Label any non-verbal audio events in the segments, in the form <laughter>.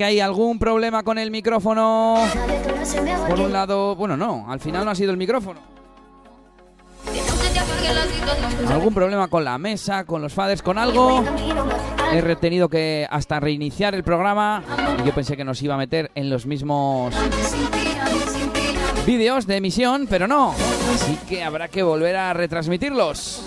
que hay algún problema con el micrófono. Por un lado, bueno, no, al final no ha sido el micrófono. Algún problema con la mesa, con los faders, con algo. He tenido que hasta reiniciar el programa. Y yo pensé que nos iba a meter en los mismos vídeos de emisión, pero no. Así que habrá que volver a retransmitirlos.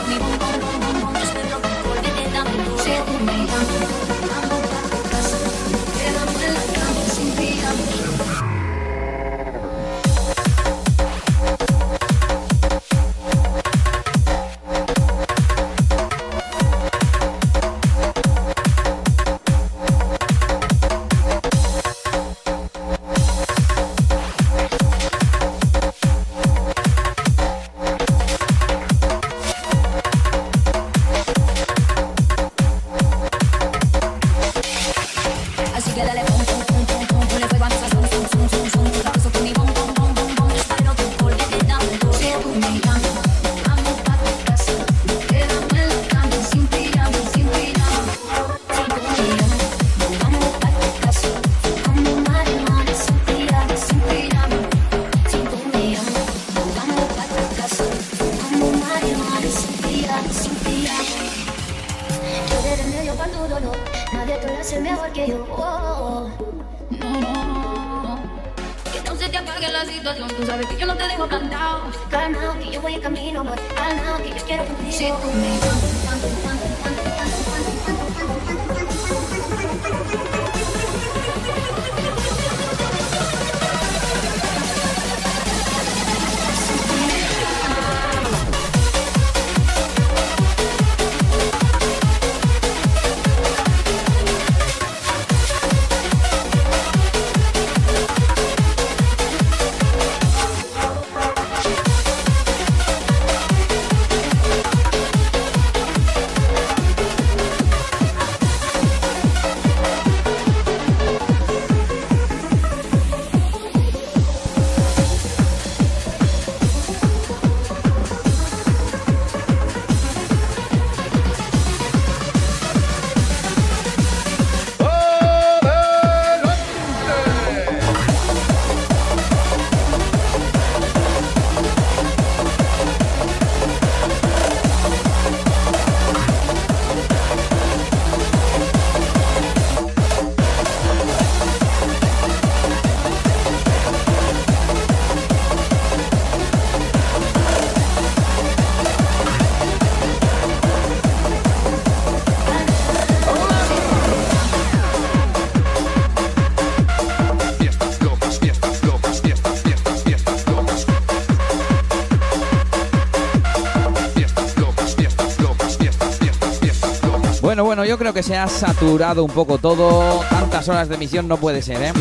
yo creo que se ha saturado un poco todo. Tantas horas de emisión no puede ser, ¿eh?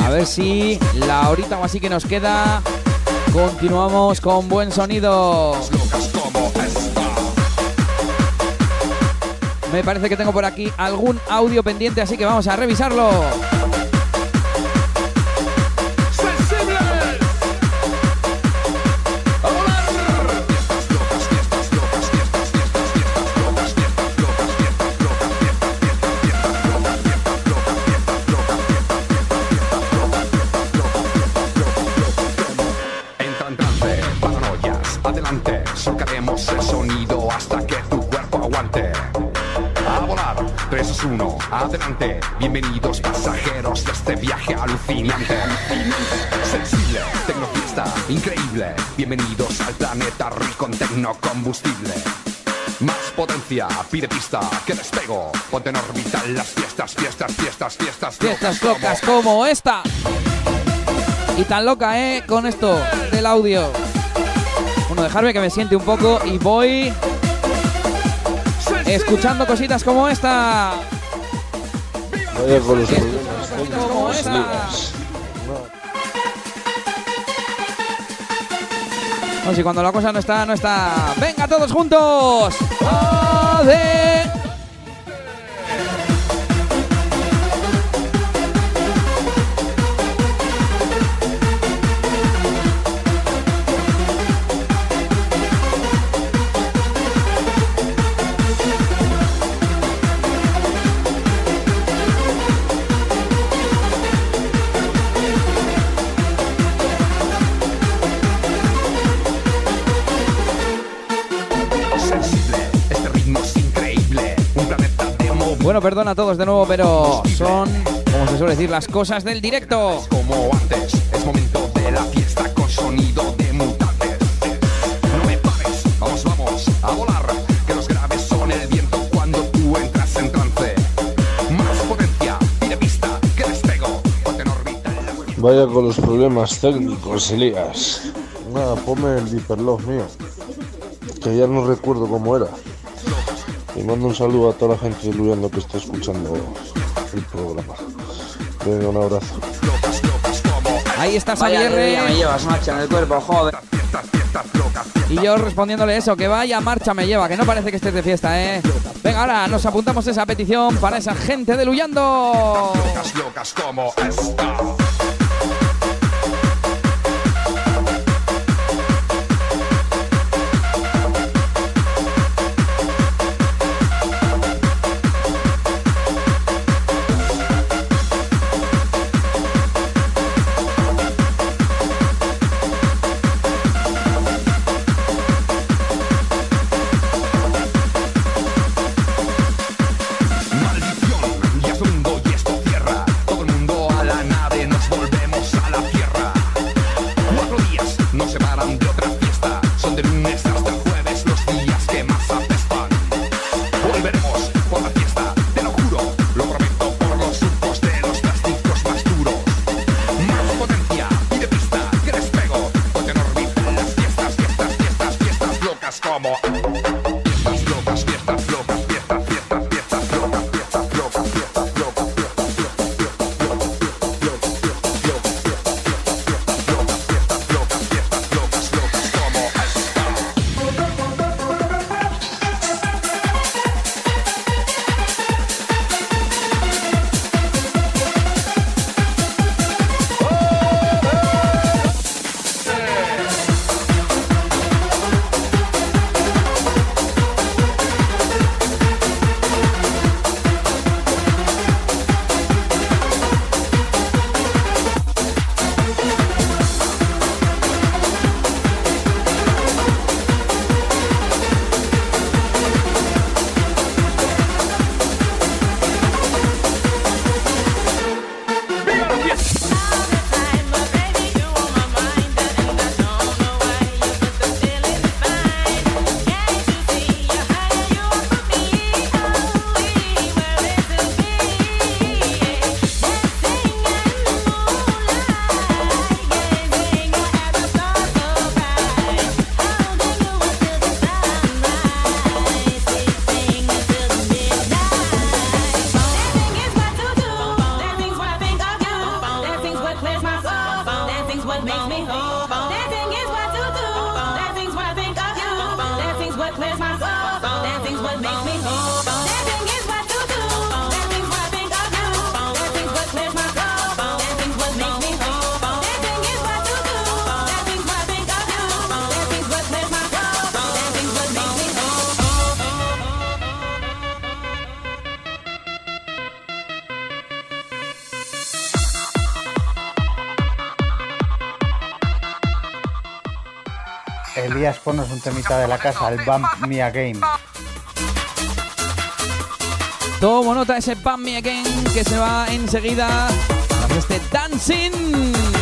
A ver si la horita o así que nos queda continuamos con buen sonido. Me parece que tengo por aquí algún audio pendiente, así que vamos a revisarlo. Bienvenidos pasajeros de este viaje alucinante. Sensible, tecnofiesta, increíble. Bienvenidos al planeta rico en tecnocombustible. Más potencia, pide pista, que despego. Ponte en órbita en las fiestas, fiestas, fiestas, fiestas. Fiestas locas como esta. Y tan loca, ¿eh? Con esto del audio. Bueno, dejarme que me siente un poco y voy escuchando cositas como esta. Vaya con los problemas como. No, si cuando la cosa no está, no está. ¡Venga, todos juntos! ¡Ade! Perdona a todos de nuevo, pero son, como se suele decir, las cosas del directo. como antes. Es momento de la fiesta con sonido de mutantes. No me pares, vamos, vamos a volar. Que los graves son el viento cuando tú entras en trance. Más potencia, pide pista, que despego. Ponte en órbita en la Vaya con los problemas técnicos, Elías. Nada, ponme el Deeper Love mío. Que ya no recuerdo cómo era. Y mando un saludo a toda la gente de Luyando que está escuchando el programa. Venga, un abrazo. Ahí está alegría me Xavier llevas, macho, en el cuerpo, joder. y yo respondiéndole eso, que vaya marcha me lleva, que no parece que estés de fiesta, ¿eh? Venga, ahora nos apuntamos esa petición para esa gente de Luyando. locas, locas como esta. Elías, ponos un temita de la casa, el Bump Me Again. Tomo nota ese Pump Me Again que se va enseguida a este Dancing.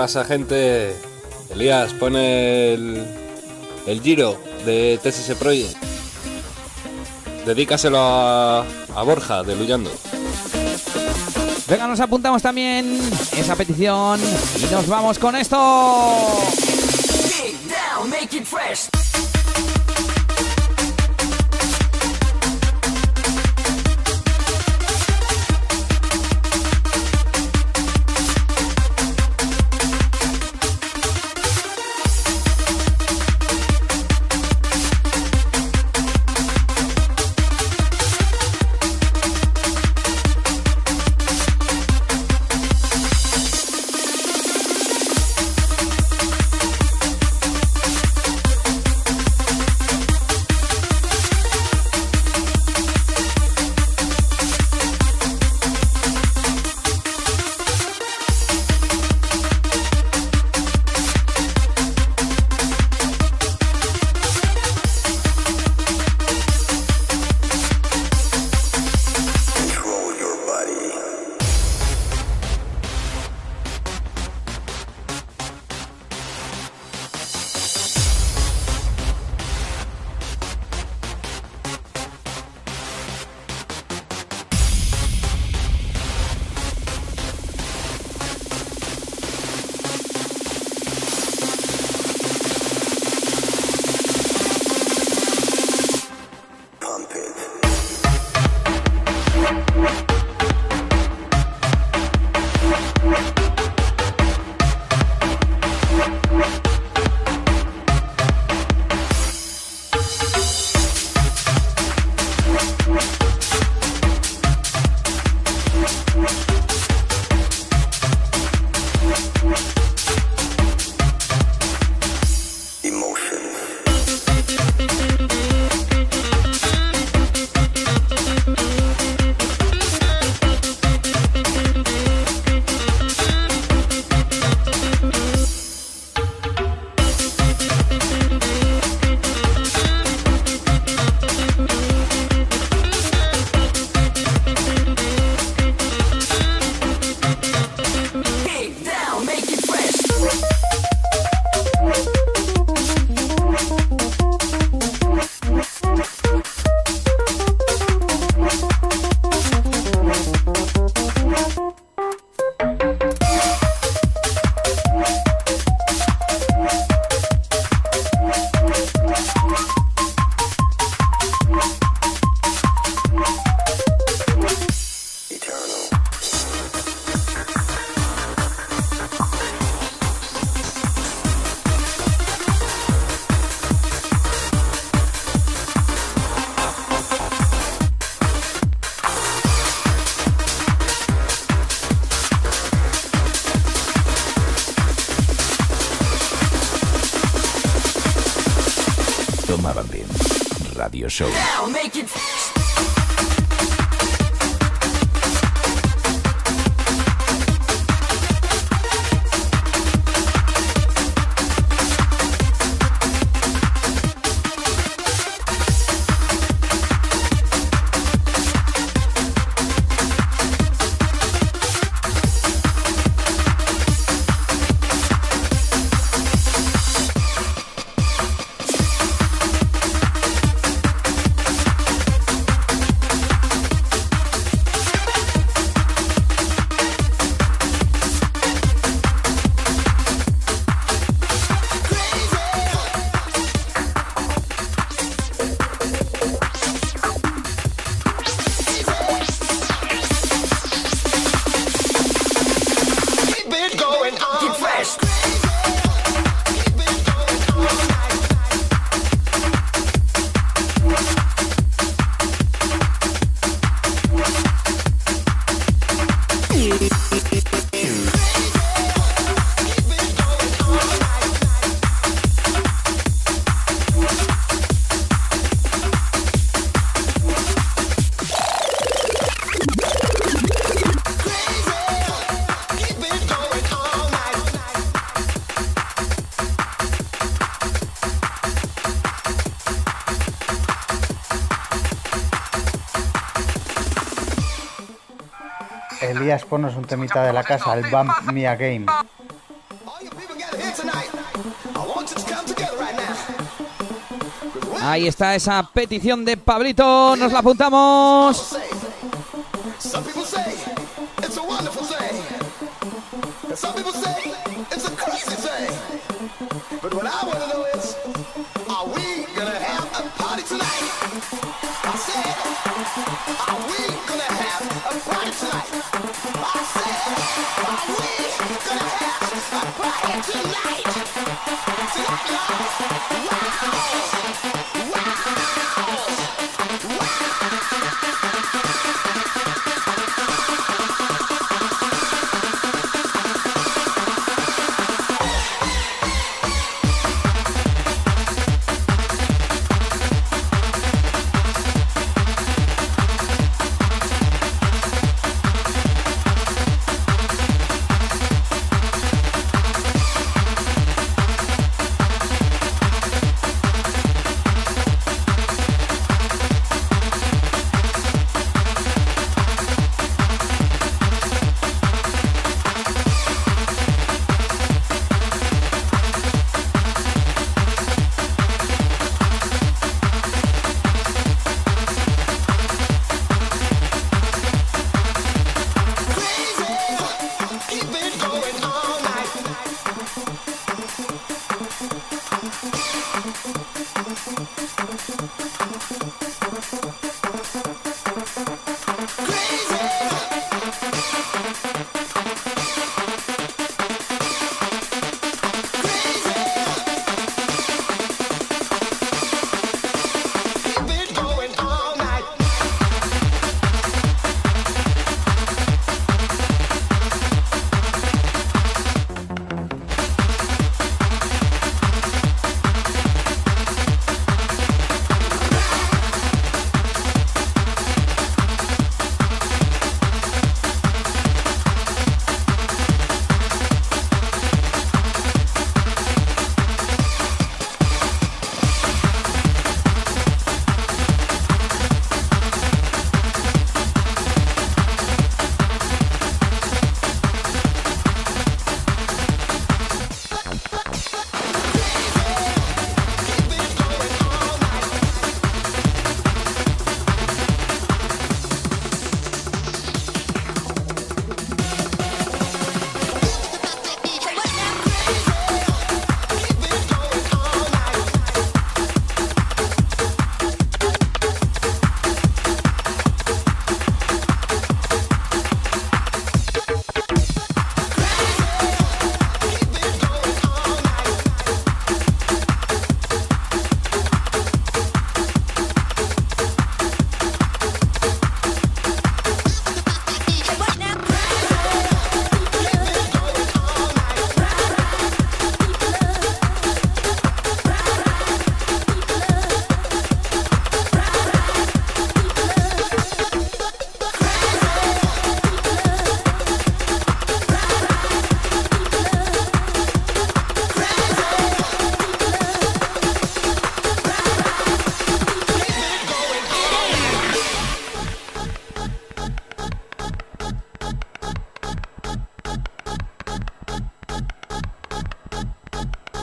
Pasa, gente? Elías, pone el, el giro de TSS Project. Dedícaselo a, a Borja de Luyando. Venga, nos apuntamos también esa petición y nos vamos con esto. podías ponernos un temita de la casa, el Bump Me Game. Ahí está esa petición de Pablito, nos la apuntamos.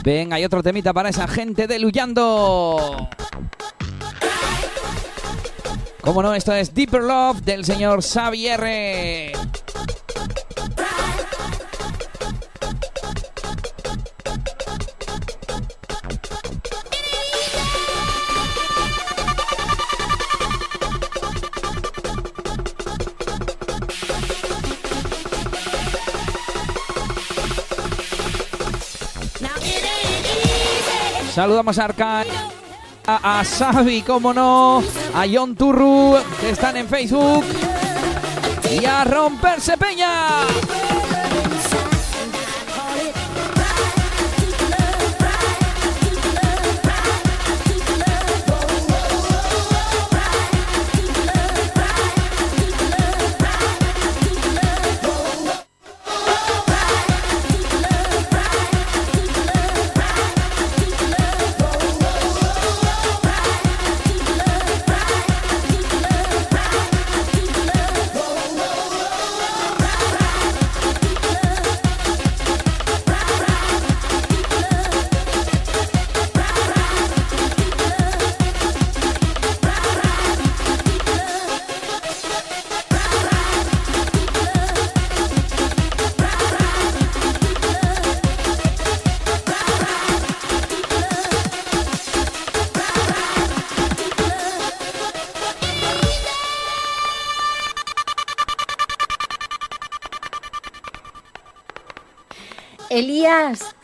Venga, hay otro temita para esa gente de Luyando. Como no, esto es Deeper Love del señor Xavier. Saludamos a Arca, a, a Xavi, como no, a John Turru, que están en Facebook, y a Romperse Peña.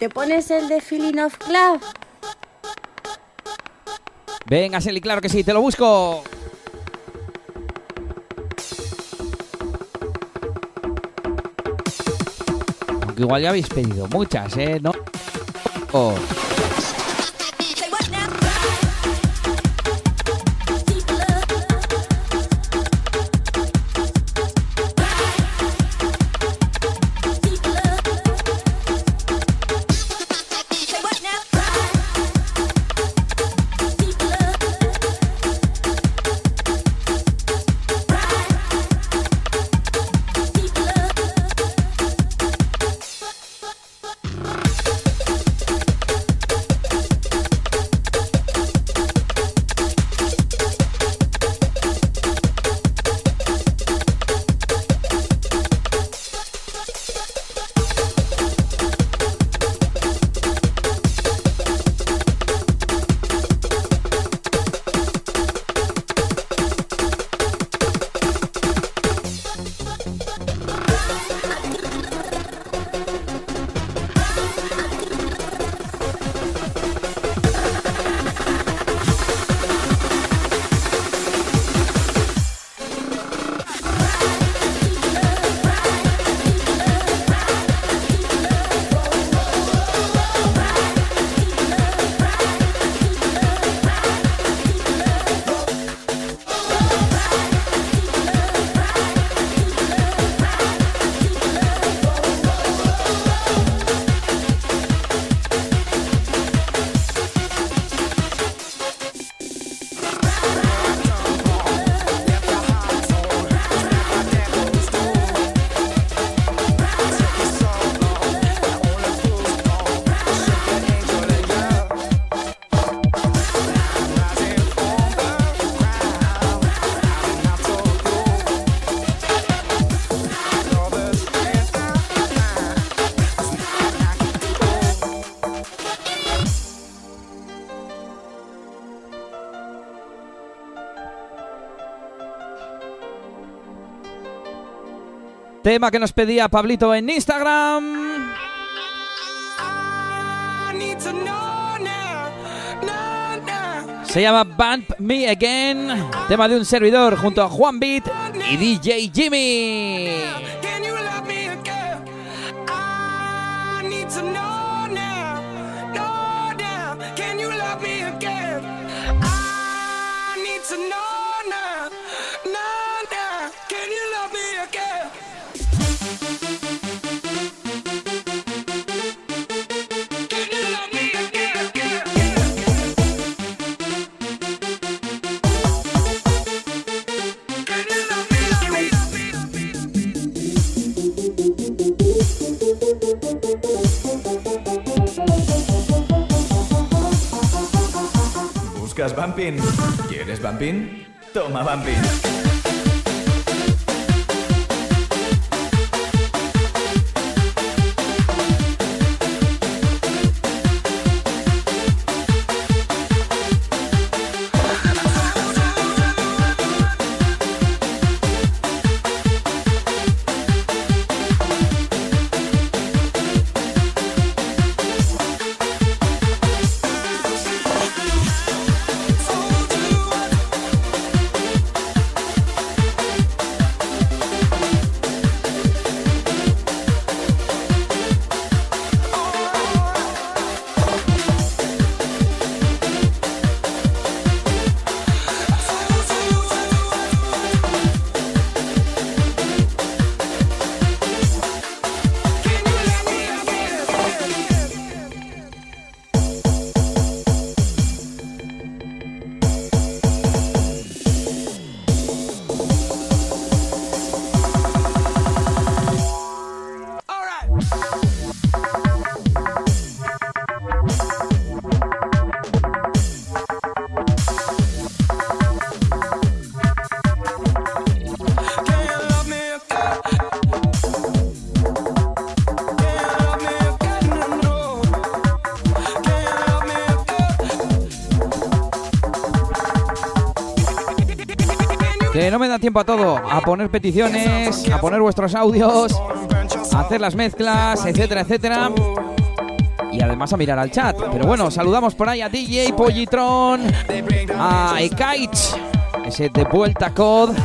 ¿Te pones el de Feeling of Club? Venga, Selly, claro que sí, te lo busco. Aunque igual ya habéis pedido muchas, ¿eh? ¿No? Oh. Tema que nos pedía Pablito en Instagram. Se llama Bump Me Again. Tema de un servidor junto a Juan Beat y DJ Jimmy. ¿Buscas Bumping? ¿Quieres Bumping? Toma Bumping. Tiempo a todo, a poner peticiones, a poner vuestros audios, a hacer las mezclas, etcétera, etcétera. Y además a mirar al chat. Pero bueno, saludamos por ahí a DJ Pollitron, a Ekite, ese de vuelta COD.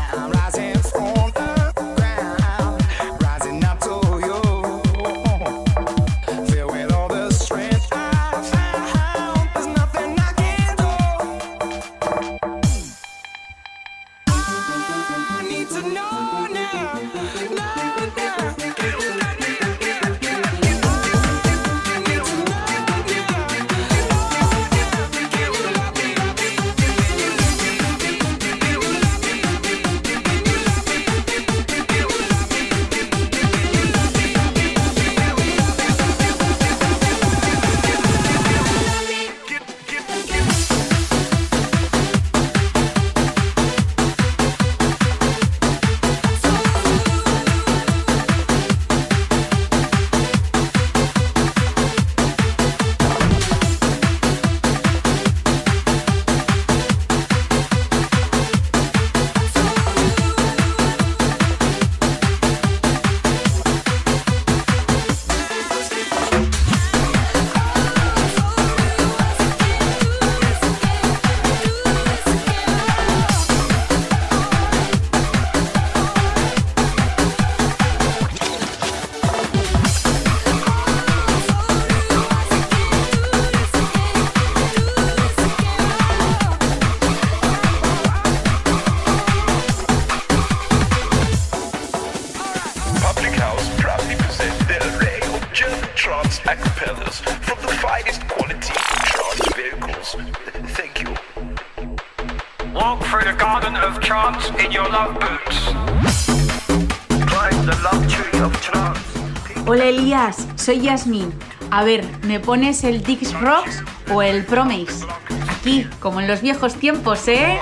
Soy Yasmin. A ver, ¿me pones el Dix Rocks o el Promise? Aquí, como en los viejos tiempos, ¿eh?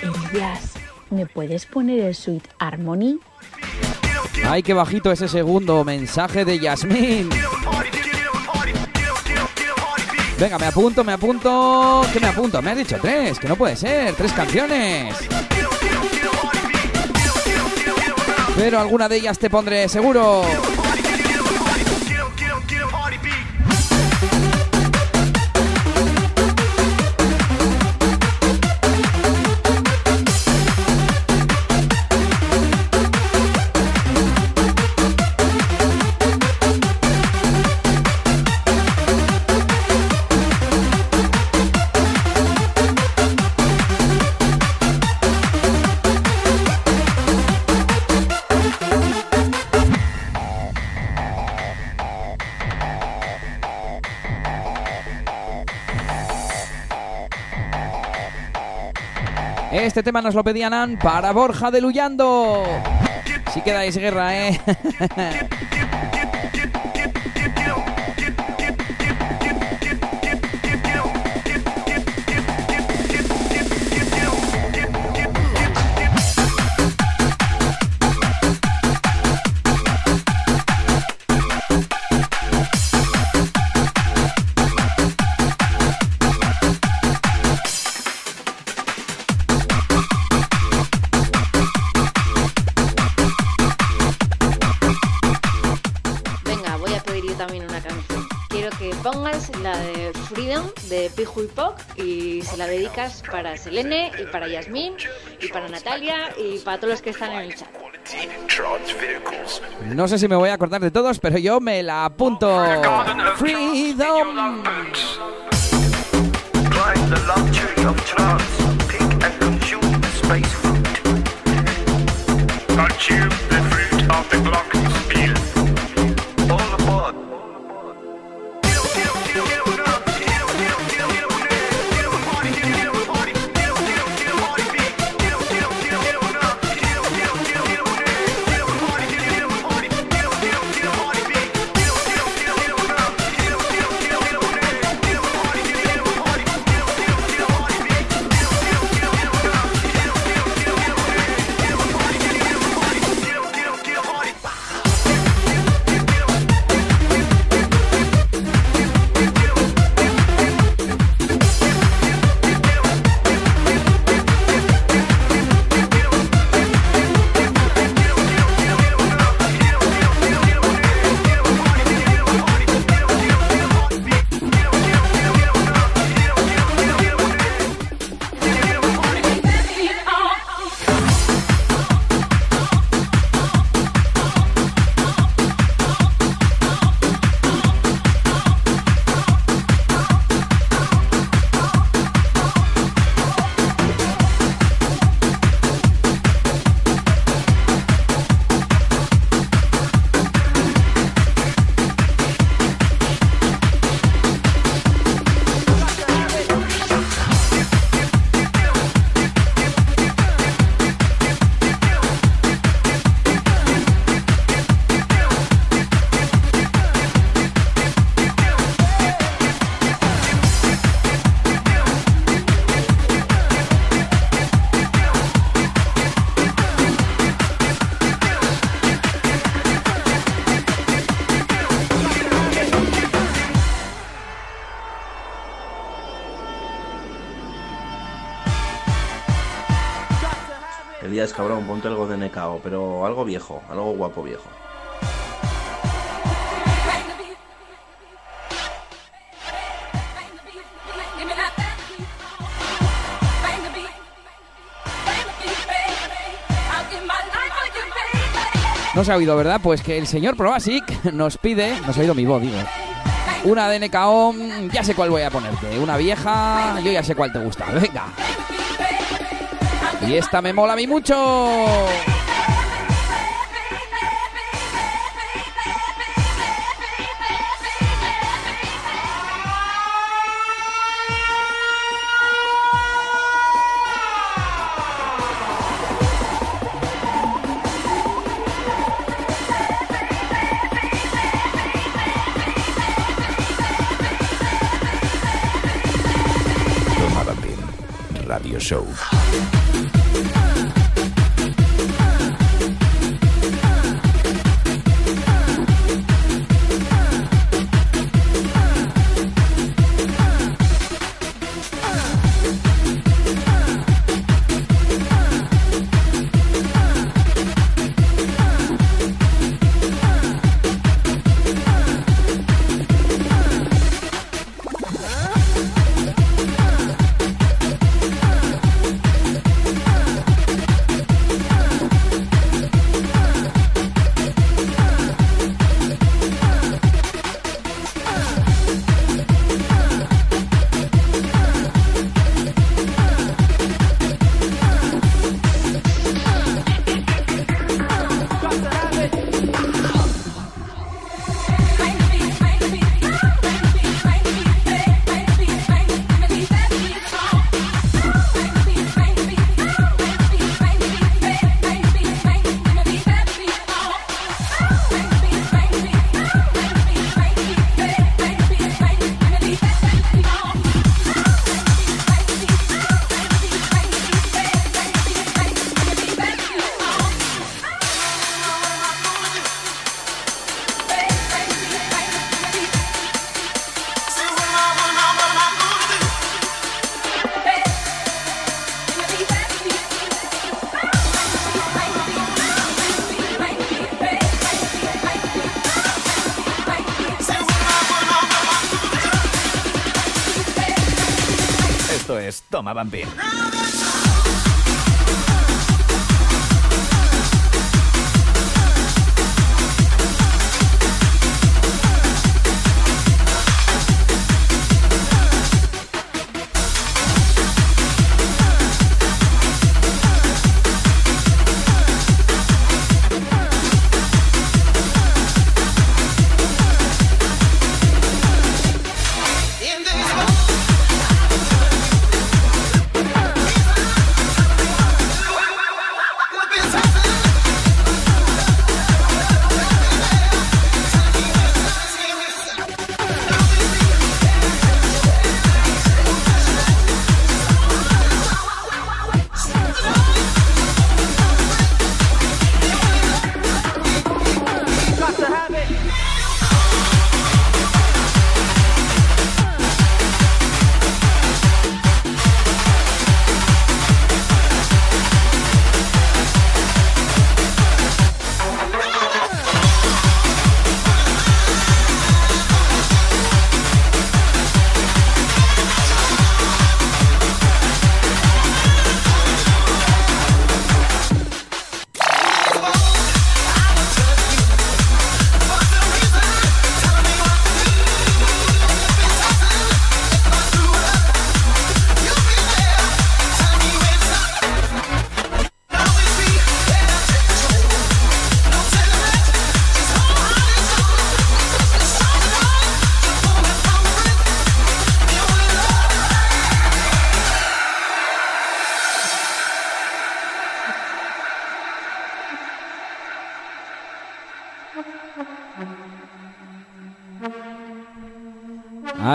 Elías, ¿me puedes poner el Sweet Harmony? Ay, qué bajito ese segundo mensaje de Yasmín. Venga, me apunto, me apunto. ¿Qué me apunto? Me has dicho tres, que no puede ser. Tres canciones. Pero alguna de ellas te pondré seguro. Tema nos lo pedían An para Borja de Luyando. Si quedáis guerra, ¿eh? <laughs> se la dedicas para Selene y para Yasmín y para Natalia y para todos los que están en el chat. No sé si me voy a acordar de todos, pero yo me la apunto. Freedom. Pero algo viejo, algo guapo viejo. No se ha oído, ¿verdad? Pues que el señor Probasic nos pide, no se ha oído mi voz, digo. Una de NKO, ya sé cuál voy a ponerte. Una vieja, yo ya sé cuál te gusta. Venga. Y esta me mola a mí mucho. Show. Toma Bambín.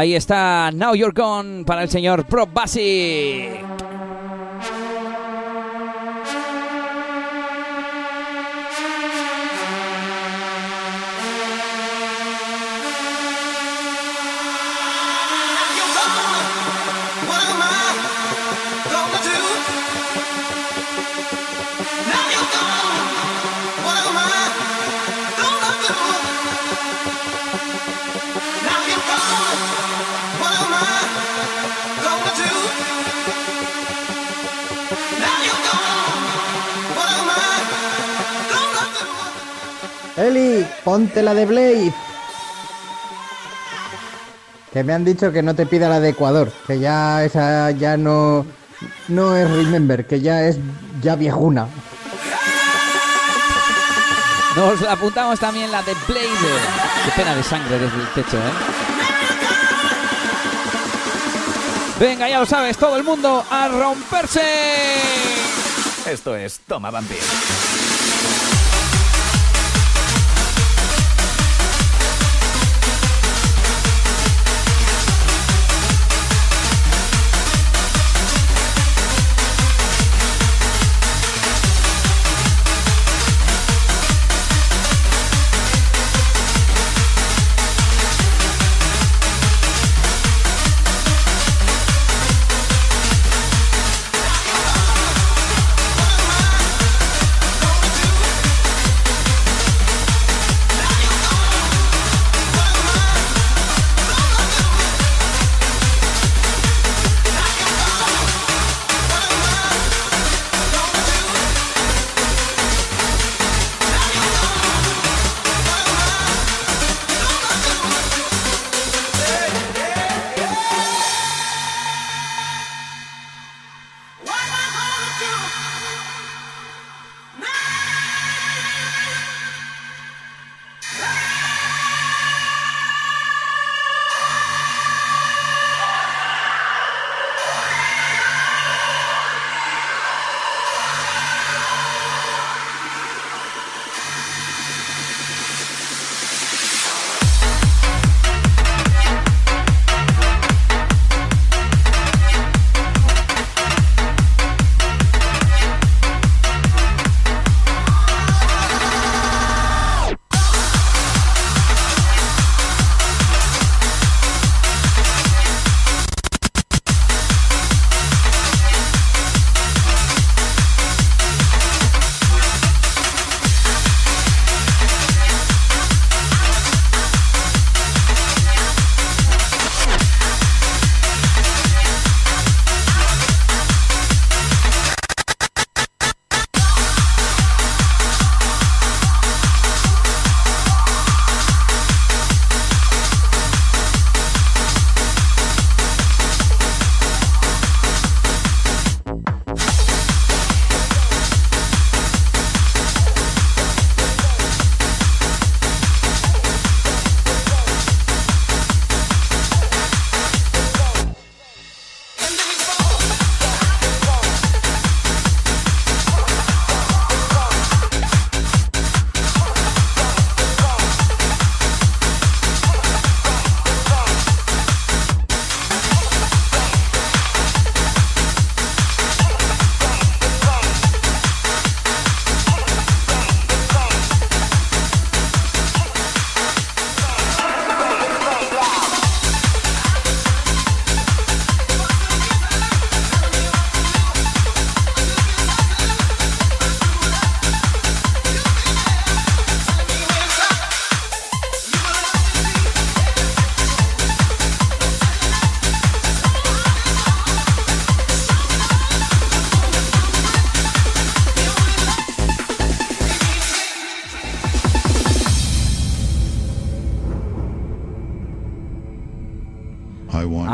Ahí está Now You're Gone para el señor Pro Basic. La de Blade. Que me han dicho que no te pida la de Ecuador, que ya esa ya no no es Remember, que ya es ya viejuna. Nos la apuntamos también la de Blade. Qué pena de sangre desde el techo, ¿eh? Venga, ya lo sabes, todo el mundo a romperse. Esto es Toma Bambín.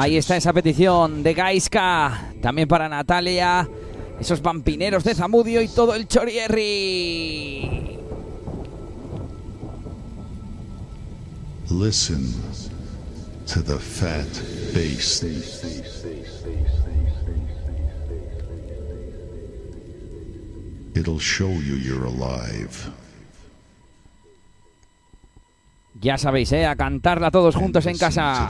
Ahí está esa petición de Gaiska, también para Natalia, esos vampineros de Zamudio y todo el Chorierri. Listen to the fat bass. It'll show you you're alive. Ya sabéis, ¿eh? A cantarla todos juntos en casa.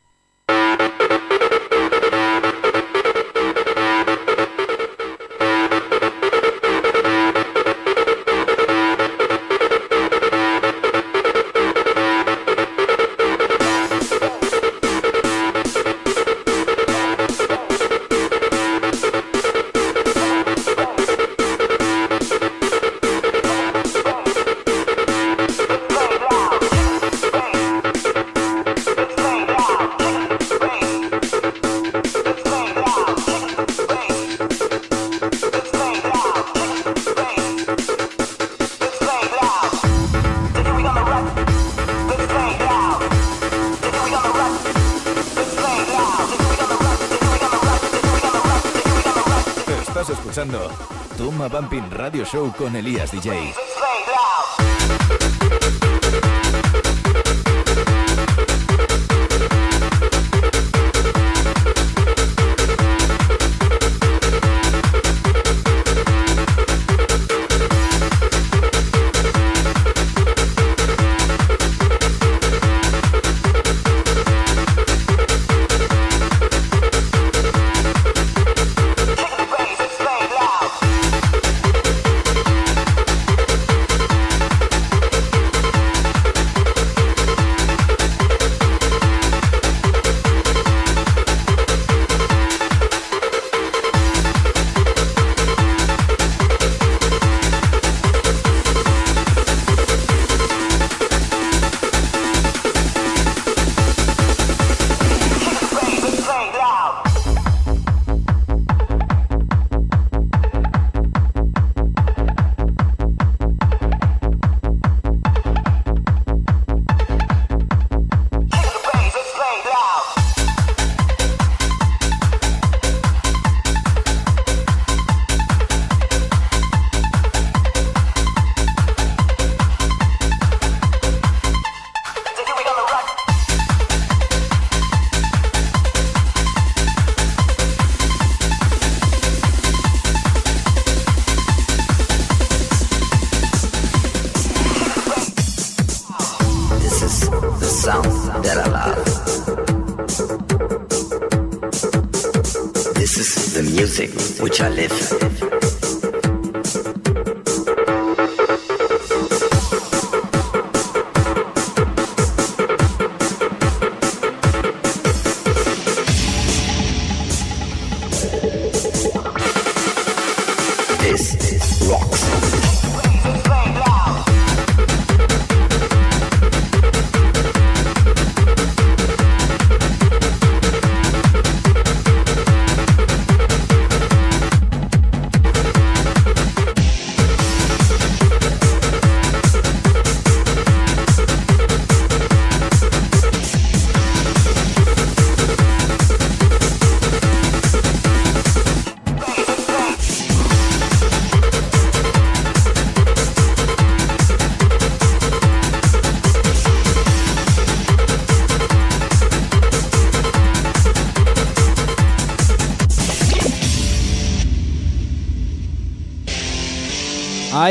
Radio Show con Elías DJ.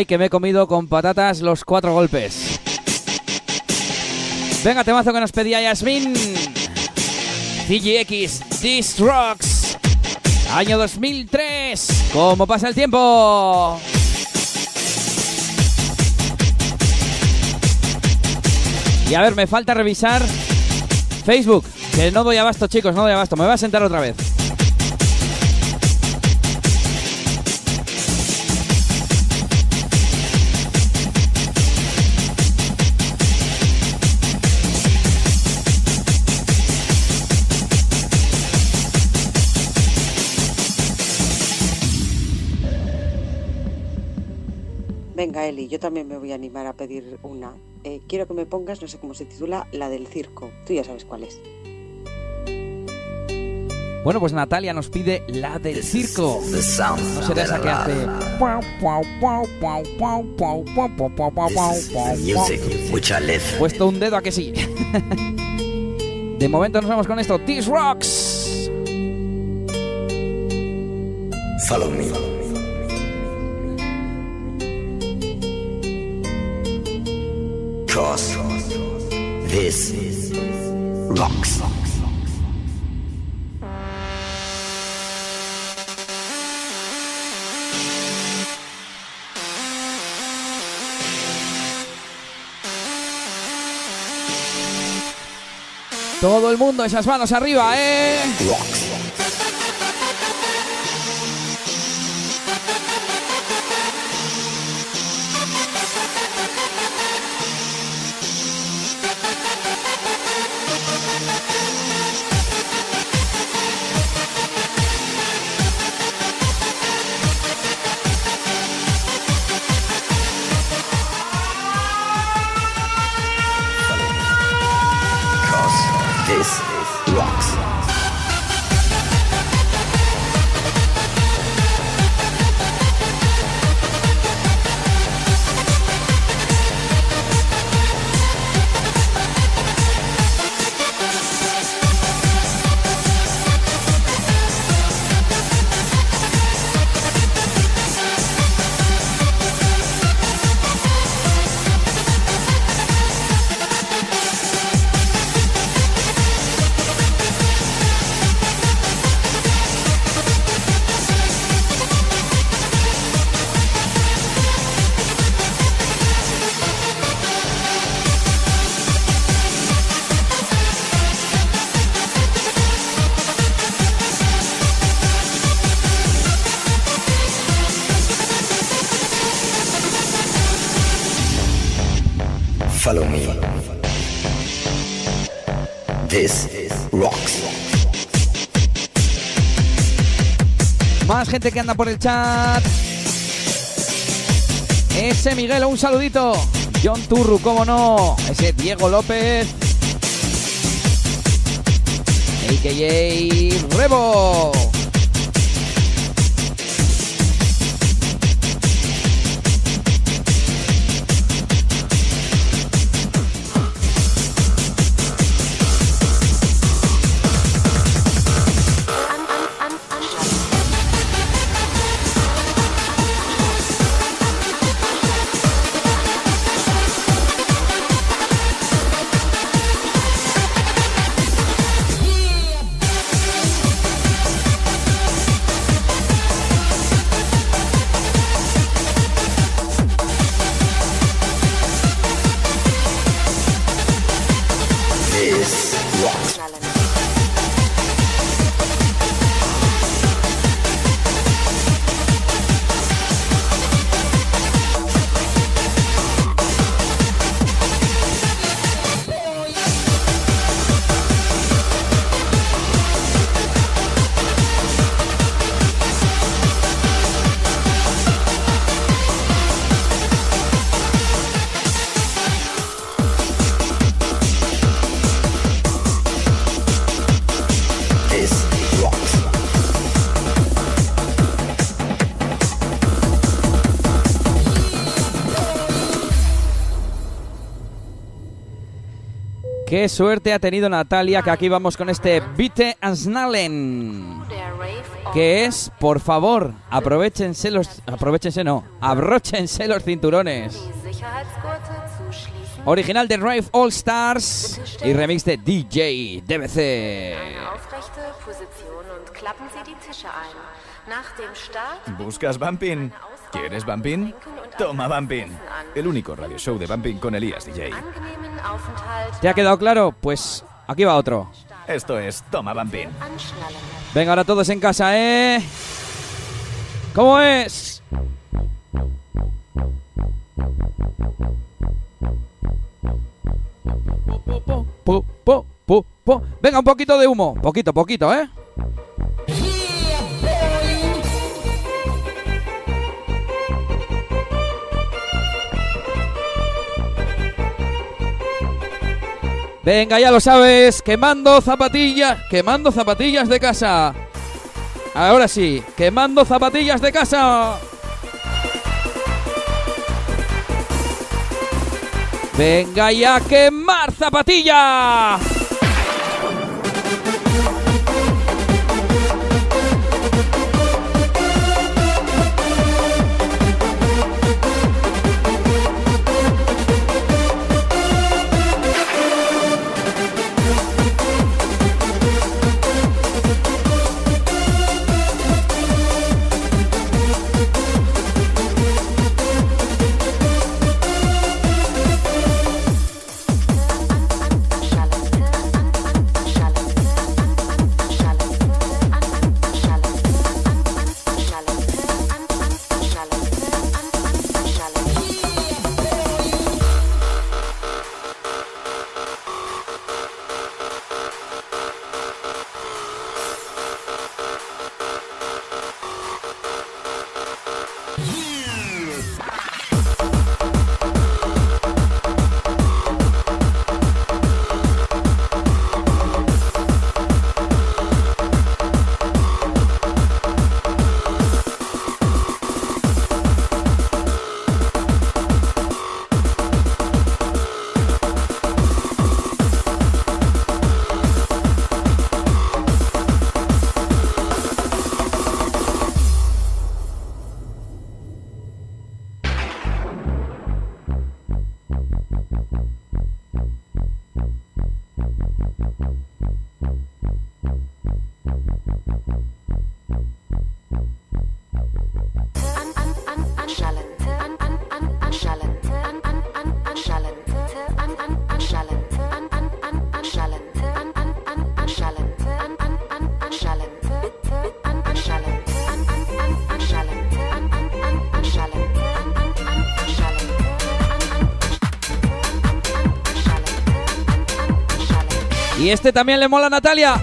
Que me he comido con patatas los cuatro golpes. Venga, temazo que nos pedía Yasmin. CGX This Rocks. Año 2003. ¿Cómo pasa el tiempo? Y a ver, me falta revisar Facebook. Que no doy abasto, chicos, no doy abasto. Me voy a sentar otra vez. Yo también me voy a animar a pedir una. Eh, quiero que me pongas, no sé cómo se titula, la del circo. Tú ya sabes cuál es. Bueno, pues Natalia nos pide la del circo. No será esa que hace. Puesto un dedo a que sí. De momento nos vamos con esto. This Rocks. Follow me. Mundo, esas manos arriba, ¿eh? Gente que anda por el chat. Ese Miguel, un saludito. John Turru, cómo no. Ese Diego López. AKA Rebo. Qué suerte ha tenido Natalia, que aquí vamos con este Bitte Ansnallen. Que es, por favor, aprovechense los. Aprovechense, no. Abróchense los cinturones. Original de Rave All Stars y remix de DJ DBC. ¿Buscas Bumping? ¿Quieres Bumping? Toma Bumping. El único radio show de Bumping con Elías DJ. ¿Te ha quedado claro? Pues aquí va otro. Esto es Toma anschnallen. Venga, ahora todos en casa, ¿eh? ¿Cómo es? Po, po, po, po. Venga, un poquito de humo. Poquito, poquito, ¿eh? Venga, ya lo sabes, quemando zapatillas, quemando zapatillas de casa. Ahora sí, quemando zapatillas de casa. Venga ya quemar zapatilla. Y este también le mola a Natalia.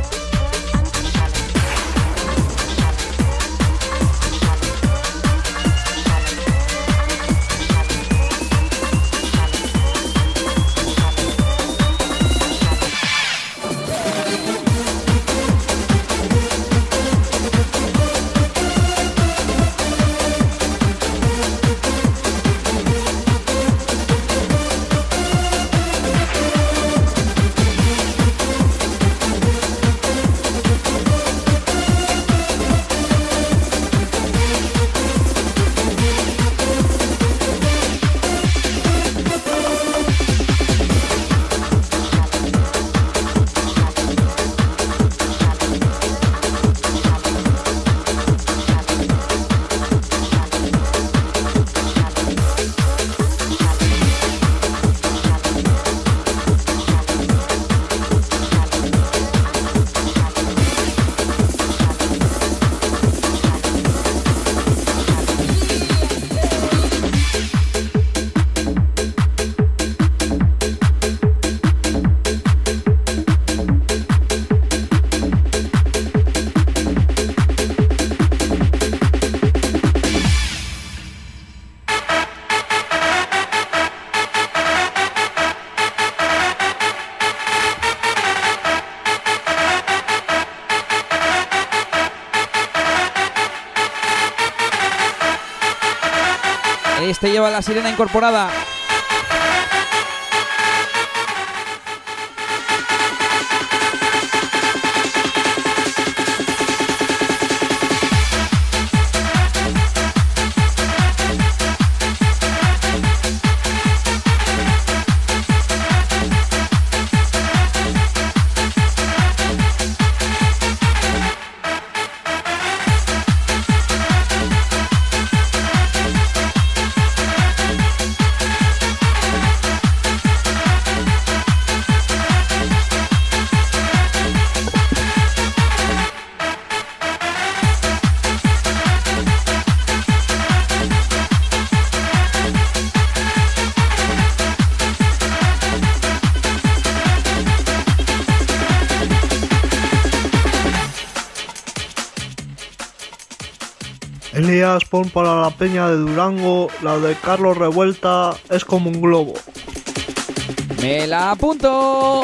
Este lleva la sirena incorporada. Pon para la peña de Durango, la de Carlos Revuelta es como un globo. Me la apunto.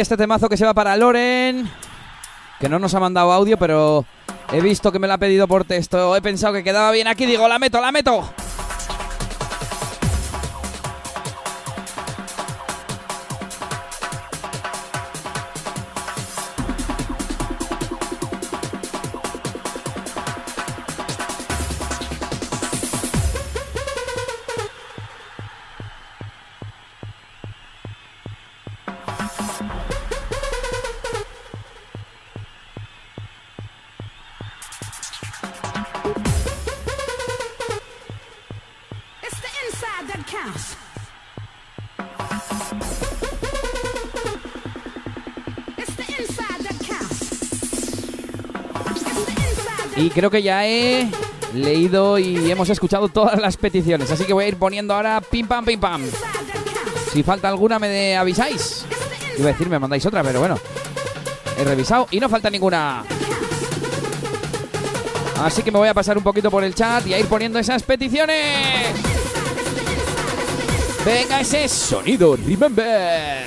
Este temazo que se va para Loren, que no nos ha mandado audio, pero he visto que me lo ha pedido por texto. He pensado que quedaba bien aquí, digo, la meto, la meto. Creo que ya he leído y hemos escuchado todas las peticiones, así que voy a ir poniendo ahora pim pam pim pam. Si falta alguna me avisáis. Iba a decir me mandáis otra, pero bueno. He revisado y no falta ninguna. Así que me voy a pasar un poquito por el chat y a ir poniendo esas peticiones. Venga ese sonido, remember.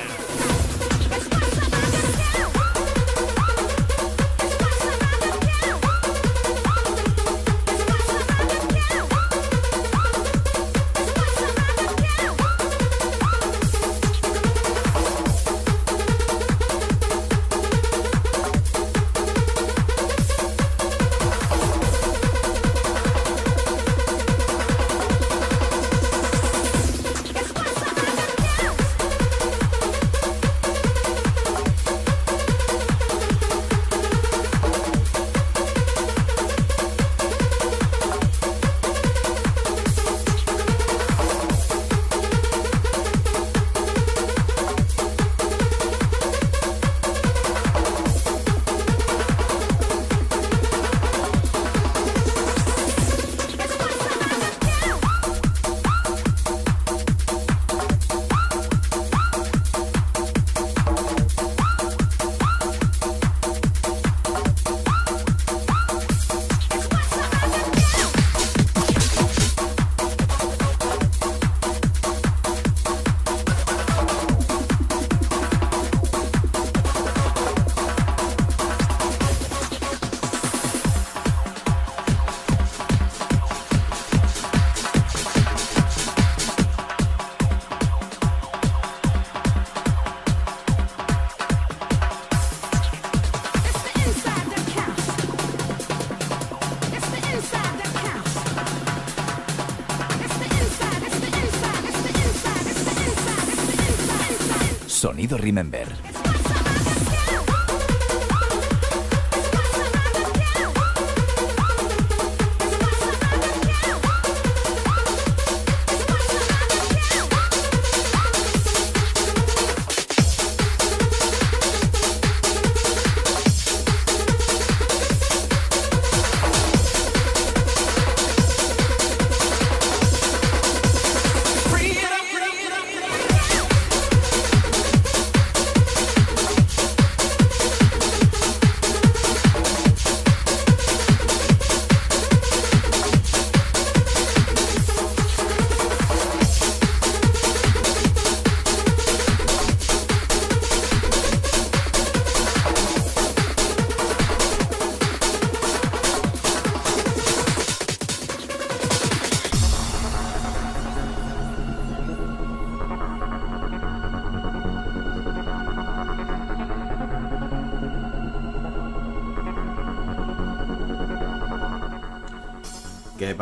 Remember.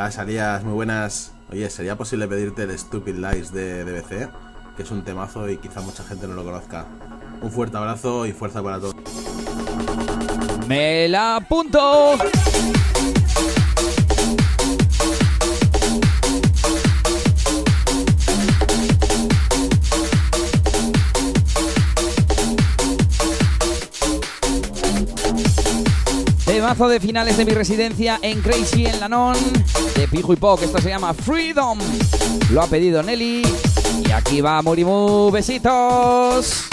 ¿Qué pasa, Lías? Muy buenas. Oye, ¿sería posible pedirte el Stupid Lies de DBC? Que es un temazo y quizá mucha gente no lo conozca. Un fuerte abrazo y fuerza para todos. Me la apunto. De finales de mi residencia en Crazy en Lanón de Pijo y Poc. Esto se llama Freedom. Lo ha pedido Nelly. Y aquí va Murimu. Besitos.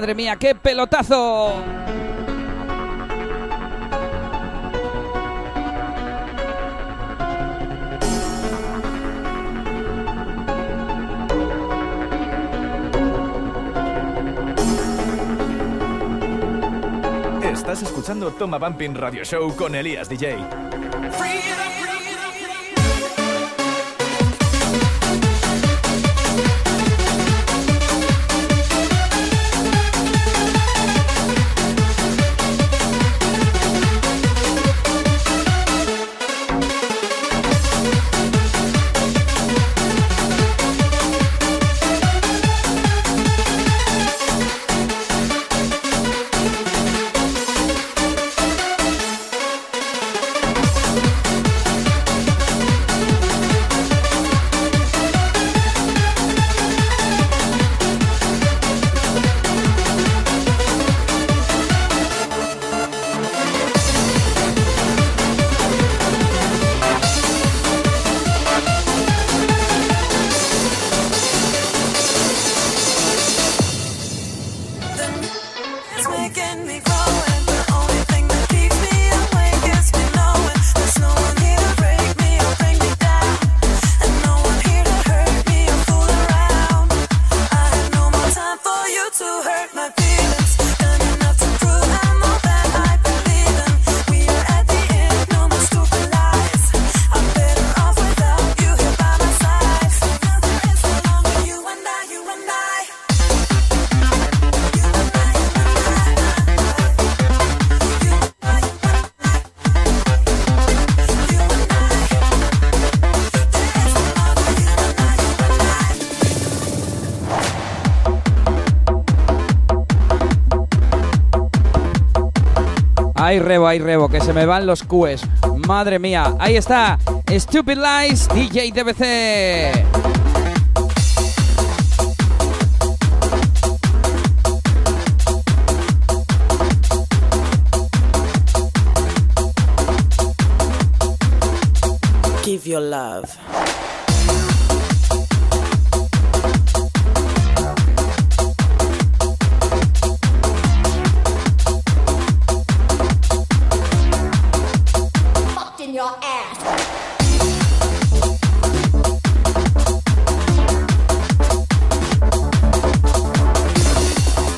Madre mía, qué pelotazo. Estás escuchando Toma Bumping Radio Show con Elías DJ. Ay, rebo, ay, rebo, que se me van los cues. Madre mía, ahí está. Stupid Lies, DJ DBC. Give your love.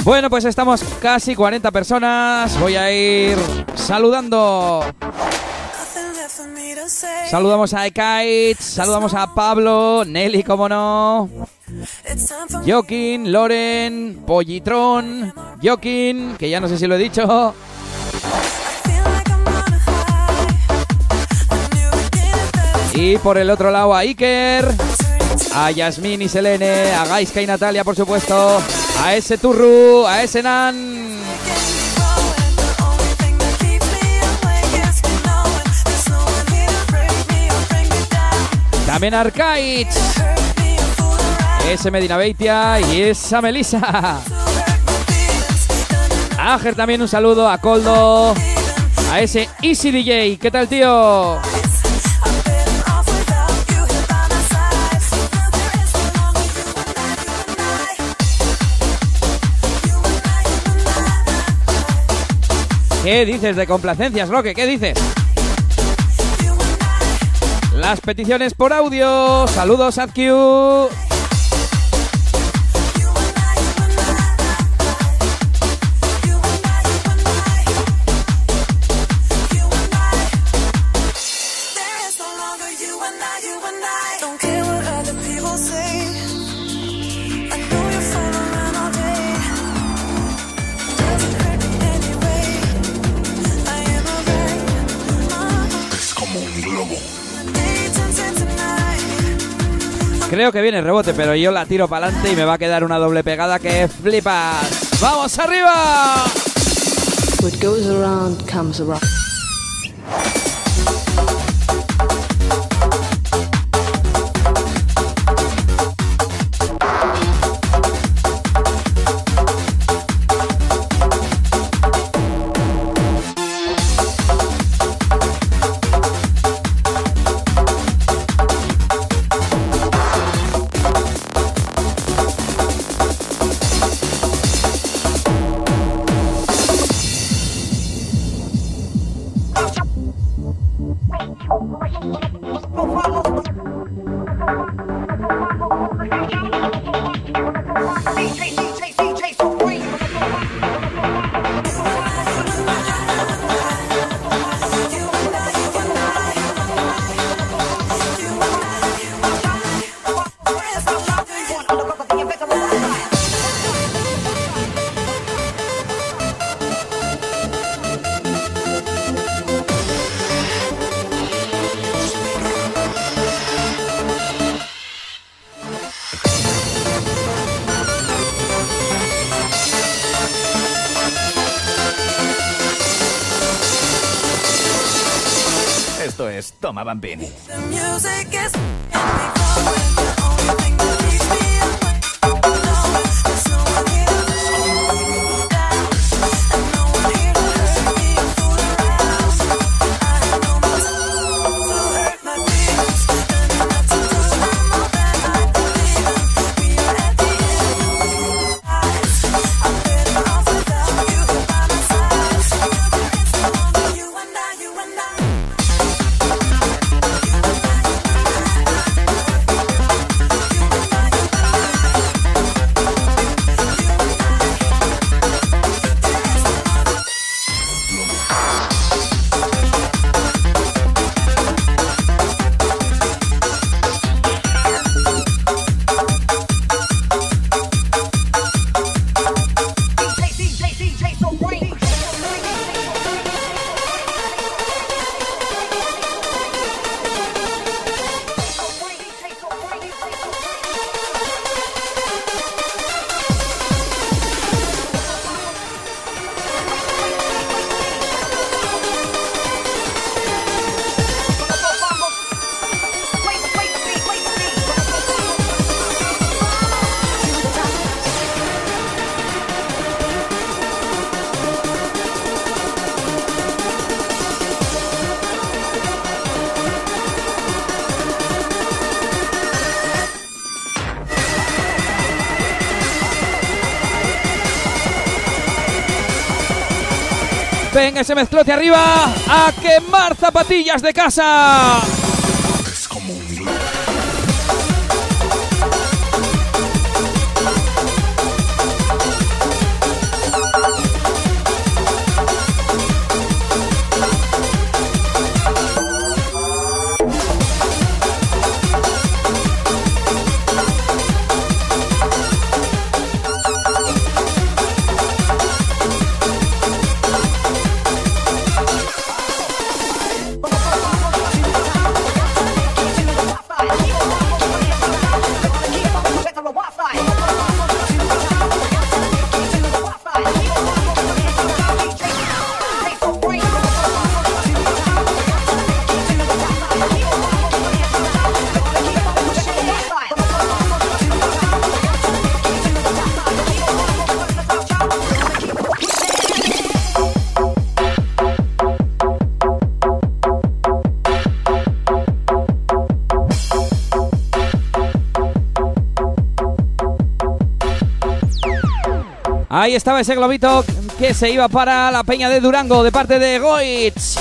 Bueno, pues estamos casi 40 personas. Voy a ir saludando. Saludamos a Ekait, saludamos a Pablo, Nelly, como no. Joaquín, Loren, Pollitron, Joaquín, que ya no sé si lo he dicho. Y por el otro lado a Iker, a Yasmín y Selene, a Gaiska y Natalia, por supuesto, a ese Turru, a ese Nan. También a Arcaic, ese Medina Beitia y esa Melissa. A Ager también un saludo, a Coldo, a ese Easy DJ. ¿Qué tal, tío? ¿Qué dices de complacencias, Roque? ¿Qué dices? Las peticiones por audio. Saludos, AdQ. Creo que viene rebote, pero yo la tiro para adelante y me va a quedar una doble pegada que flipas. ¡Vamos arriba! Es Toma ese mezclote arriba a quemar zapatillas de casa. Ahí estaba ese globito que se iba para la peña de Durango de parte de Goitz.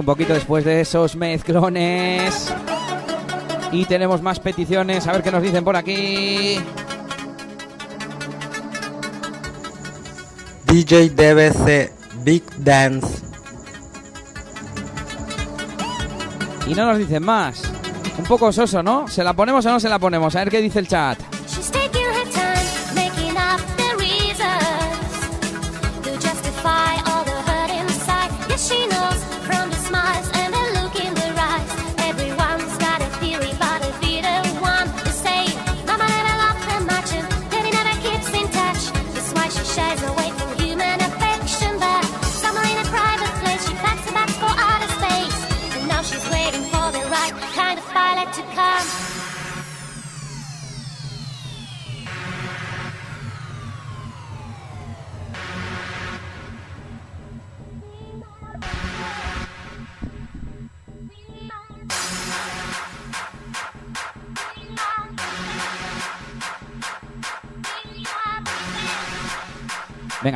Un poquito después de esos mezclones. Y tenemos más peticiones, a ver qué nos dicen por aquí. DJ DBC Big Dance. Y no nos dicen más. Un poco soso, ¿no? ¿Se la ponemos o no se la ponemos? A ver qué dice el chat.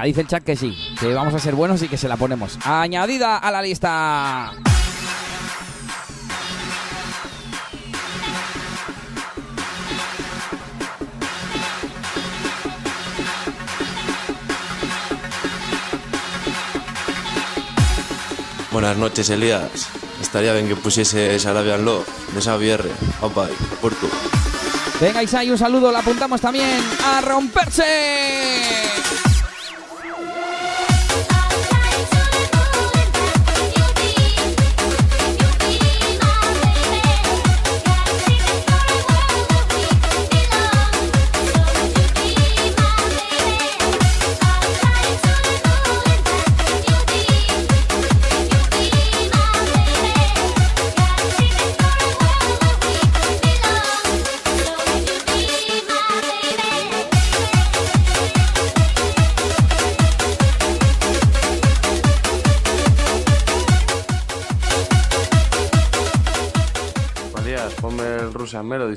Dice el chat que sí, que vamos a ser buenos y que se la ponemos. Añadida a la lista. Buenas noches, Elías. Estaría bien que pusiese Arabian Love de Xavier. Opa, Porto. Venga, Isai, un saludo, la apuntamos también a romperse.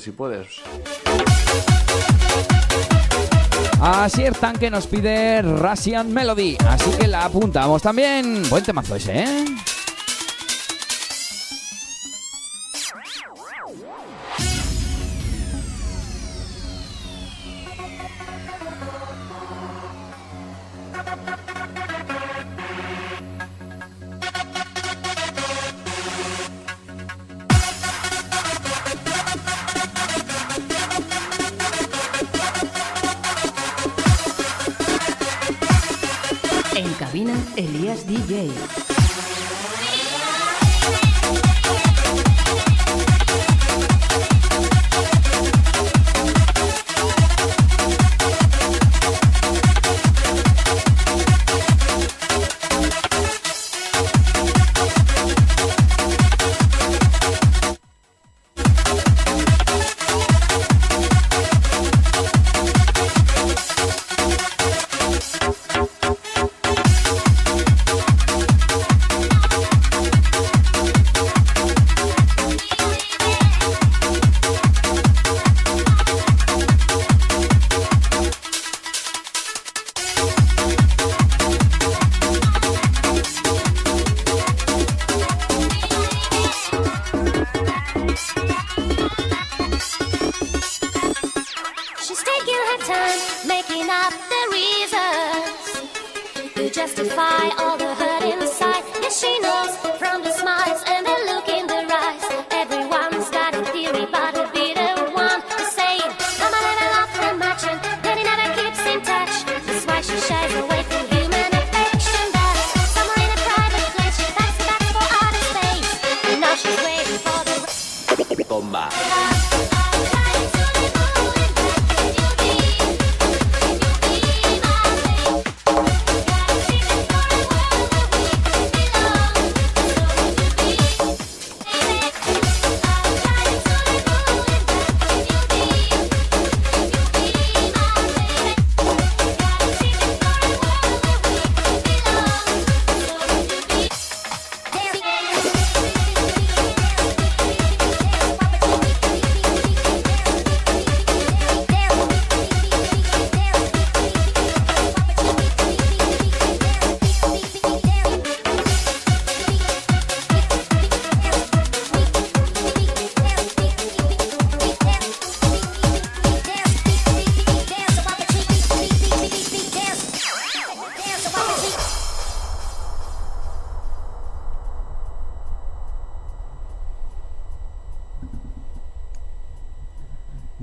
Si puedes. Así el tanque nos pide Russian Melody, así que la apuntamos también. Buen temazo ese, ¿eh?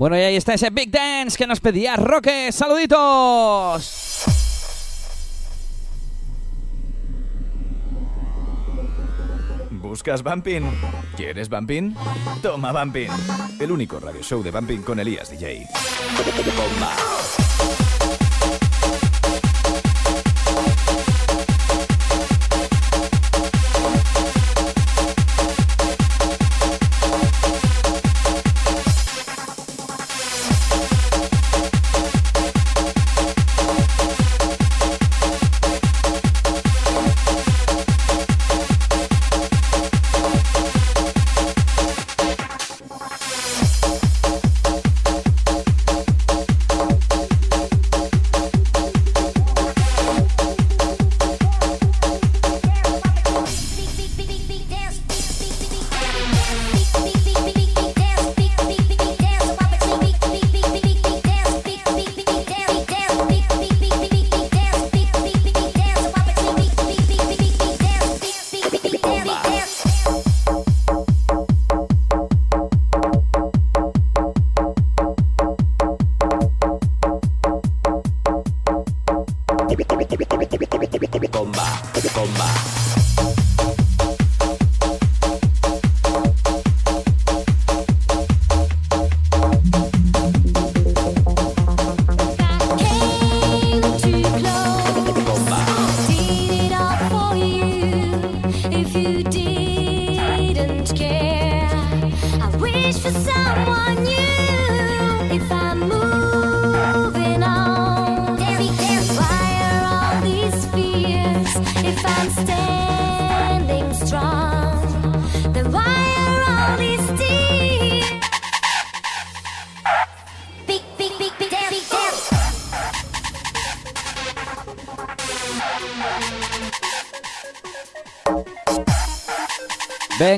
Bueno, y ahí está ese Big Dance que nos pedía Roque. ¡Saluditos! ¿Buscas Bumping? ¿Quieres Bumping? Toma Bumping. El único radio show de Bumping con Elías DJ.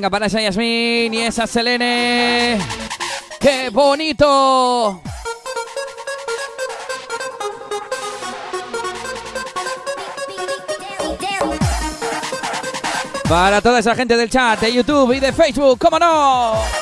Para esa Yasmín y esa Selene. ¡Qué bonito! Para toda esa gente del chat, de YouTube y de Facebook, ¡cómo no!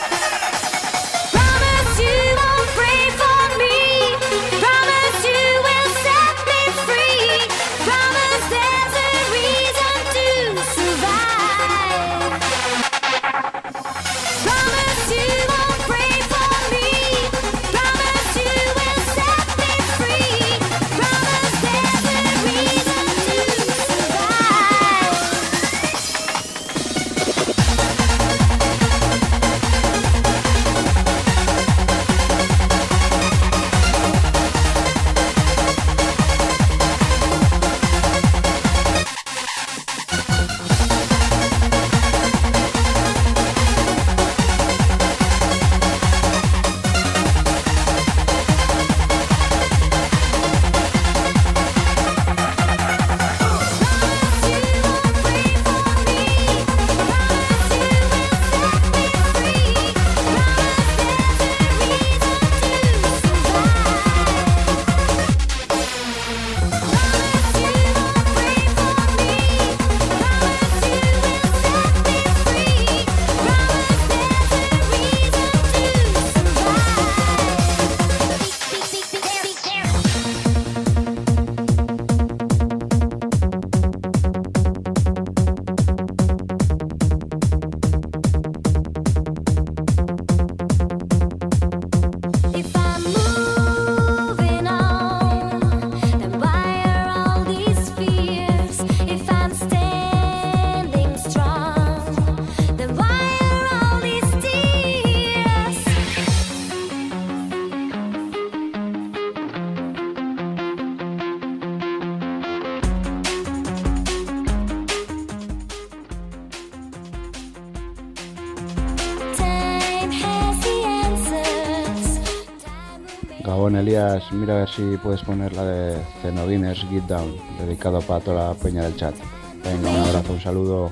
Elías, mira a ver si puedes poner la de Zenodines Get Down, dedicado para toda la peña del chat. Venga, un abrazo, un saludo.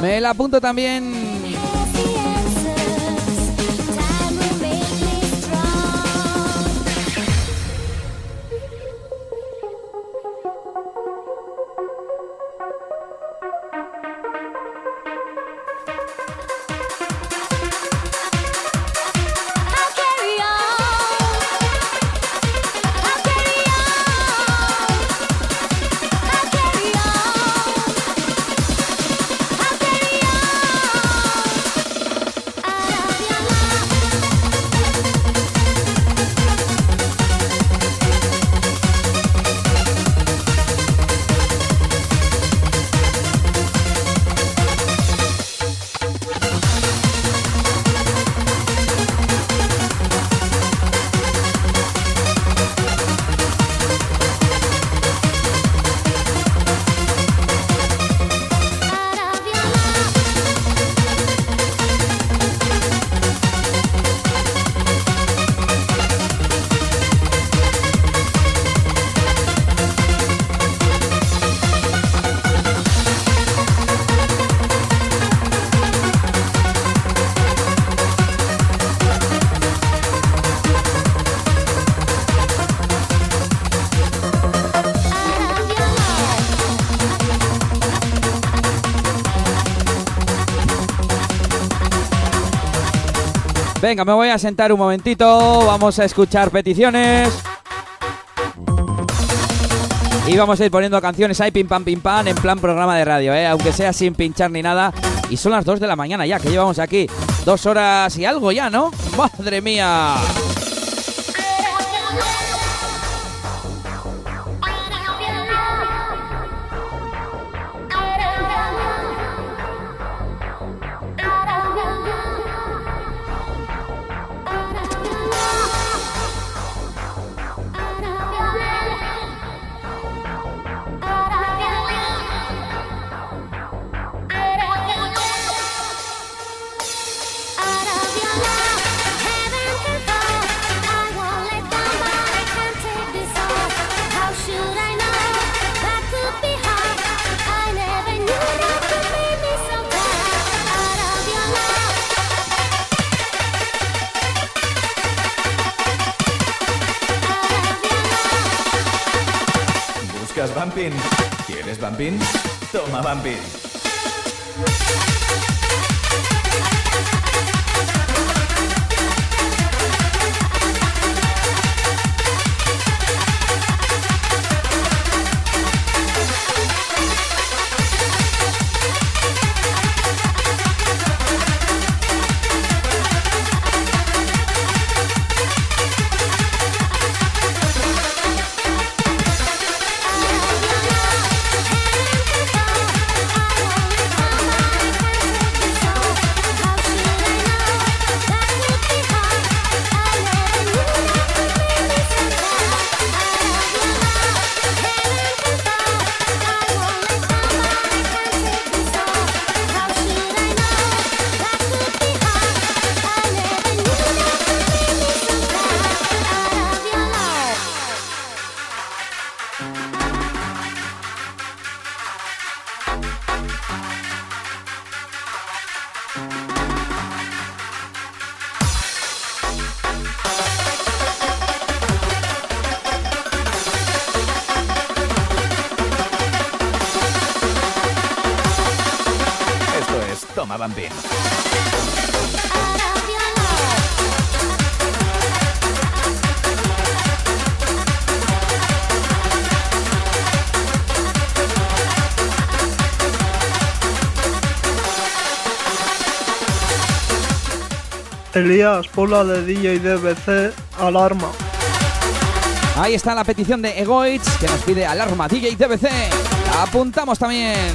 Me la apunto también. Venga, me voy a sentar un momentito. Vamos a escuchar peticiones. Y vamos a ir poniendo canciones ahí, pim pam, pim pam, en plan programa de radio, ¿eh? aunque sea sin pinchar ni nada. Y son las 2 de la mañana ya, que llevamos aquí dos horas y algo ya, ¿no? ¡Madre mía! Bumping. Elías, pon la de DJ DBC, alarma. Ahí está la petición de Egoitz que nos pide alarma DJ TBC. La apuntamos también.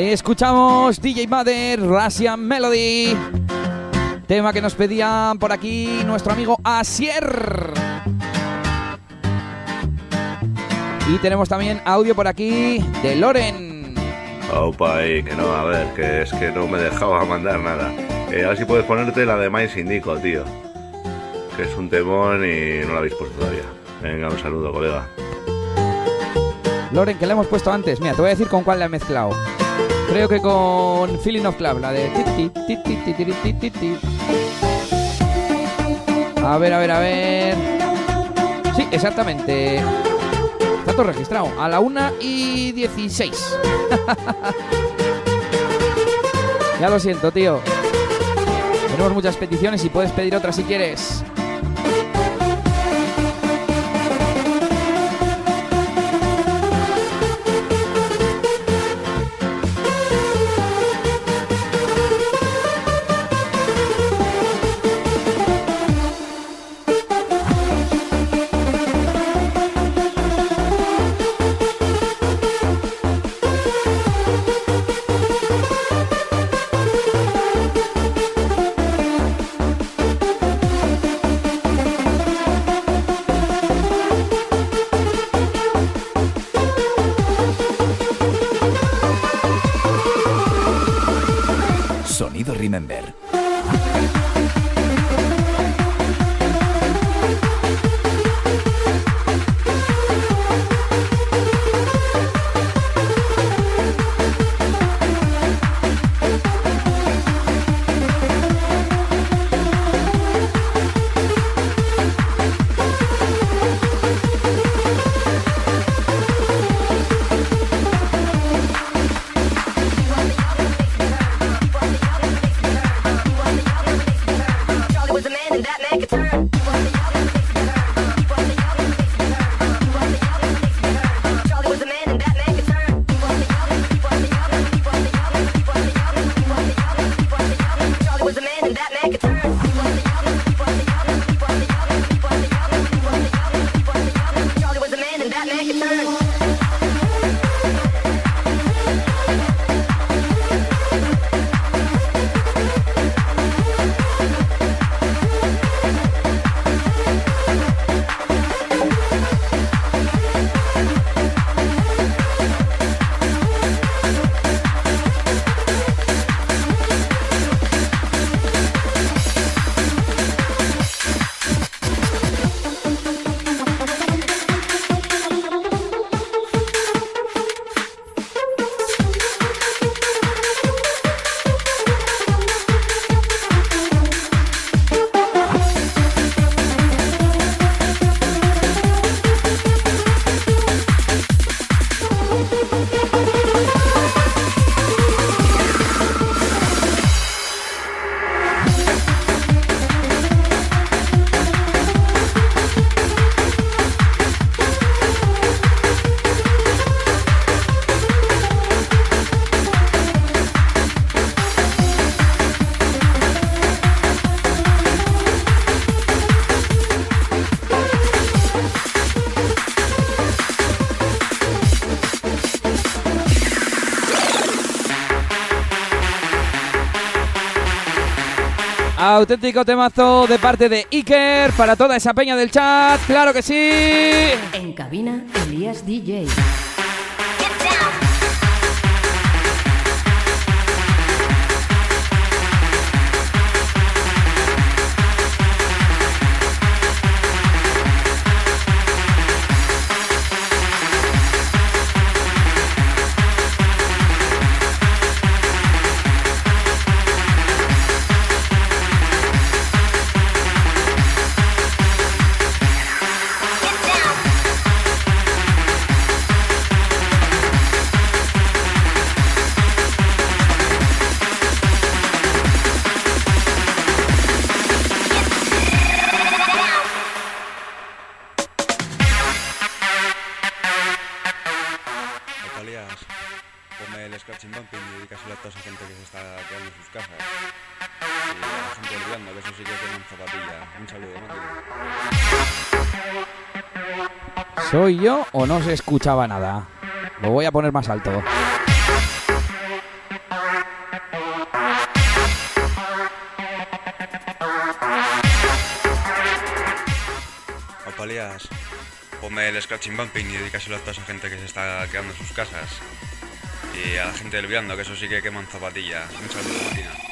Escuchamos DJ Mother, Russian Melody. Tema que nos pedían por aquí nuestro amigo Asier. Y tenemos también audio por aquí de Loren. Opa, ahí, que no, a ver, que es que no me dejaba mandar nada. Eh, a ver si puedes ponerte la de My Sindico, tío. Que es un temón y no la habéis puesto todavía. Venga, un saludo, colega. Loren, que la hemos puesto antes. Mira, te voy a decir con cuál la he mezclado. Creo que con Feeling of Club, la de... A ver, a ver, a ver... Sí, exactamente. Está todo registrado. A la 1 y 16. <laughs> ya lo siento, tío. Tenemos muchas peticiones y puedes pedir otra si quieres. Auténtico temazo de parte de Iker para toda esa peña del chat. ¡Claro que sí! En cabina, Elías DJ. no se escuchaba nada. Lo voy a poner más alto. Apaleas, ponme el scratching bumping y dedícaselo a toda esa gente que se está quedando en sus casas. Y a la gente del viando, que eso sí que queman zapatillas. Mucha rutina.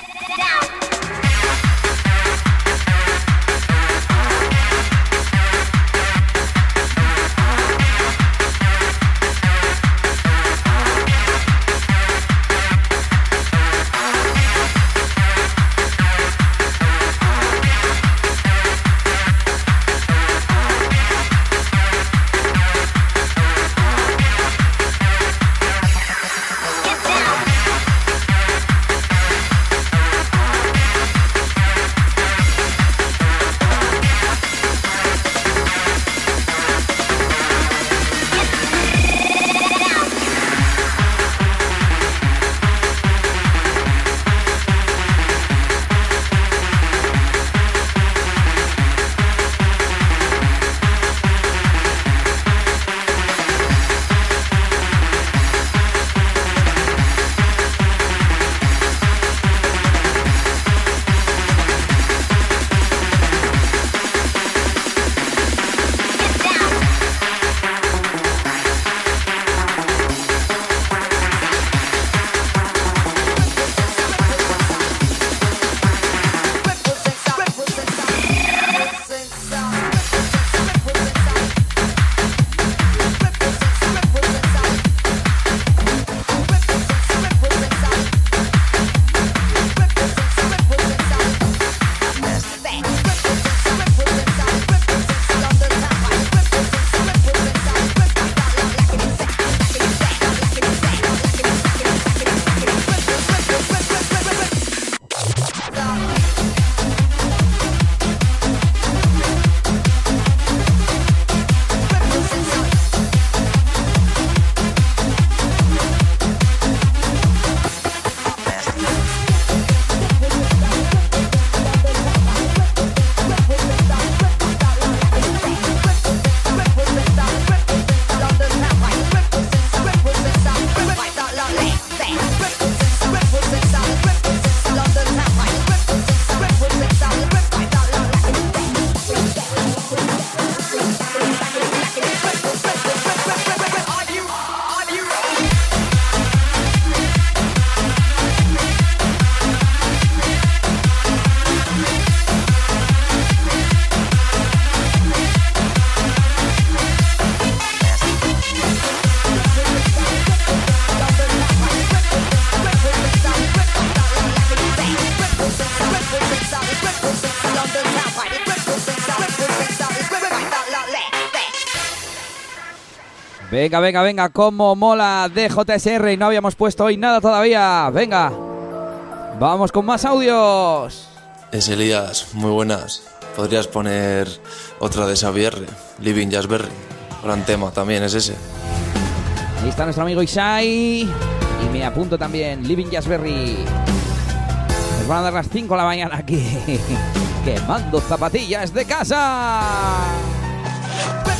Venga, venga, venga, como mola DJSR y no habíamos puesto hoy nada todavía. Venga, vamos con más audios. Es Elías, muy buenas. Podrías poner otra de Xavier, Living Jazzberry. Gran tema también es ese. Ahí está nuestro amigo Isai. Y me apunto también, Living Jazzberry. Nos van a dar las 5 de la mañana aquí. <laughs> Quemando zapatillas de casa.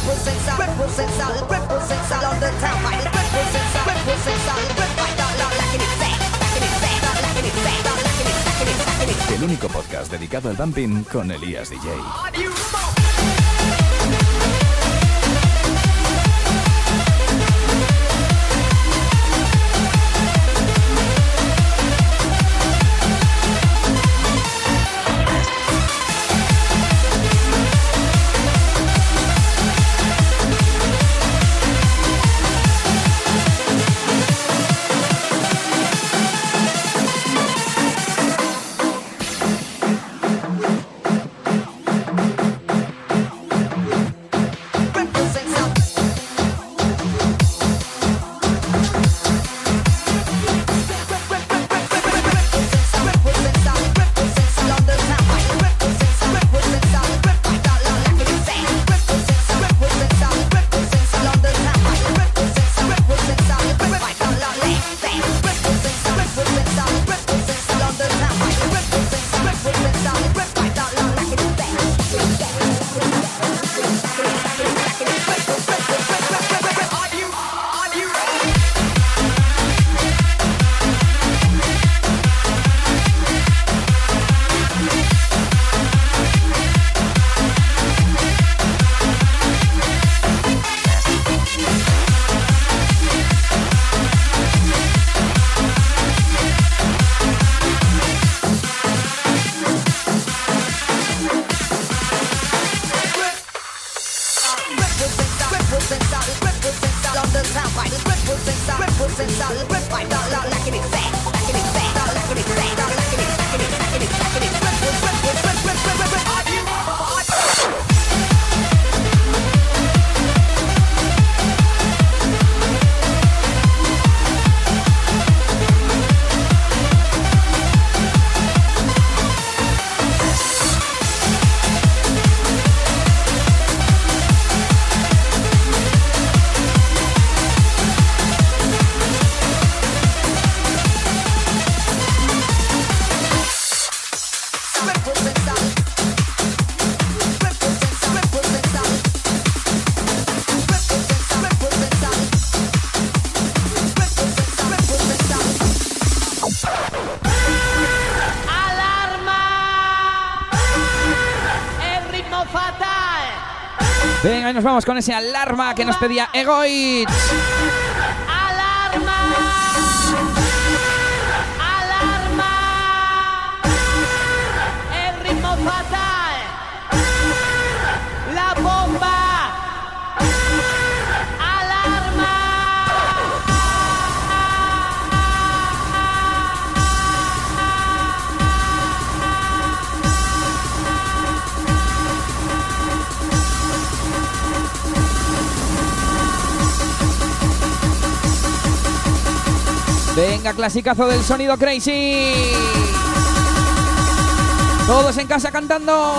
Represent solid, represent solid, represent solid, London town fight. Represent solid, represent solid, represent solid, lacking it back, lacking it back, lacking it back, lacking it, lacking it, lacking it. El único podcast dedicado al bumping con Elías DJ. Nos vamos con ese alarma que nos pedía Egoitz. Clasicazo del sonido crazy. Todos en casa cantando.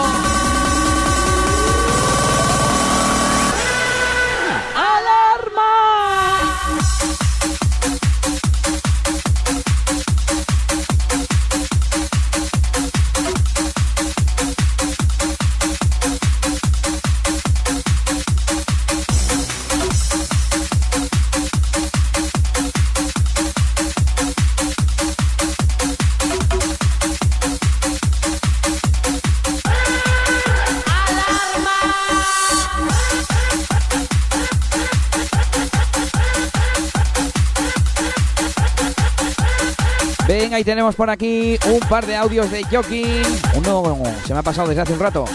Y tenemos por aquí un par de audios de Joking. Uno se me ha pasado desde hace un rato.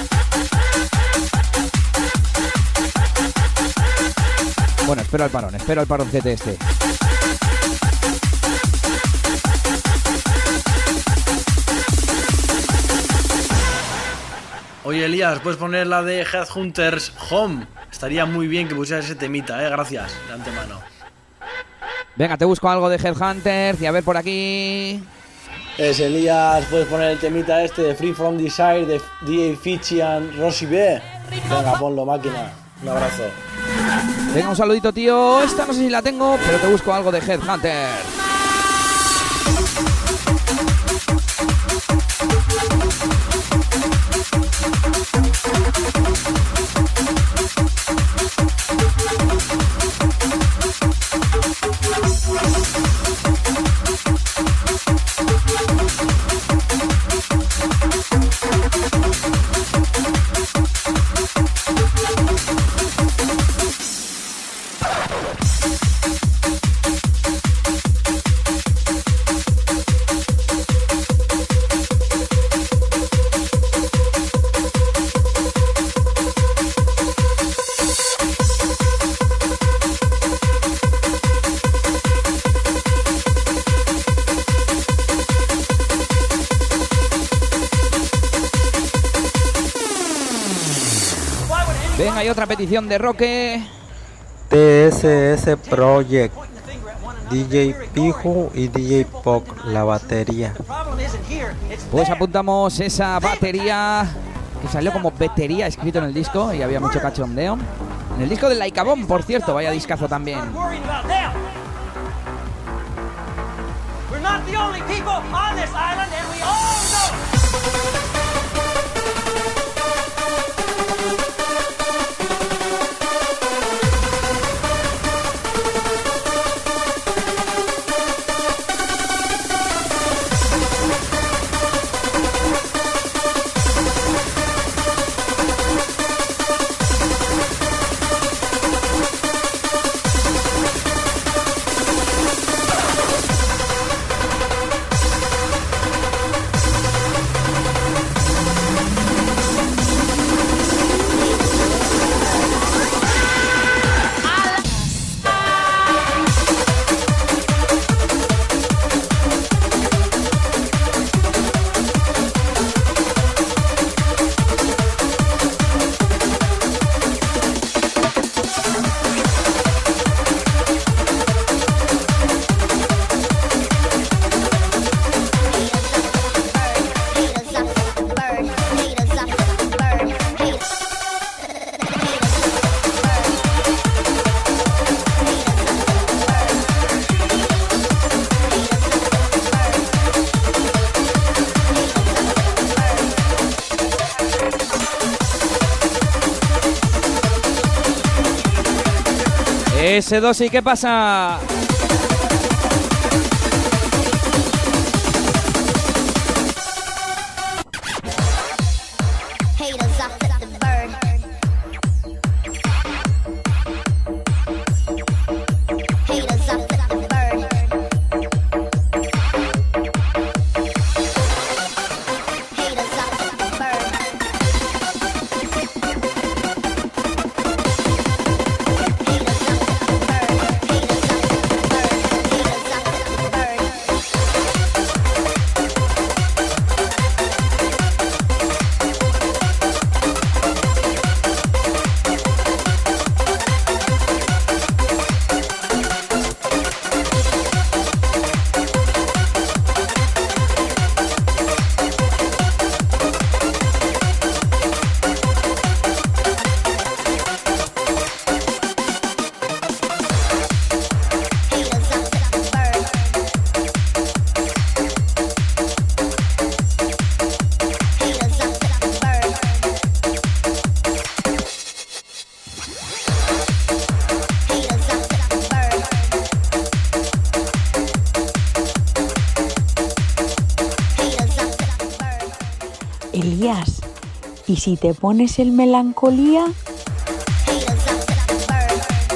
Bueno, espero al parón, espero al paroncete este. Oye, Elías, ¿puedes poner la de Headhunters Home? Estaría muy bien que pusieras ese temita, ¿eh? Gracias, de antemano. Venga, te busco algo de Headhunters y a ver por aquí. Es Elías, ¿puedes poner el temita este de Free From Desire de DJ Fichi and Rosy B? Venga, ponlo, máquina. Un abrazo. Venga, un saludito, tío. Esta no sé si la tengo, pero te busco algo de Headhunters. De Roque. TSS Project. DJ Piju y DJ Poc, la batería. Pues apuntamos esa batería que salió como batería escrito en el disco y había mucho cachondeo. En el disco de Laicabón, por cierto, vaya discazo también. Not the only people on this island, and we all S2 y qué pasa. Si te pones el melancolía?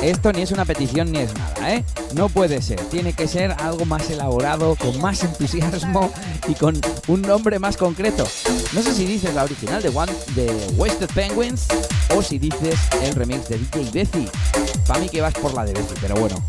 Esto ni es una petición ni es nada, ¿eh? No puede ser. Tiene que ser algo más elaborado, con más entusiasmo y con un nombre más concreto. No sé si dices la original de, One, de Wasted Penguins o si dices el remix de DJ Bezi. Para mí que vas por la de Bezi, pero bueno.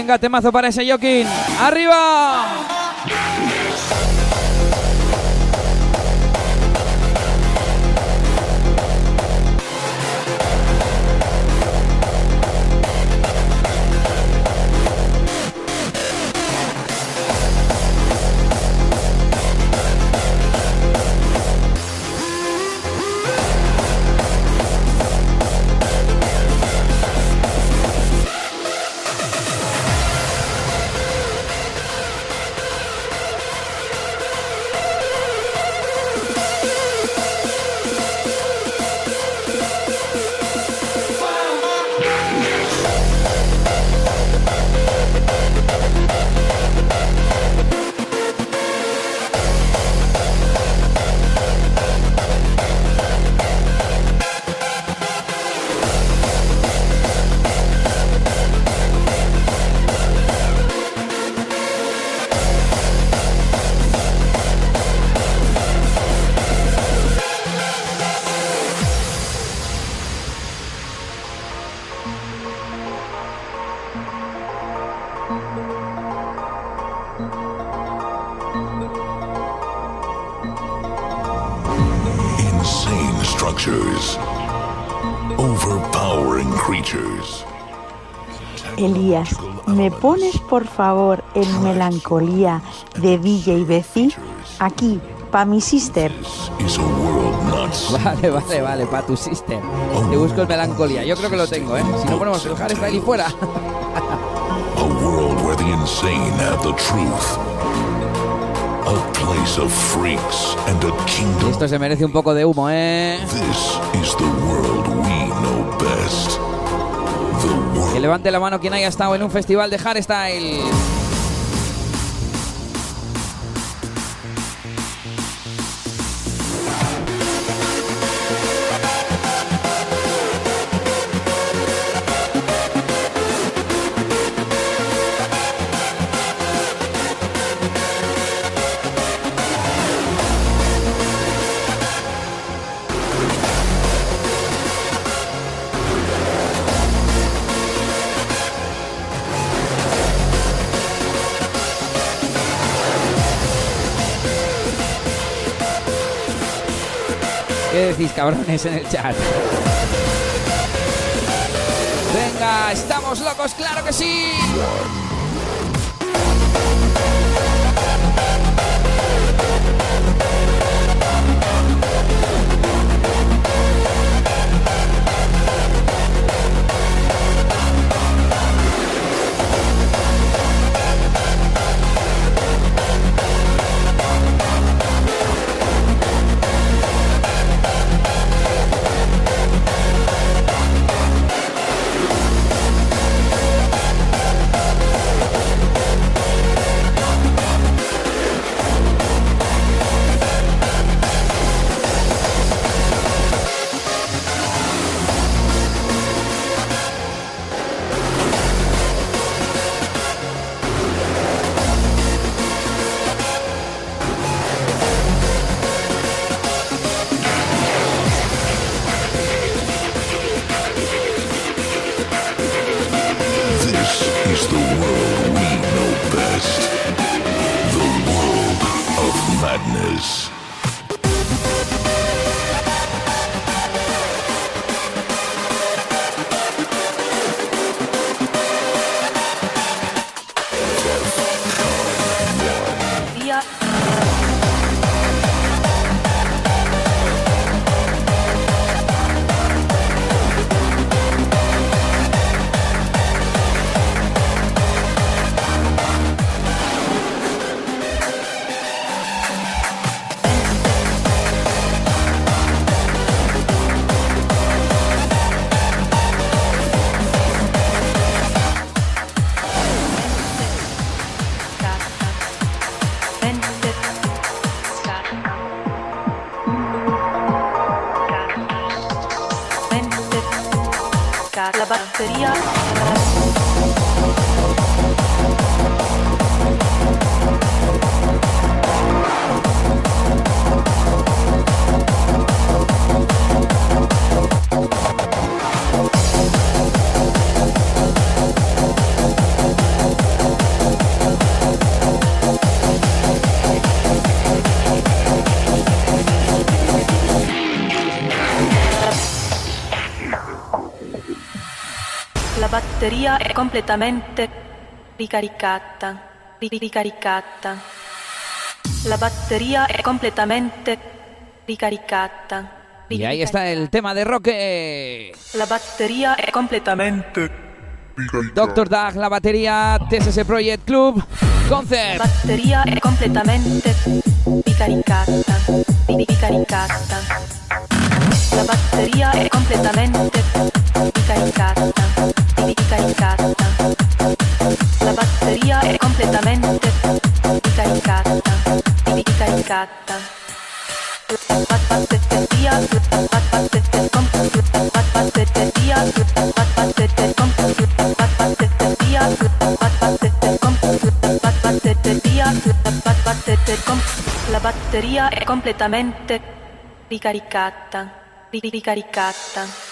Venga, temazo para ese Joaquín. ¡Arriba! ¿Me pones por favor en melancolía de DJ Bezi? Aquí, pa' mi sister. Vale, vale, vale, para tu sister. Te busco el melancolía. Yo creo que lo tengo, ¿eh? Si no ponemos el Hardstyle fuera. A world where the insane have the truth. A place of freaks and a kingdom. Esto se merece un poco de humo, ¿eh? This is the world we know best. Que levante la mano quien haya estado en un festival de hardstyle. ¿Qué decís, cabrones, en el chat? Venga, estamos locos, claro que sí. La batteria è completamente ricaricata. ri- Ricaricata. La batteria è completamente ricaricata. Y ahí está el tema de Roque. La batteria è completamente Doctor Dag, la batería, TSS Project Club, Concept. La batteria è completamente ricaricata. ri- Ricaricata. La batteria è completamente batteria è completamente ricaricata. ri- Ricaricata.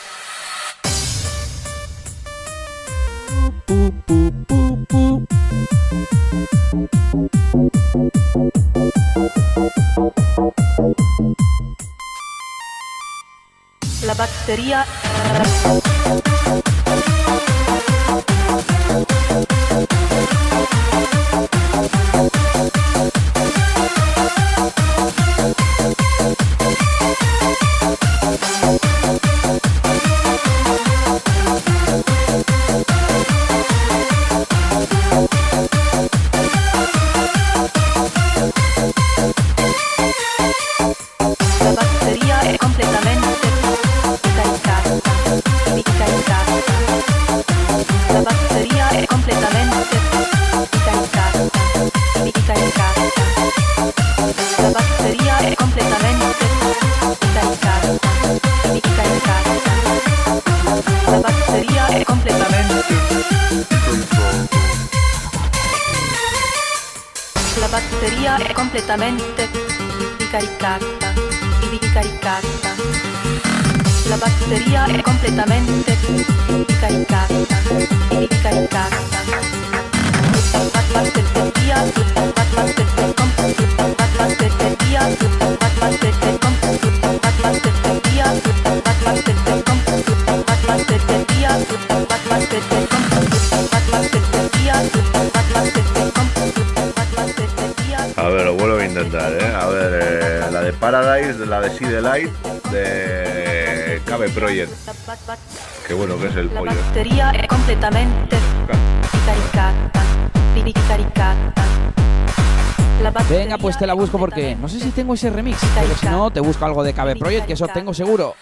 La busco porque no sé si tengo ese remix, pero si no, te busco algo de KB Project, que eso tengo seguro.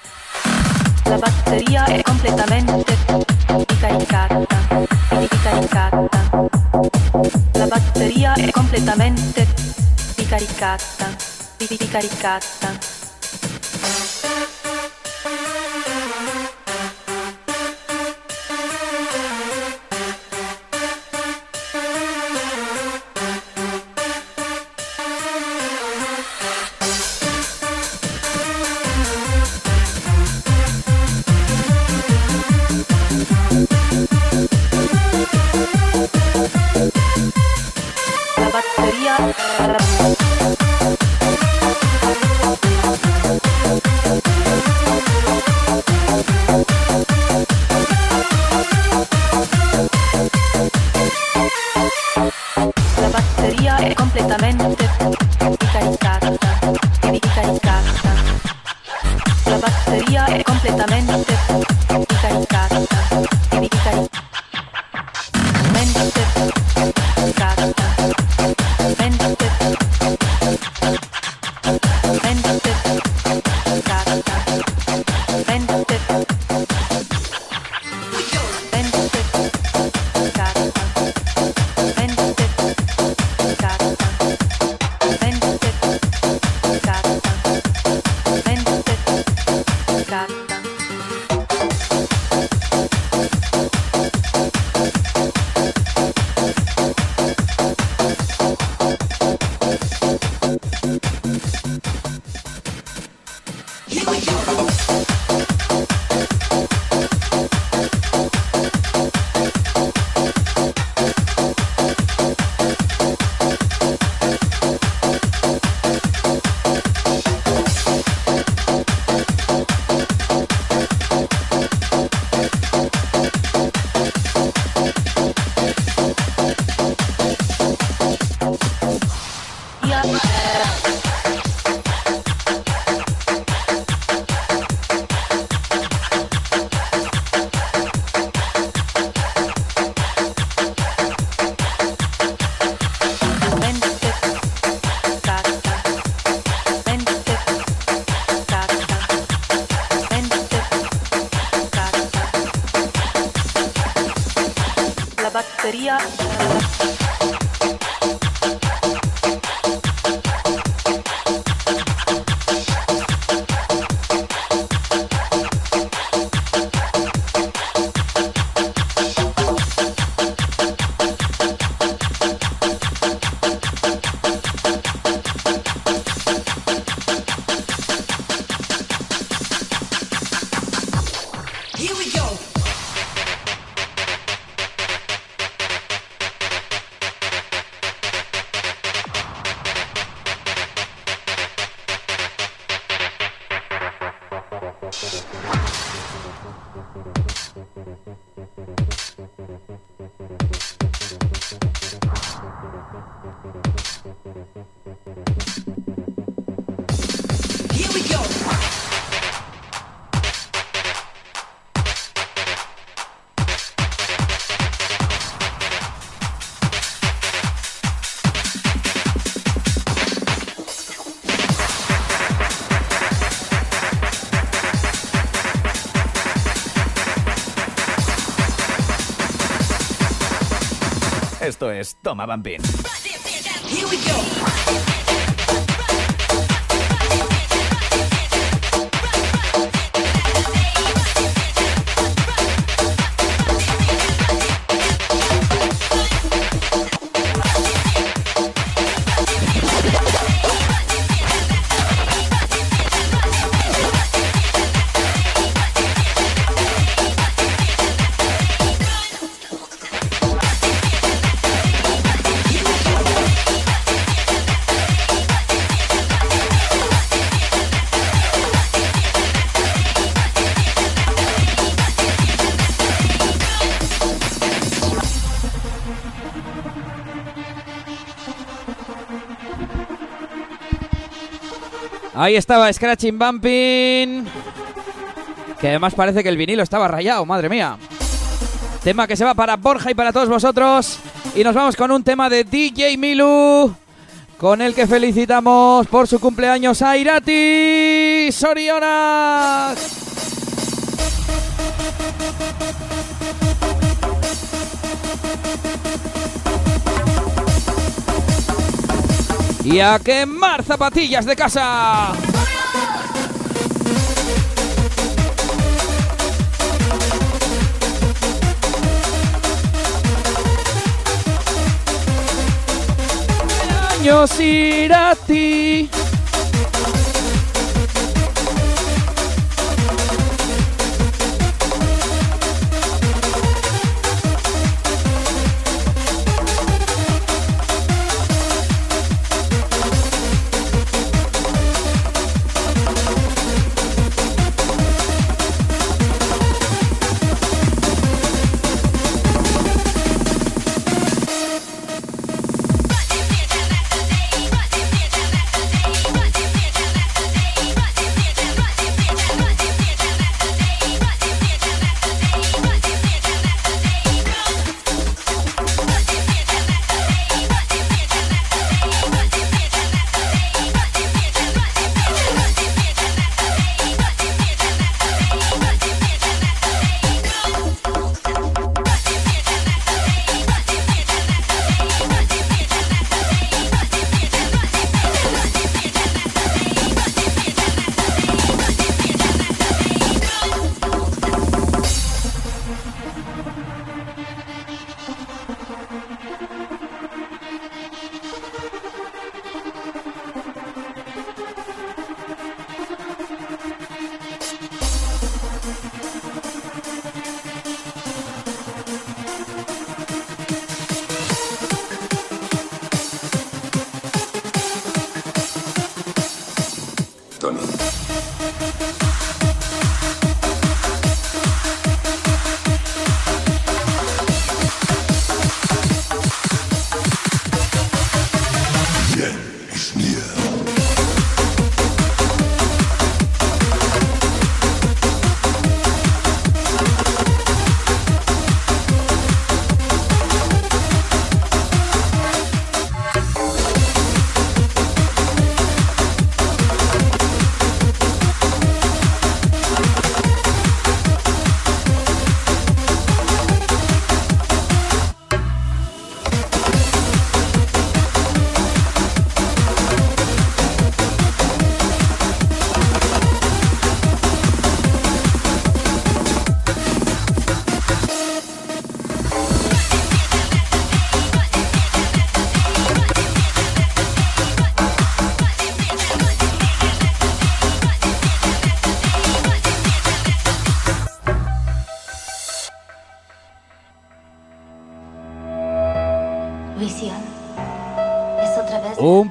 La batteria è completamente. Ricaricata. La batteria è completamente ricaricata. Ricaricata. Here we go. Es Toma Bambín. Here we go. Ahí estaba Scratching Bumping. Que además parece que el vinilo estaba rayado, madre mía. Tema que se va para Borja y para todos vosotros. Y nos vamos con un tema de DJ Milu. Con el que felicitamos por su cumpleaños a Irati. Y a quemar zapatillas de casa. Años Irati. Visión.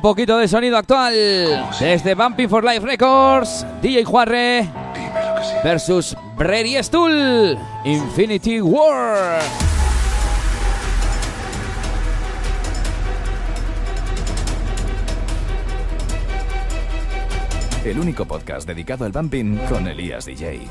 Poquito de sonido actual. Desde Bumping for Life Records, DJ Juarre versus Brady Stool, Infinity War. El único podcast dedicado al bumping con Elías DJ.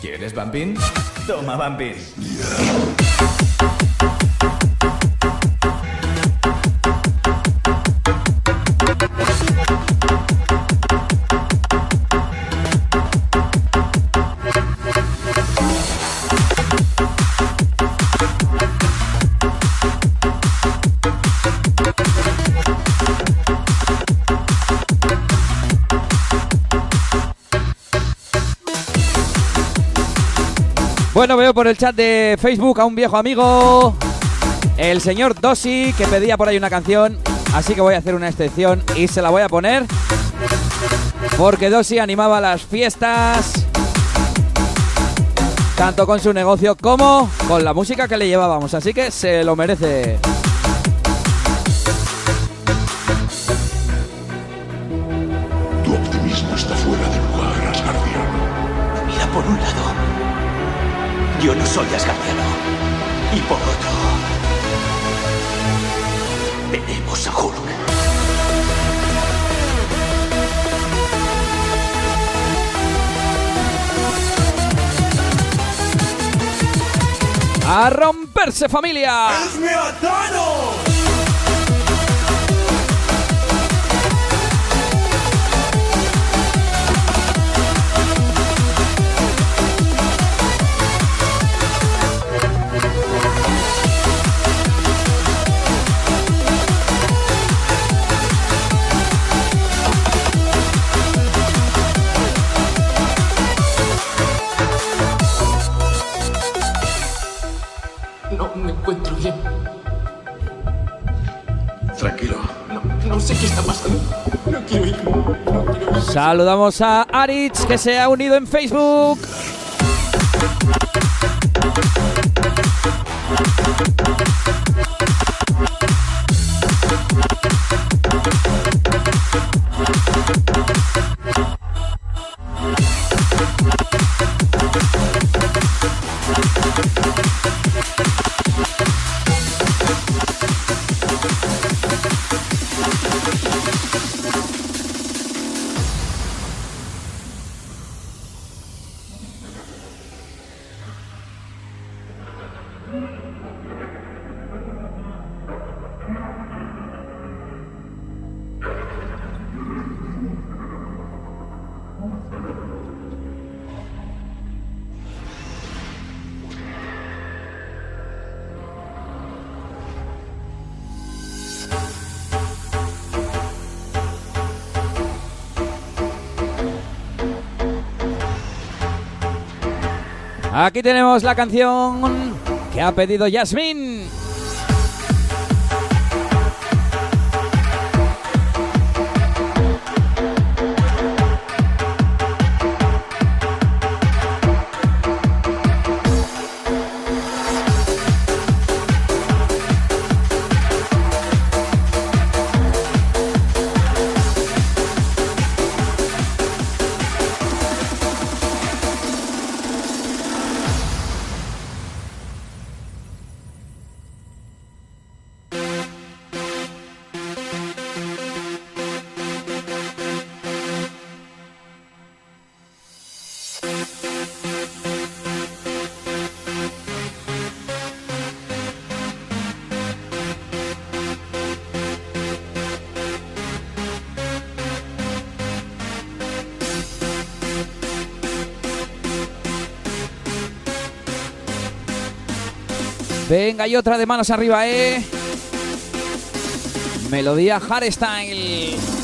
¿Quieres bumping? Toma bumping. Bueno, veo por el chat de Facebook a un viejo amigo, el señor Dosi, que pedía por ahí una canción. Así que voy a hacer una excepción y se la voy a poner. Porque Dosi animaba las fiestas. Tanto con su negocio como con la música que le llevábamos. Así que se lo merece. Soy asgardiano. Y por otro. Tenemos a Hulk. ¡A romperse familia! ¡Esme a Thanos! Saludamos a Aritz que se ha unido en Facebook. Aquí tenemos la canción que ha pedido Yasmin. Venga, y otra de manos arriba, ¿eh? Melodía hardstyle.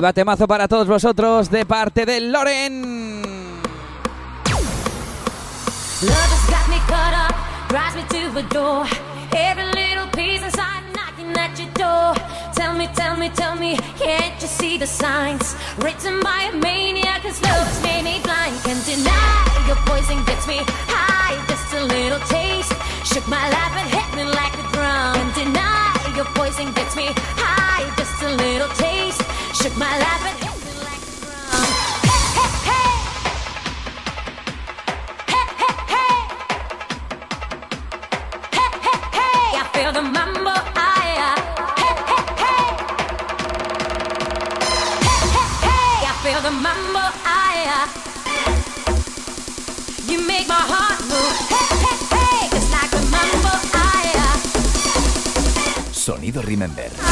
Ahí va temazo para todos vosotros de parte de Loren. Tell me, tell me, tell me, can't you see the signs? Written by a maniac, cause made me blind. Can't deny your poison gets me high, just a little taste. Shook my life and hit me like a drum. Can't deny your poison gets me high, just a little taste. Shook my life and hit me like a drum. Hey, hey, hey. Hey, I feel the mambo, I, hey, hey, hey. Hey, hey, hey, I feel the mambo, I, You make my heart move, hey, hey, hey, just like the mambo, I, Sonido Remember.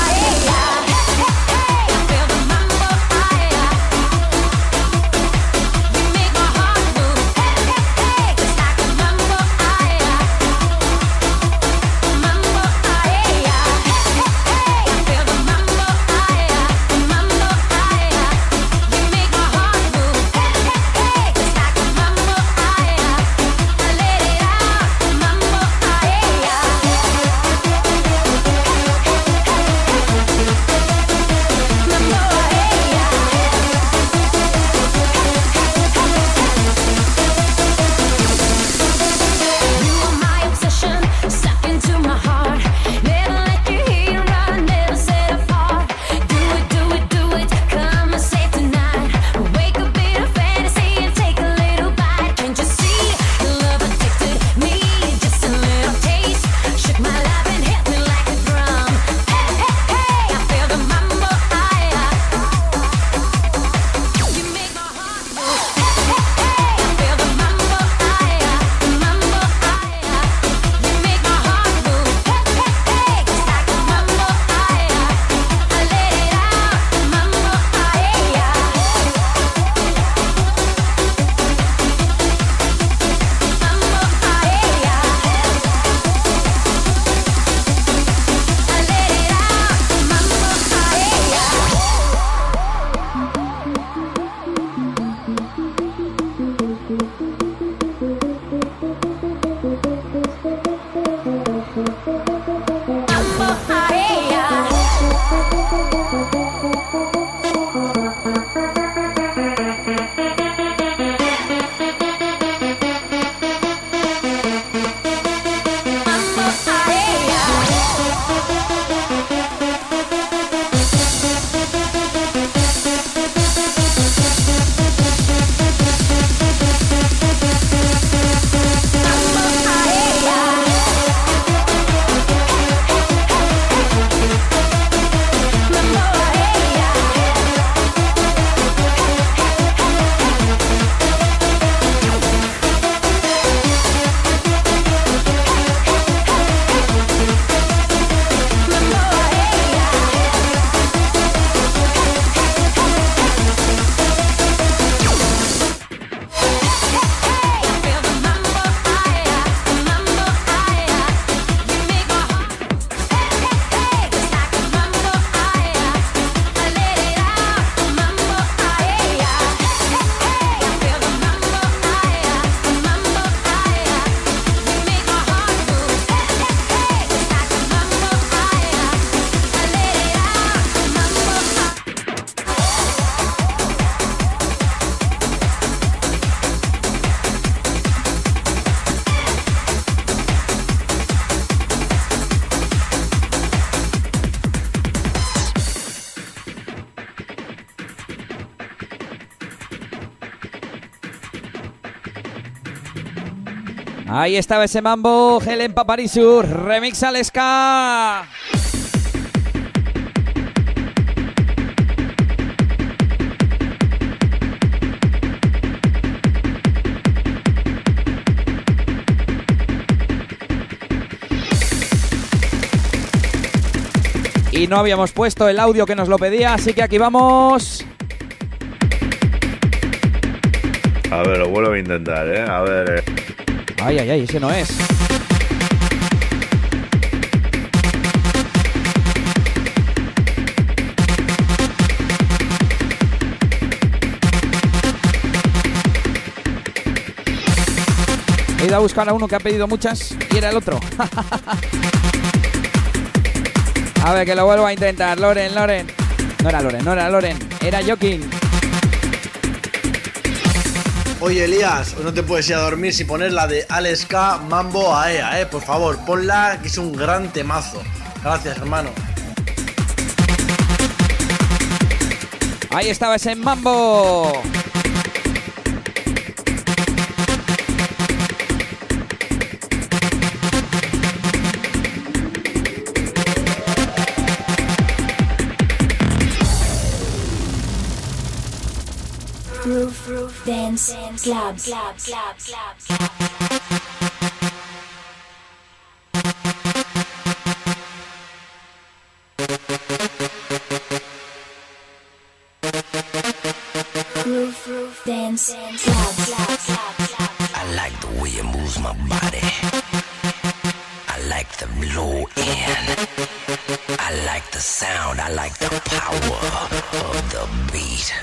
Ahí estaba ese mambo, Helen Paparizur, remix al ska. Y no habíamos puesto el audio que nos lo pedía, así que aquí vamos. A ver, lo vuelvo a intentar, ¿eh? A ver. eh. Ay, ay, ay, ese no es. He ido a buscar a uno que ha pedido muchas y era el otro. <laughs> a ver, que lo vuelvo a intentar. Loren, Loren. No era Loren, no era Loren. Era Joking. Oye, Elías, no te puedes ir a dormir si pones la de Alex K Mambo Aea, eh. Por favor, ponla, que es un gran temazo. Gracias, hermano. Ahí estaba ese mambo. Dance, dance, club, club, club. I like the way it moves my body. I like the low end. I like the sound. I like the power of the beat.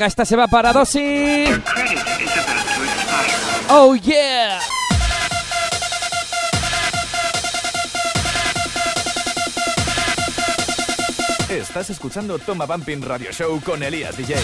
Venga, esta se va para Dosi. Oh yeah. Estás escuchando Toma Bumping Radio Show con Elías DJ.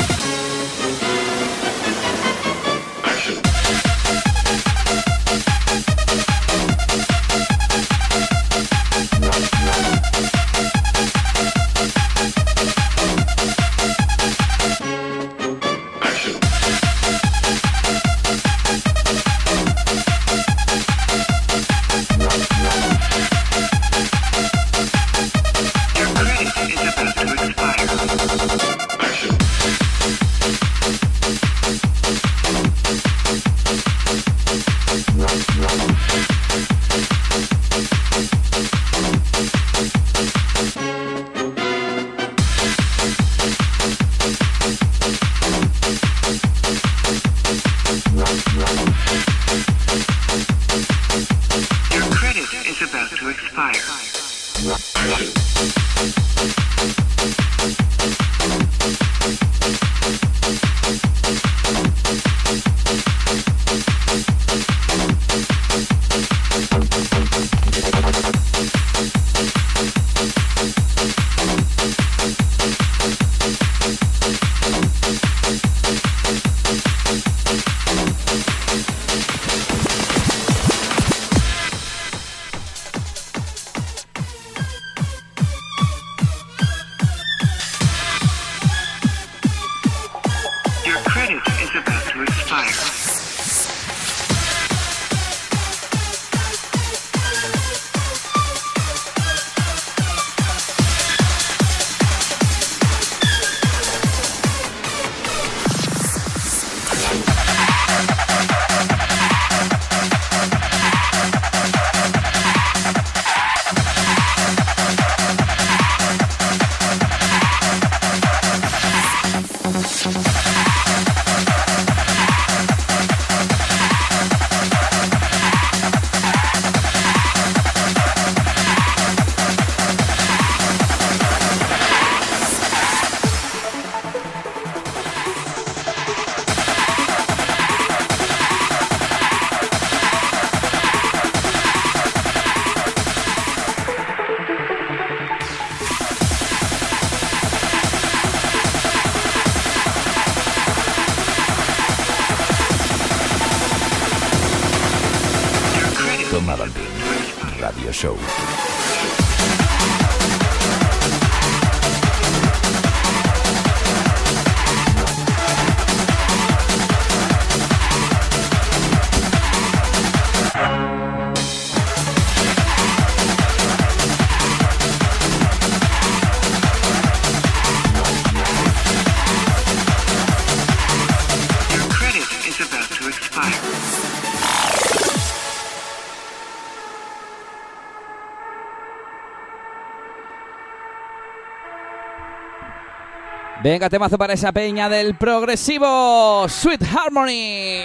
Venga, temazo para esa peña del progresivo Sweet Harmony.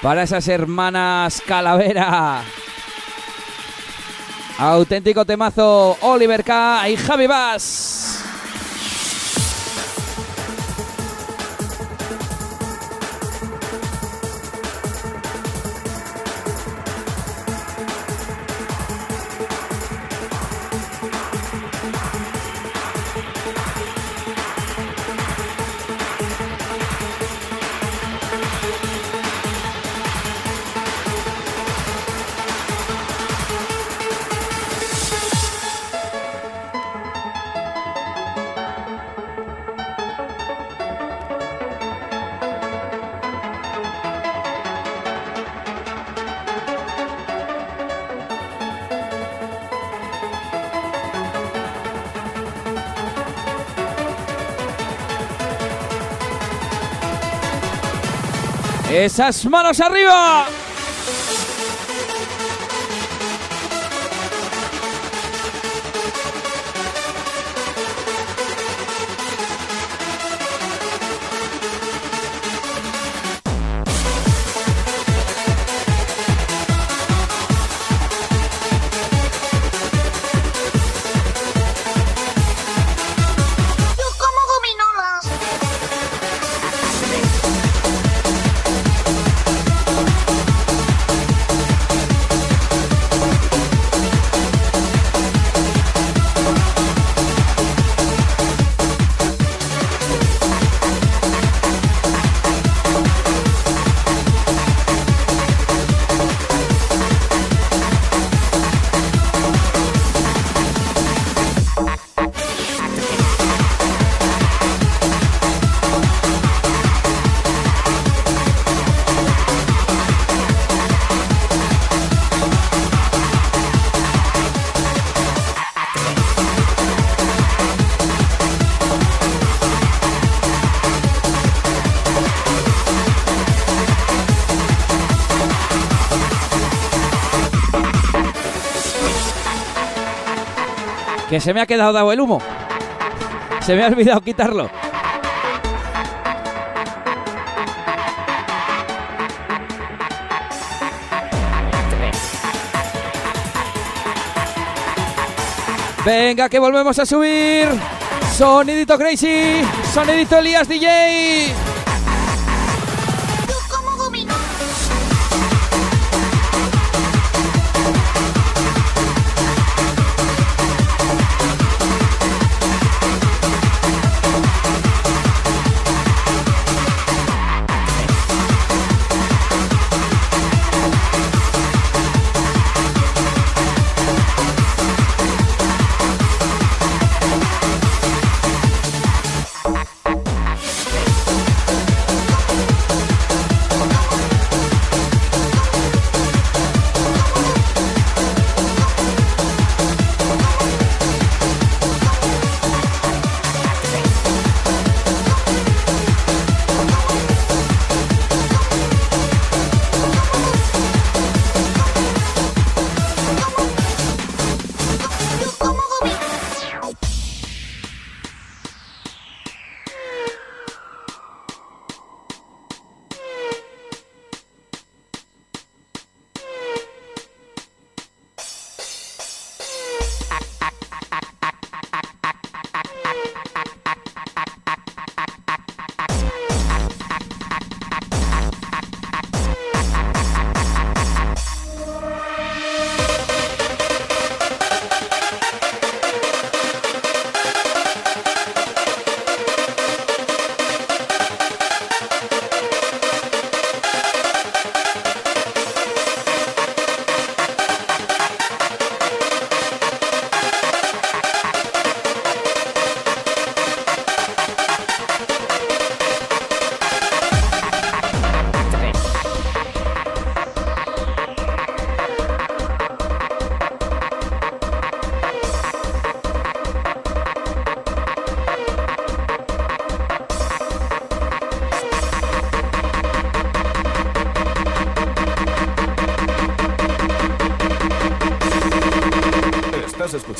Para esas hermanas Calavera. Auténtico temazo Oliver K y Javi Bass. Esas manos arriba. Se me ha quedado dado el humo. Se me ha olvidado quitarlo. Venga, que volvemos a subir. Sonidito Crazy. Sonidito Elías DJ.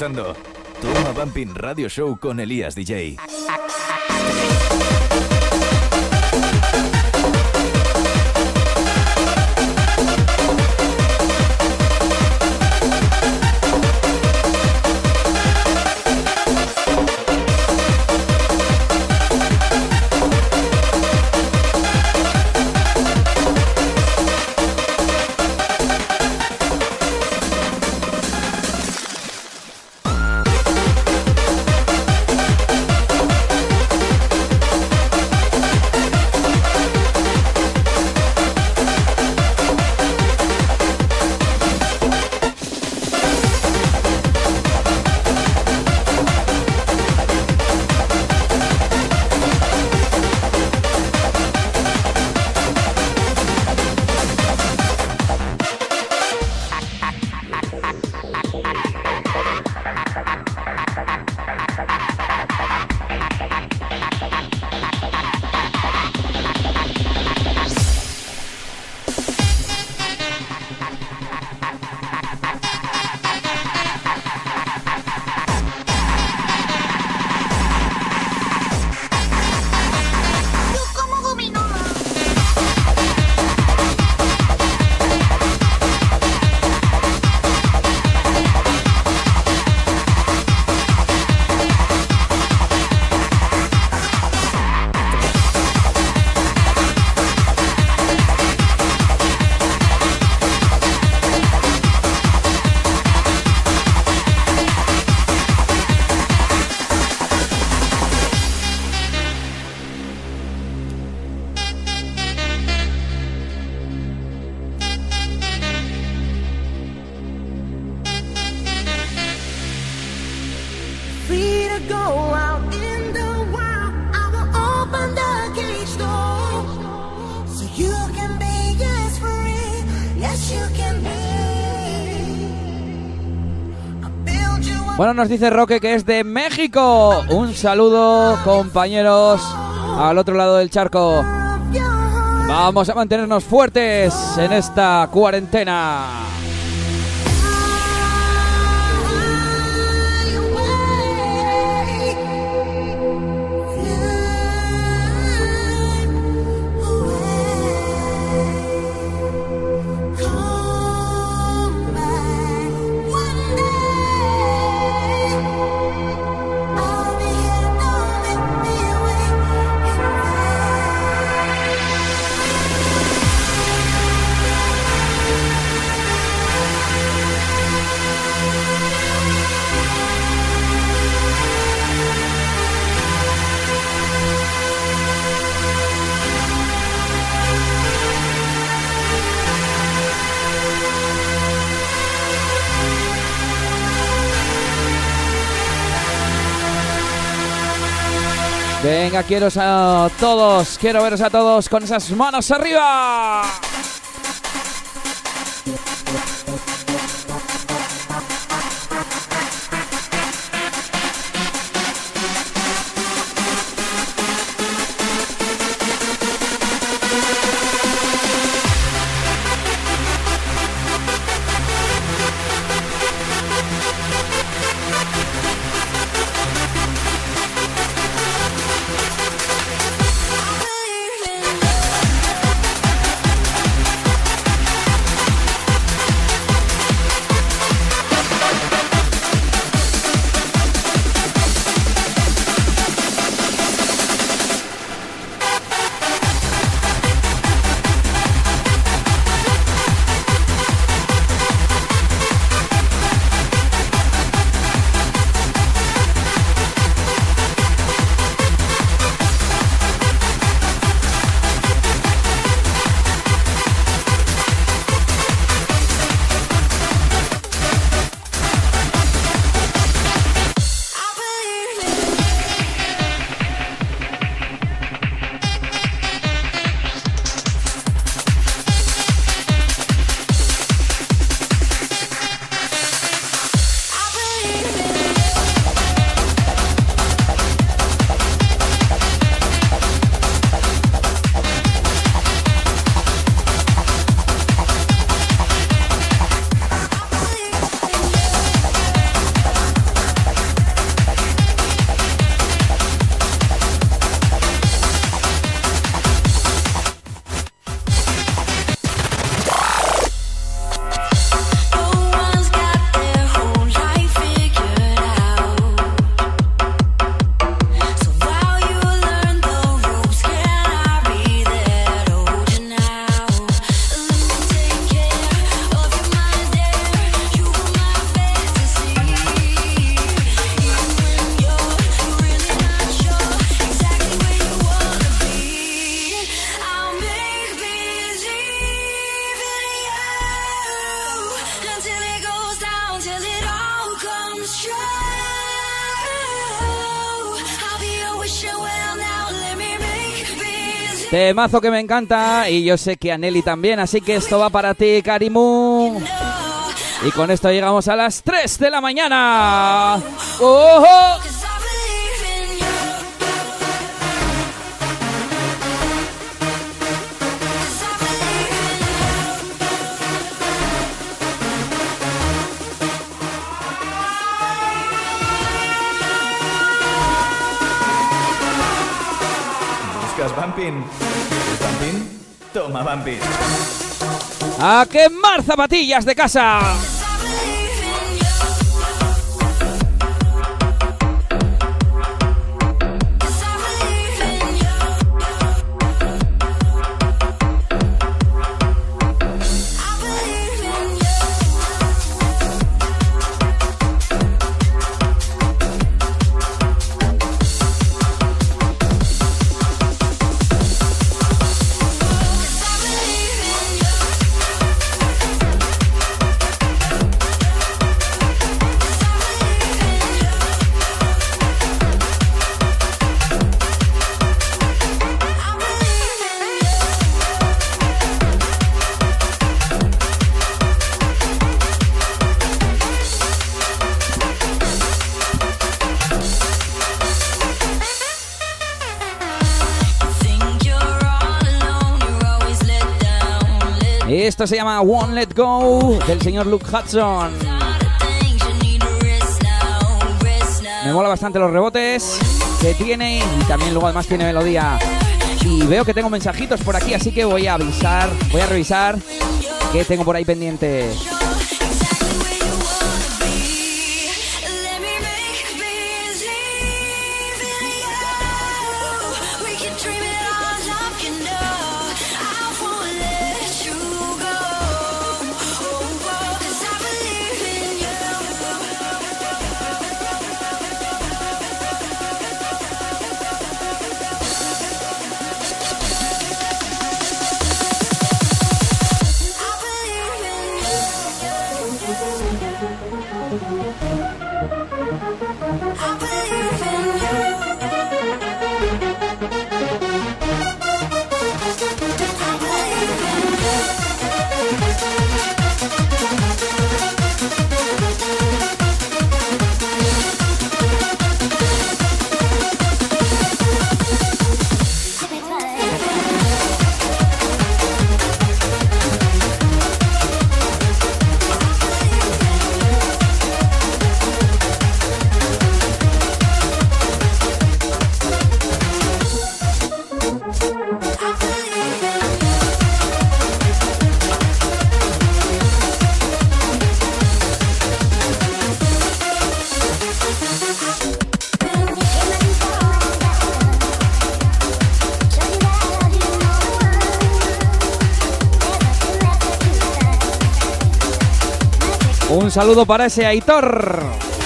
Escuchando Toma Bumping Radio Show con Elías DJ. Bueno, nos dice Roque que es de México. Un saludo, compañeros, al otro lado del charco. Vamos a mantenernos fuertes en esta cuarentena. Venga, quiero a todos, quiero veros a todos con esas manos arriba. Temazo que me encanta y yo sé que a Nelly también, así que esto va para ti, Karimu. Y con esto llegamos a las 3 de la mañana. ¡Ojo! Bumping. ¡A quemar zapatillas de casa! Se llama One Let Go del señor Luke Hudson. Me mola bastante los rebotes que tiene y también luego además tiene melodía. Y veo que tengo mensajitos por aquí, así que voy a avisar, voy a revisar qué tengo por ahí pendiente. Saludo para ese Aitor.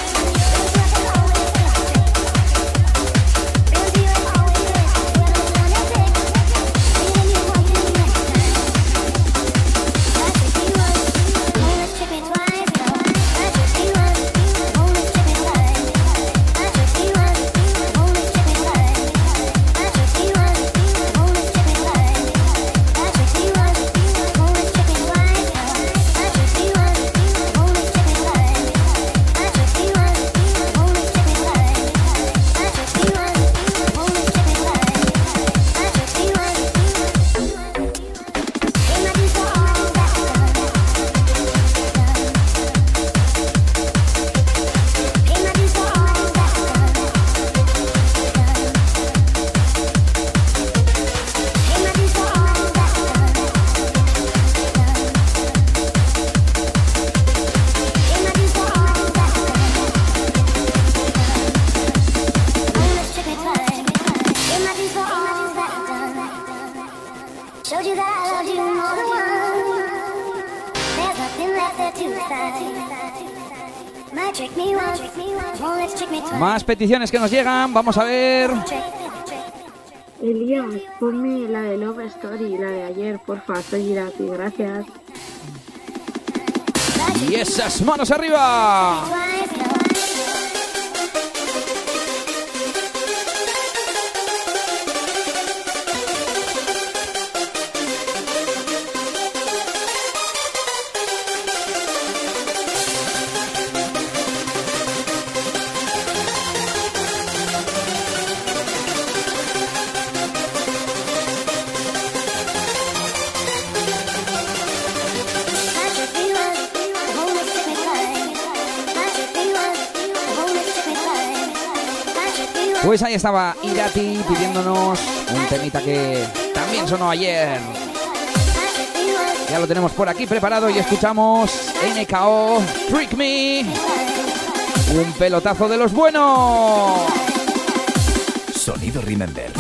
Peticiones que nos llegan, vamos a ver. Elías, ponme la de Love Story, la de ayer, porfa, soy Irati, gracias. Y esas manos arriba. estaba Irati pidiéndonos un temita que también sonó ayer. Ya lo tenemos por aquí preparado y escuchamos NKO Trick Me. Un pelotazo de los buenos. Sonido Remember.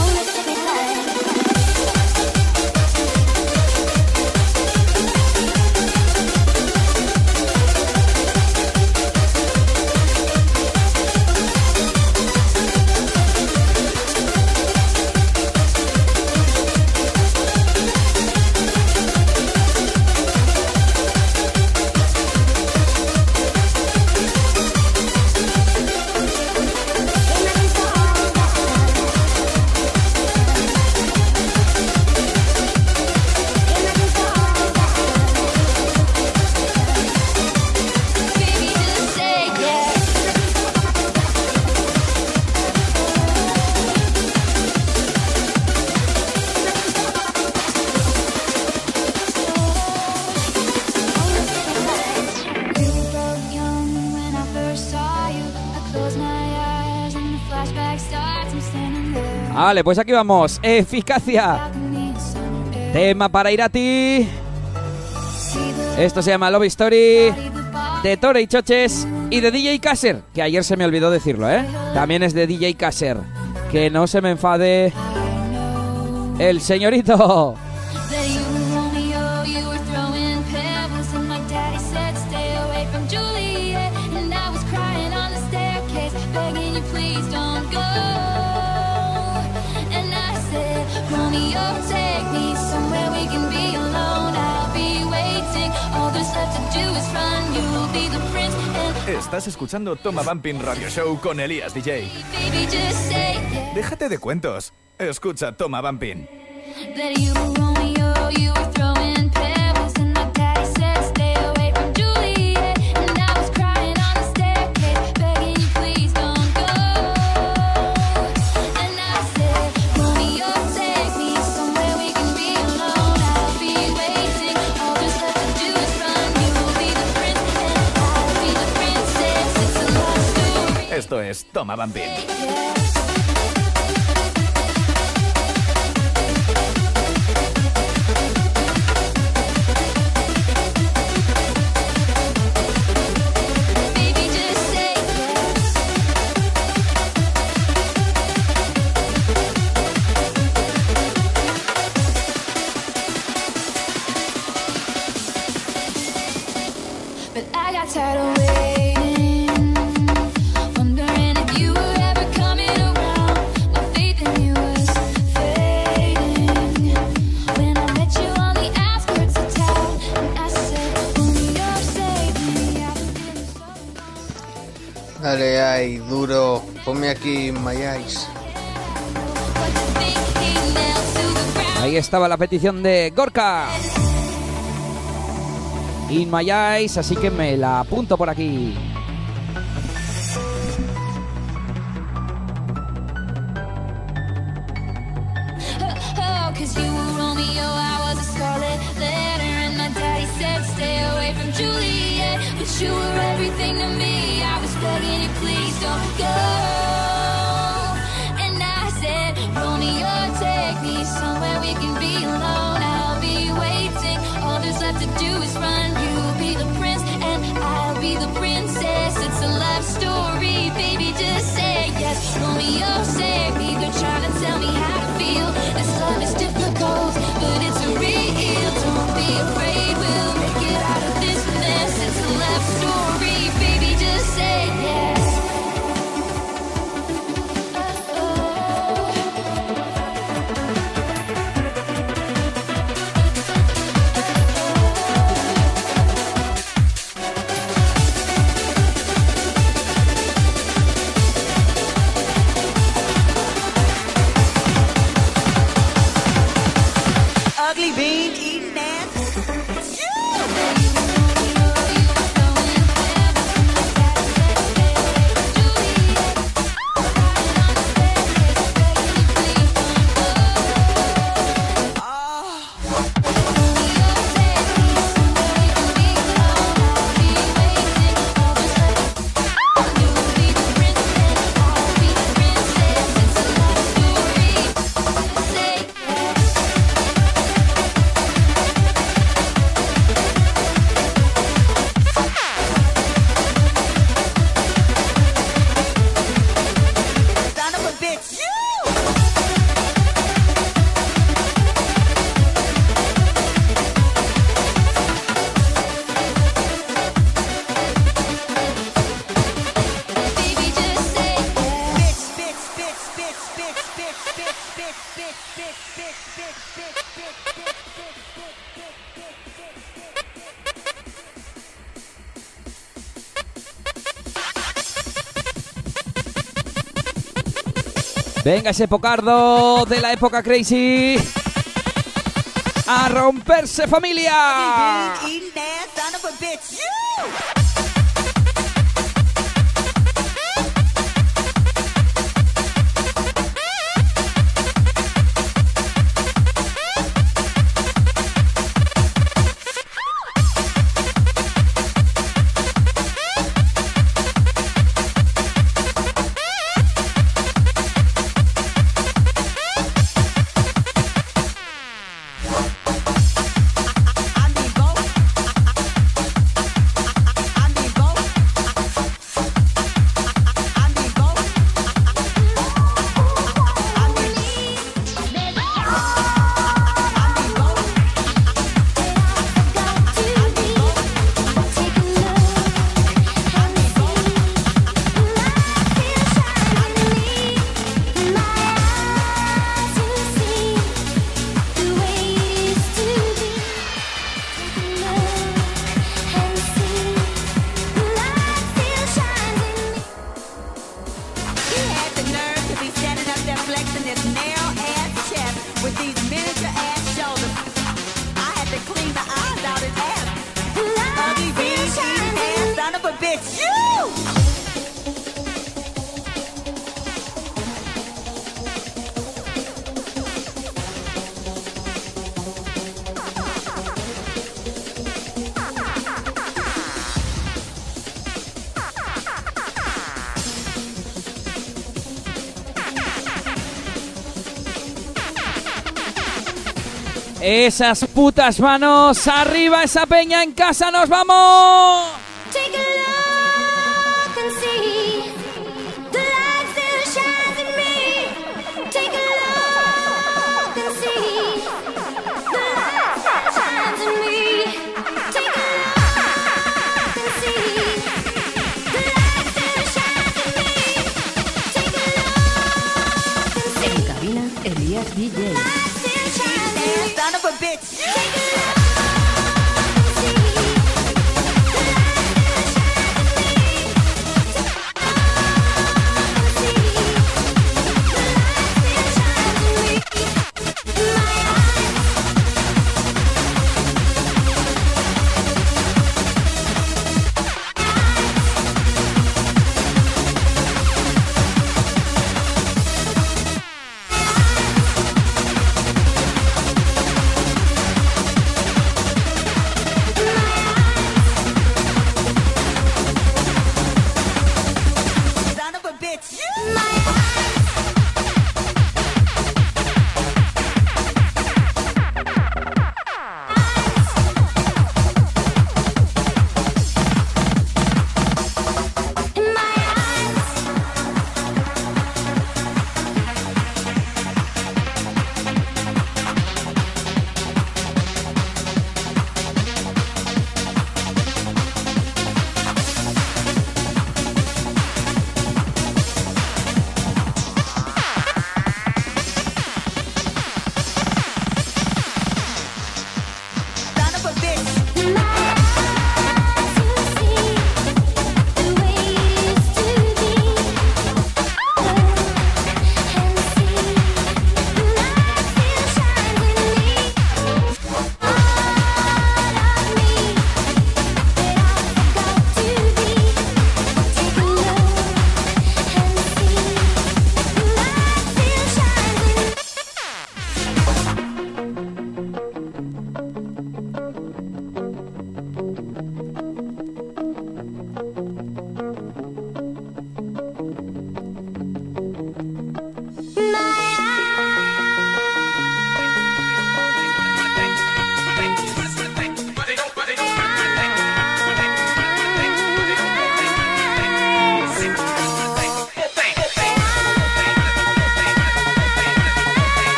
Vale, pues aquí vamos. Eficacia. Tema para ir a ti. Esto se llama Love Story de Tore y Choches y de DJ Kasser, que ayer se me olvidó decirlo, ¿eh? También es de DJ Kasser. Que no se me enfade el señorito. Estás escuchando Toma Bumping Radio Show con Elías DJ. Déjate de cuentos. Escucha Toma Bumping. home, van. Yeah. Aquí My Eyes. Ahí estaba la petición de Gorka. In My Eyes, así que me la apunto por aquí. Venga ese pocardo de la época crazy. A romperse familia. Esas putas manos arriba, esa peña en casa, nos vamos.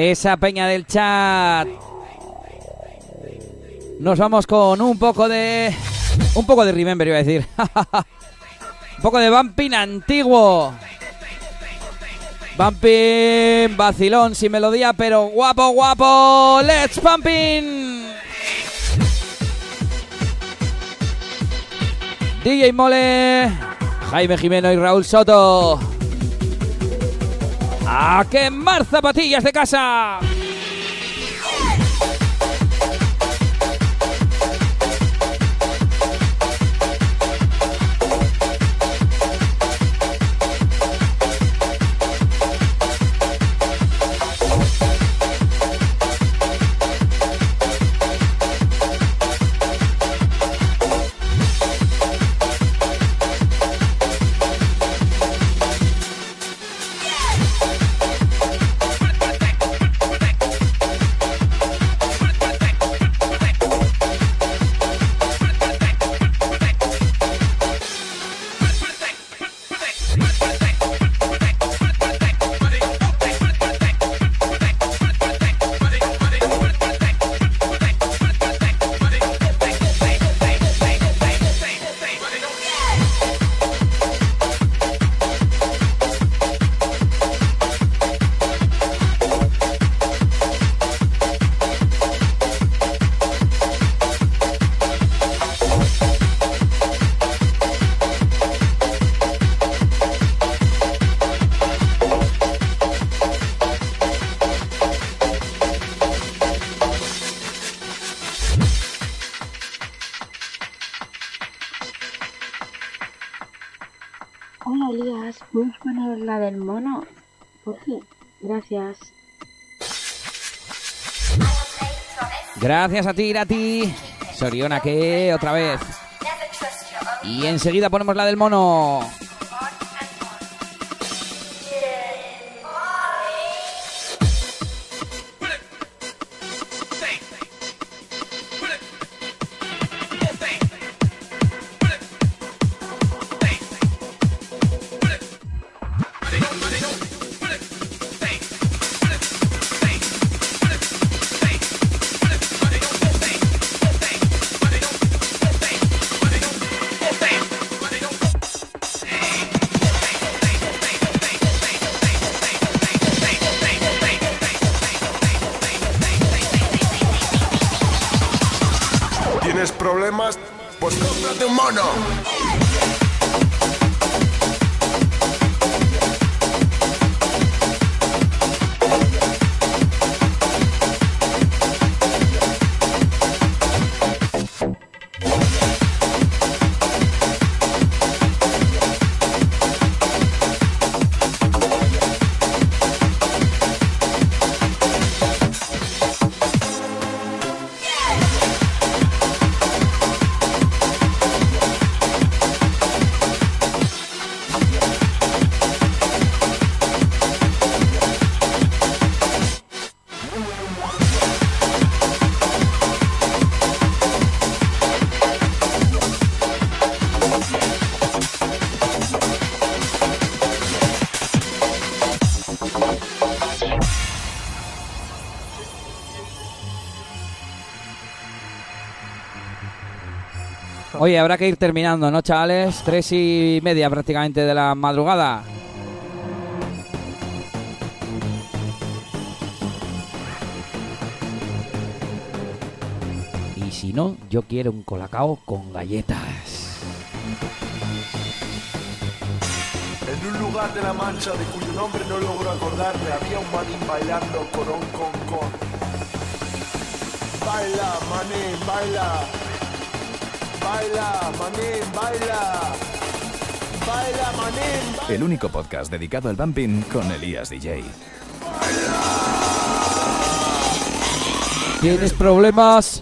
Esa peña del chat. Nos vamos con un poco de. Un poco de Remember, iba a decir. <laughs> un poco de Bumping antiguo. Bumping, vacilón, sin melodía, pero guapo, guapo. ¡Let's Bumping! DJ Mole, Jaime Jimeno y Raúl Soto. ¡A quemar zapatillas de casa! Gracias a ti, Irati. Soriona, que otra vez. Y enseguida ponemos la del mono. Oye, habrá que ir terminando, ¿no, chavales? Tres y media prácticamente de la madrugada. Y si no, yo quiero un colacao con galletas. En un lugar de la Mancha de cuyo nombre no logro acordarme, había un manín bailando corón con con. Baila, manín, baila. Baila, manín, baila. Baila, manín, baila. El único podcast dedicado al bumping con Elías DJ. ¿Tienes problemas?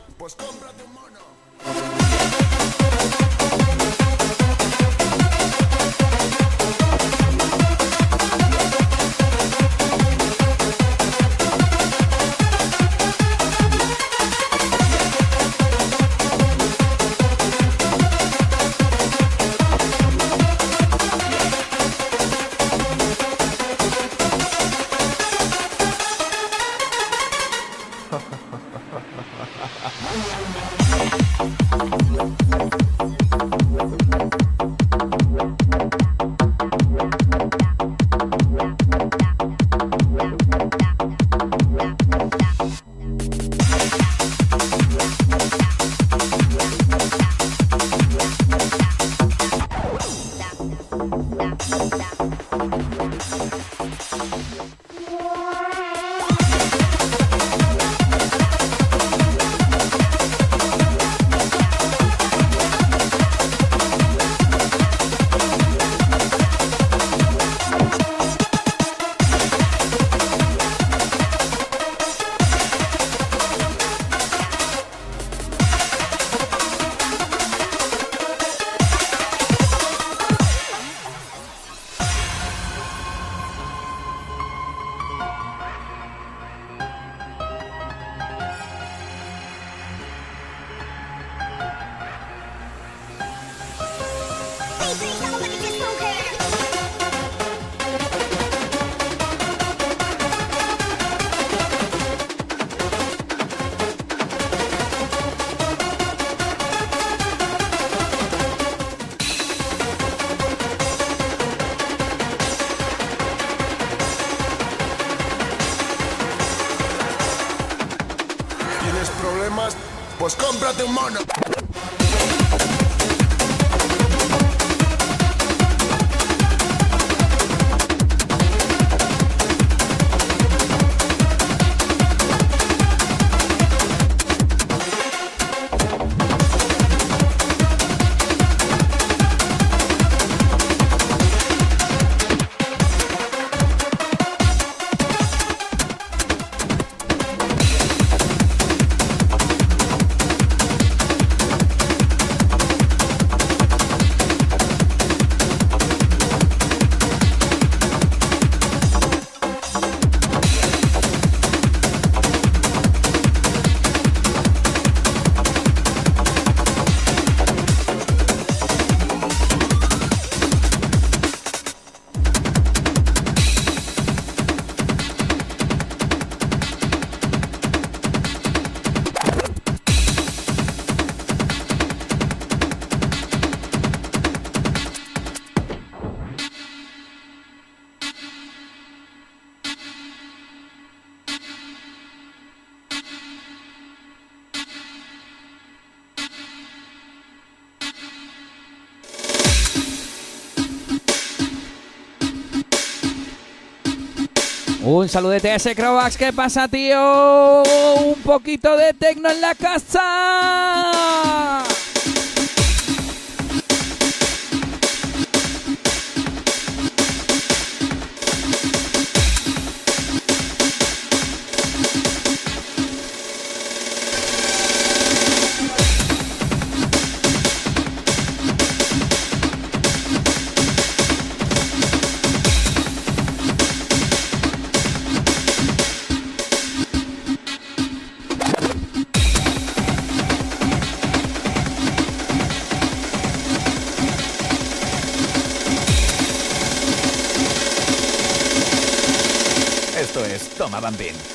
Un saludete a ese Crovax. ¿Qué pasa, tío? Un poquito de tecno en la casa. Es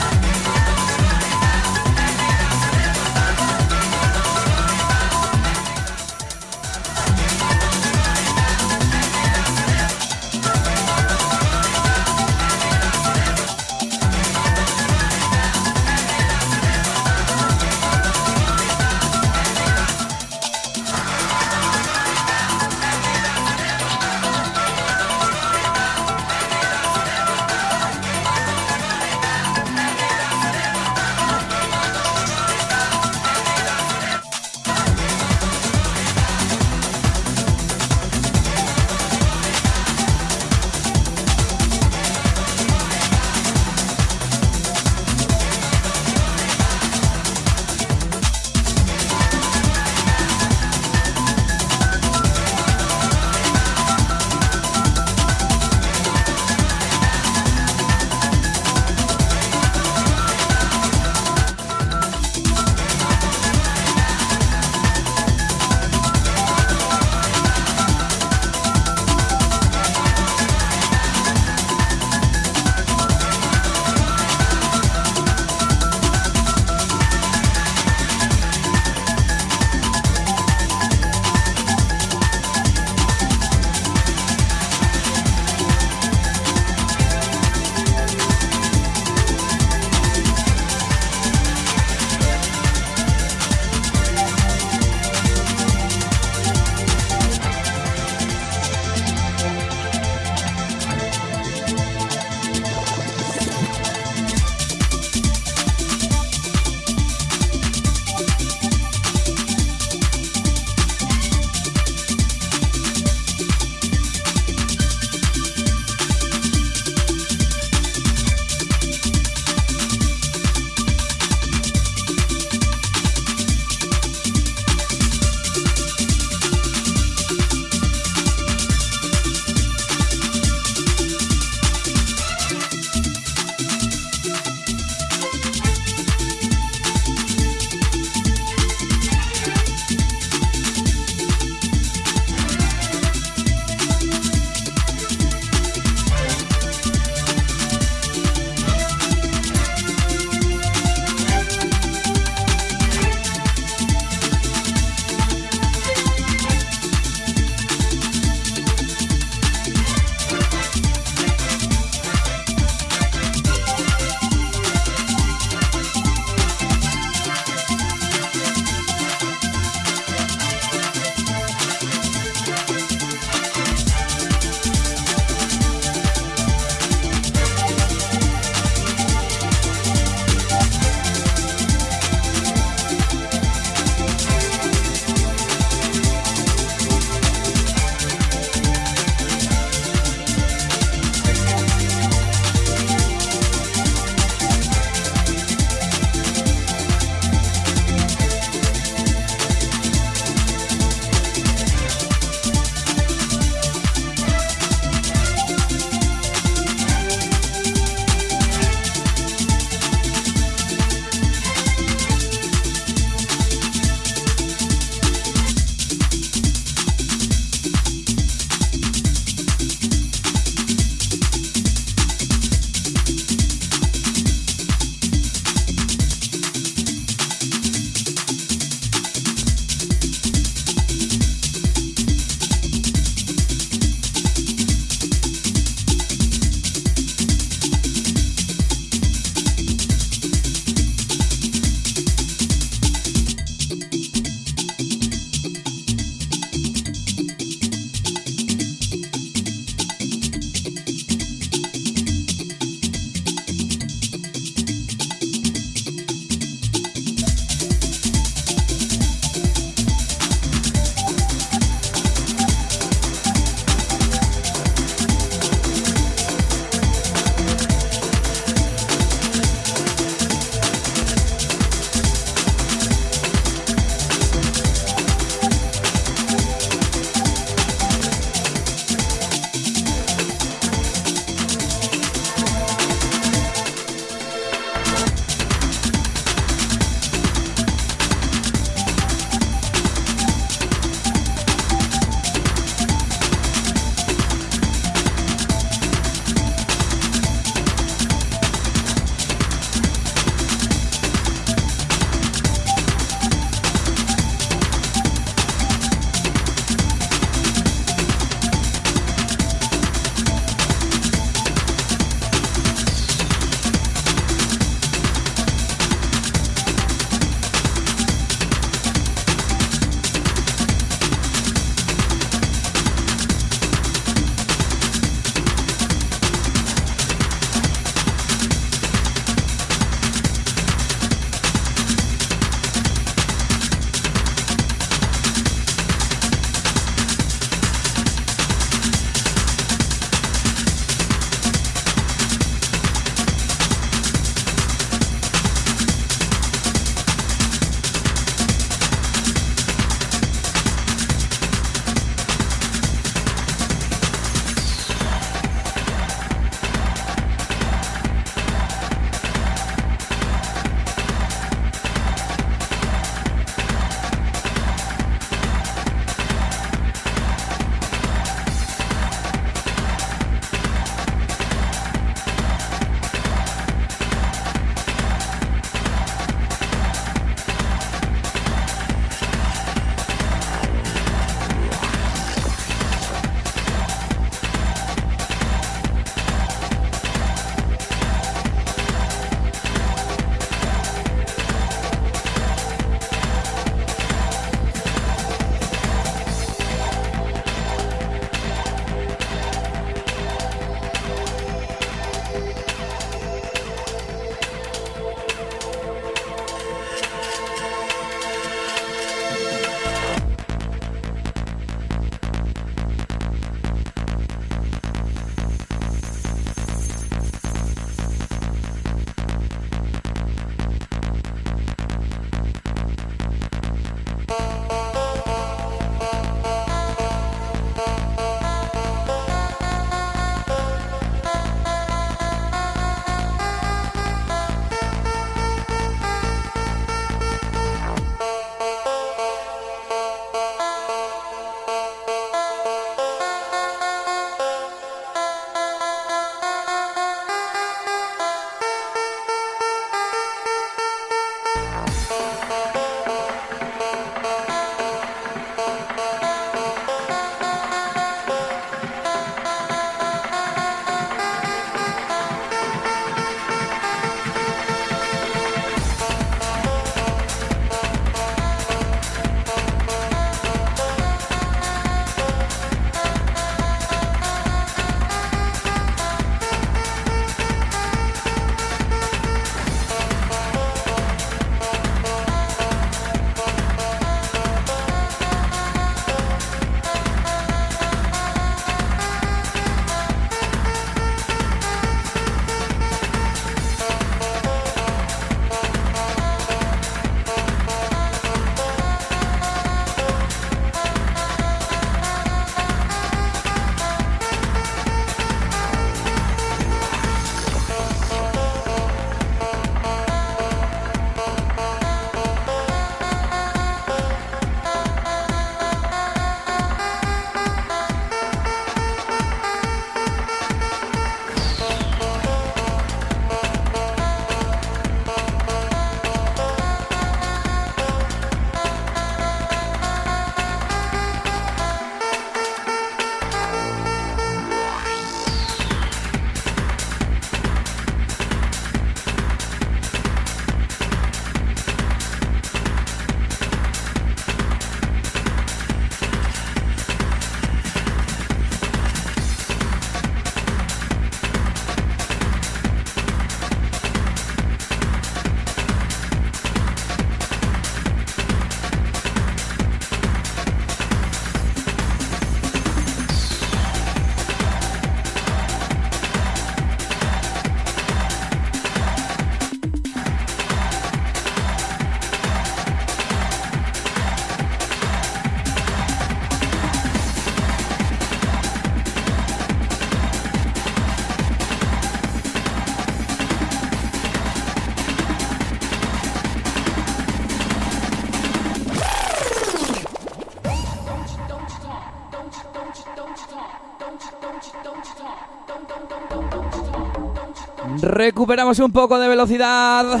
Recuperamos un poco de velocidad.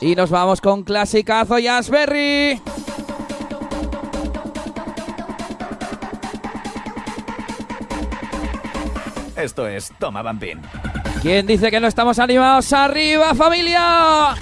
Y nos vamos con clasicazo Berry. Esto es Toma Bambín. ¿Quién dice que no estamos animados? ¡Arriba, familia!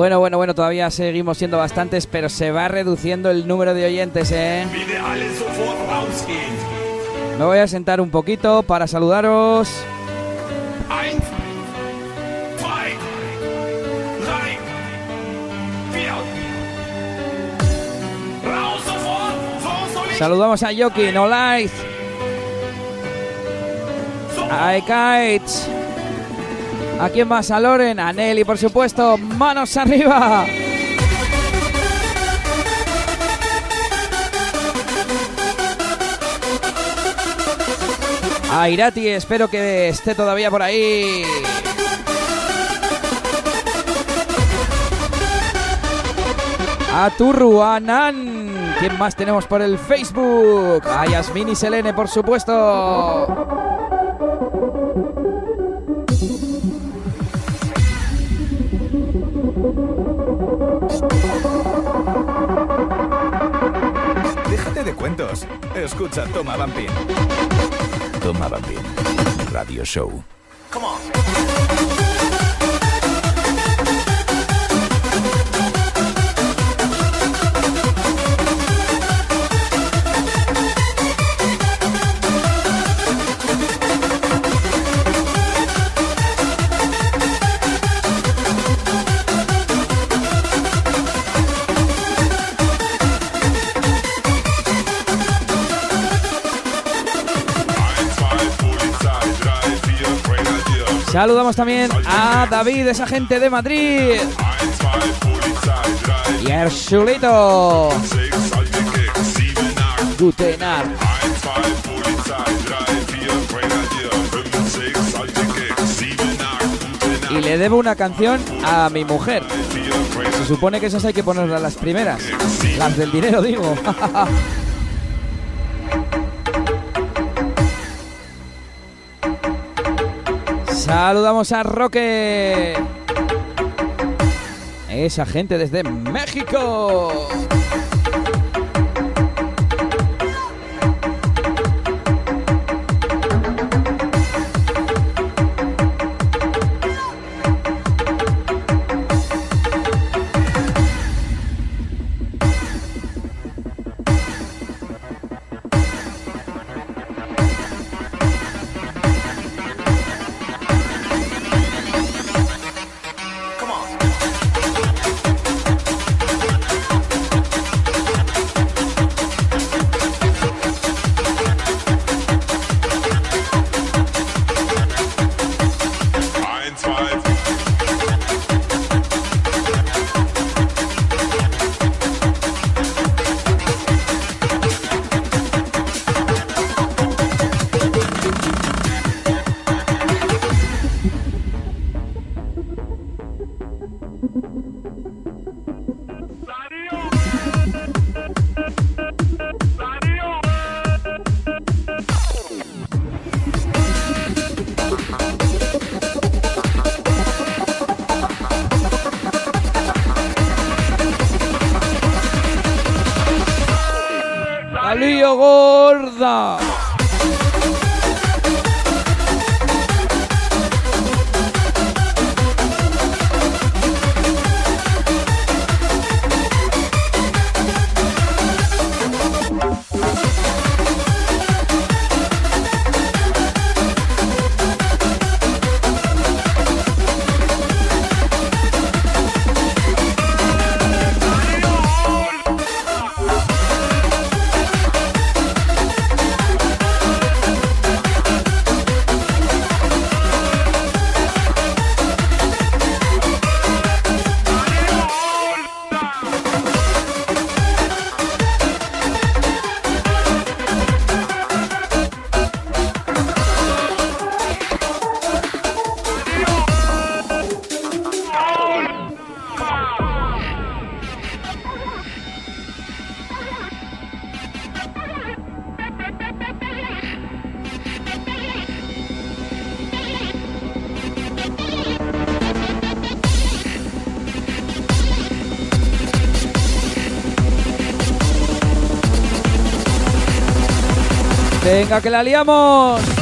Bueno, bueno, bueno, todavía seguimos siendo bastantes, pero se va reduciendo el número de oyentes, ¿eh? Me voy a sentar un poquito para saludaros. Saludamos a Yoki, no lies. A. ¿A quién más? A Loren, a Nelly, por supuesto. ¡Manos arriba! A Irati, espero que esté todavía por ahí. A Turru, a Nan. ¿Quién más tenemos por el Facebook? A Yasmin y Selene, por supuesto. Escucha Toma Vampin. Toma Vampin. Radio Show. Saludamos también a David, esa gente de Madrid. Y a Ersulito. Guten Abend. Y le debo una canción a mi mujer. Se supone que esas hay que ponerlas las primeras. Las del dinero, digo. <laughs> Saludamos a Roque. Esa gente desde México. Venga, que la liamos.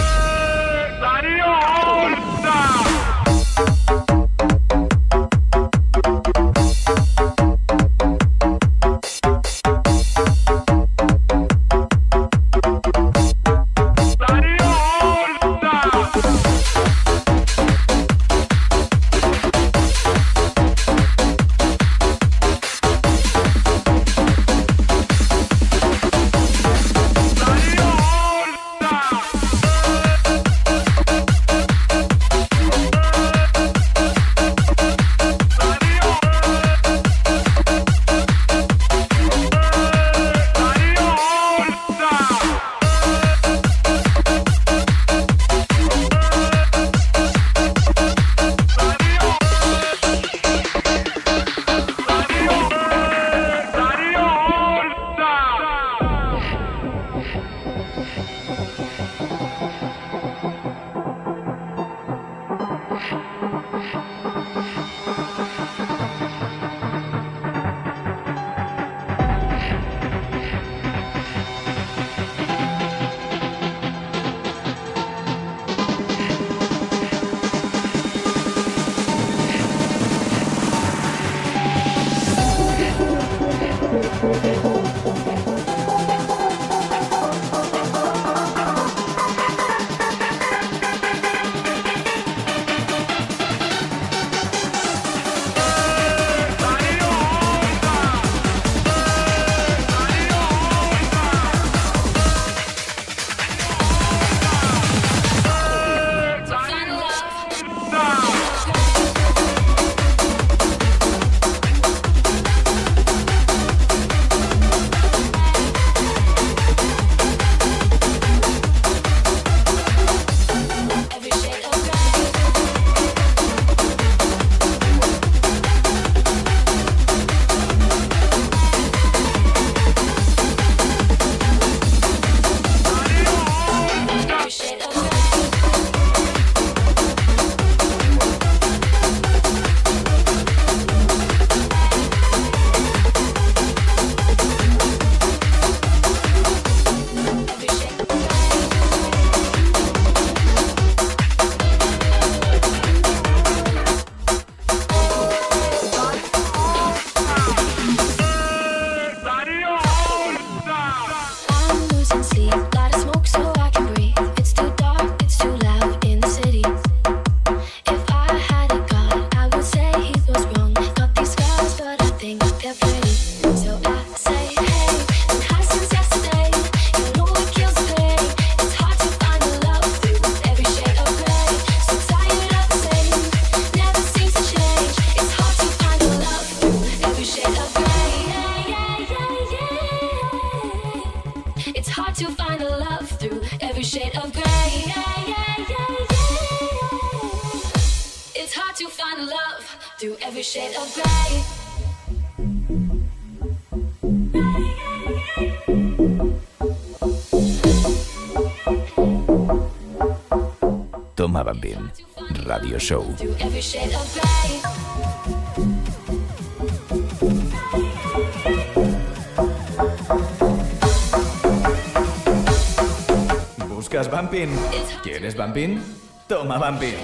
¿Buscas Bambín? ¿Quieres Bambín? Toma Bambín.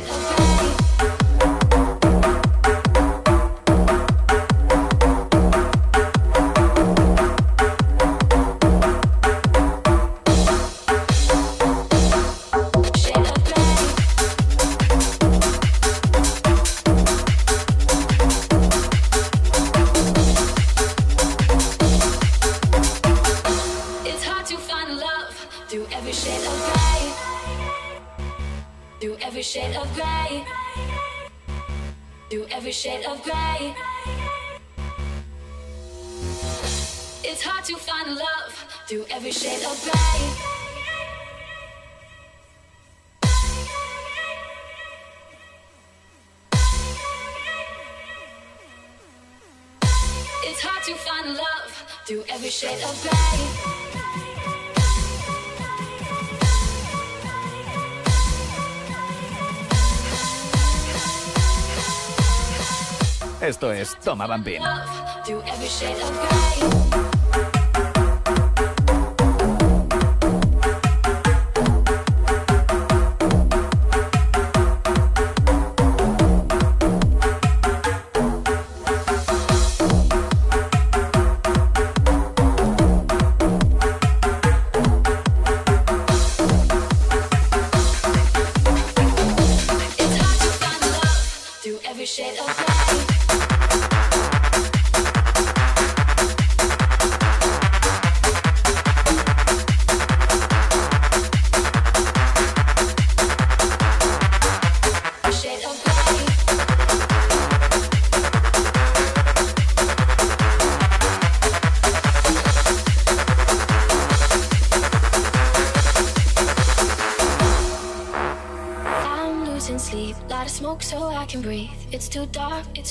Toma Bambín.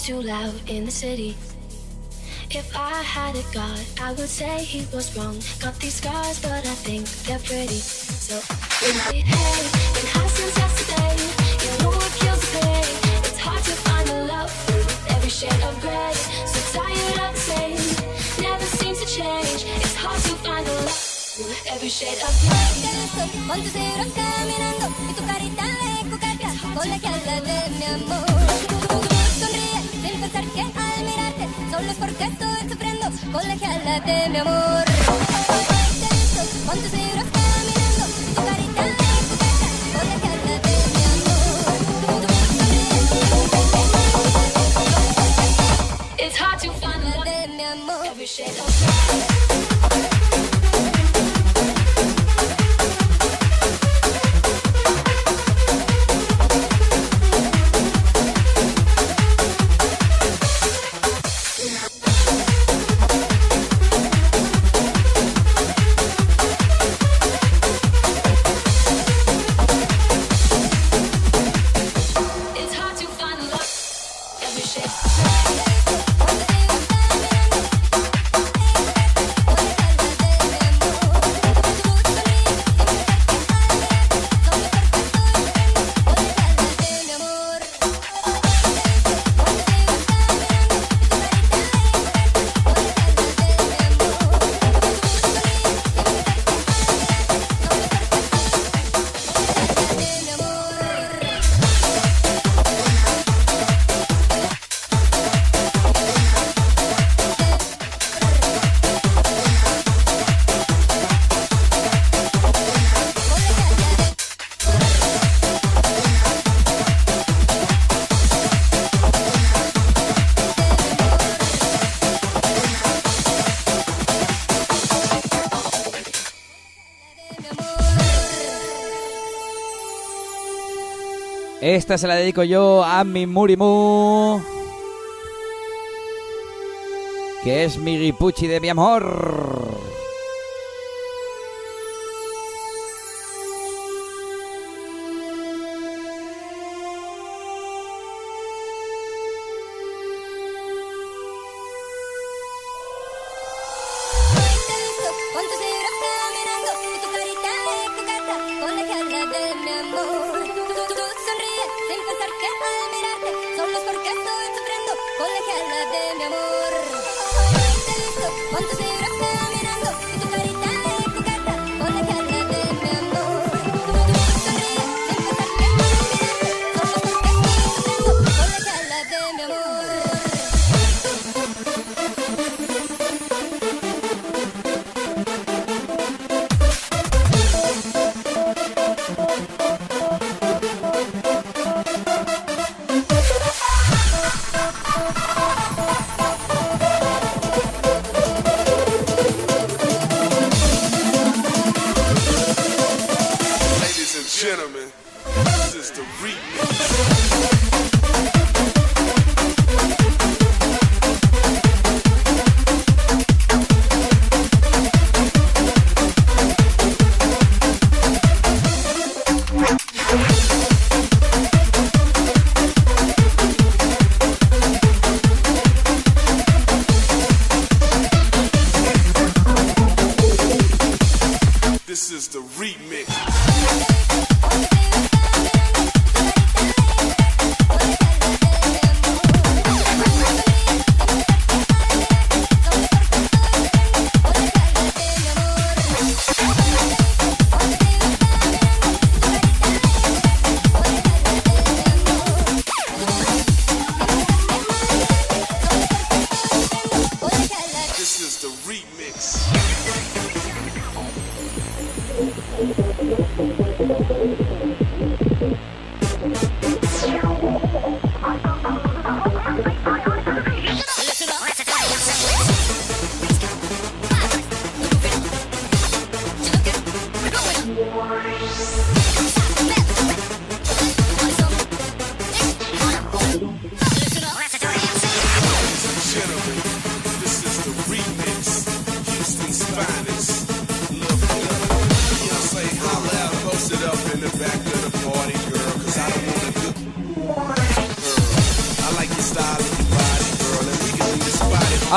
It's too loud in the city. If I had a god, I would say he was wrong. Got these scars, but I think they're pretty. So, hey, hey, been high since yesterday. You know what kills the pain. It's hard to find the love with every shade of gray. So tired of the same, never seems to change. It's hard to find the love with every shade of gray. Con tus dedos caminando y tu carita de coqueta con la que habla de mi amor. Tu voz sonríe sin pensar que al mirarte solo es porque estoy sufriendo con la que habla de mi amor. Te he Esta se la dedico yo a mi Murimu. Que es mi guipuchi de mi amor.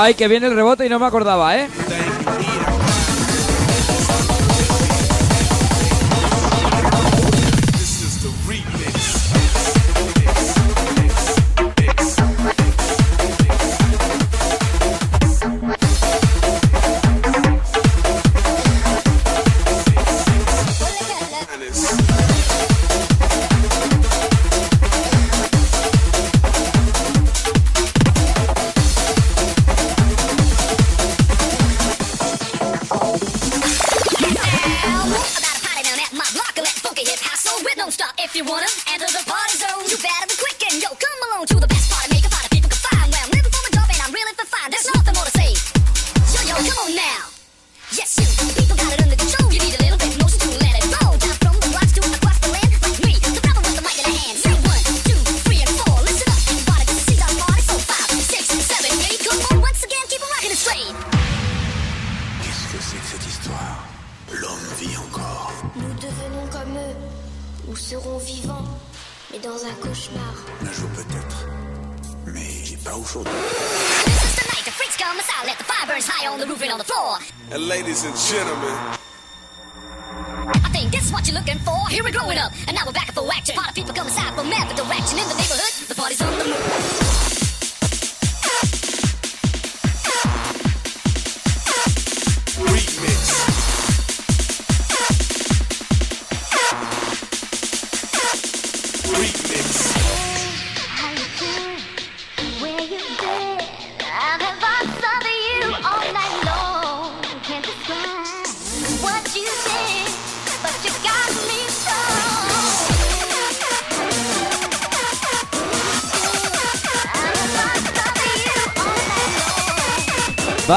Ay, que viene el rebote y no me acordaba, ¿eh? if you wanna enter the party.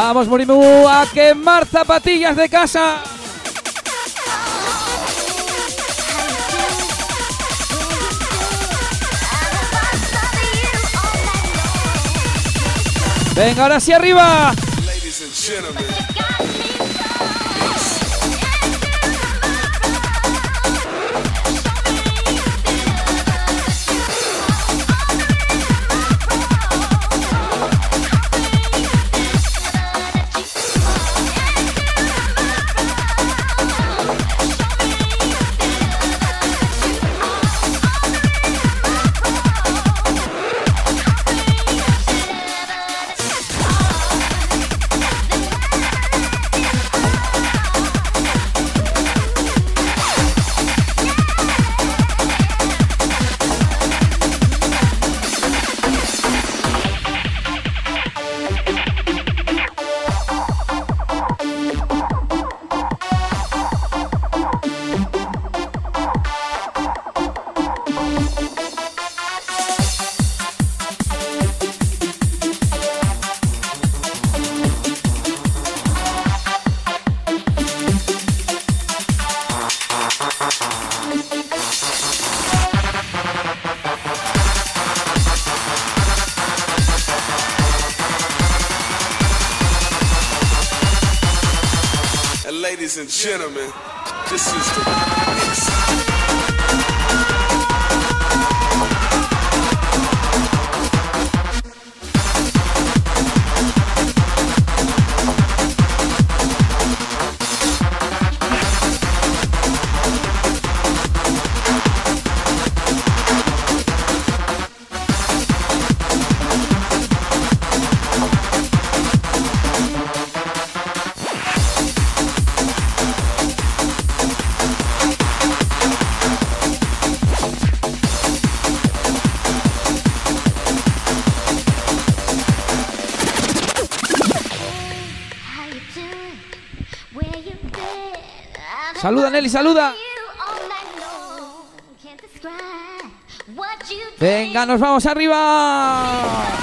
Vamos, Murimu, a quemar zapatillas de casa. Venga, ahora sí arriba. Gentlemen, Saluda, Nelly, saluda. Venga, nos vamos arriba.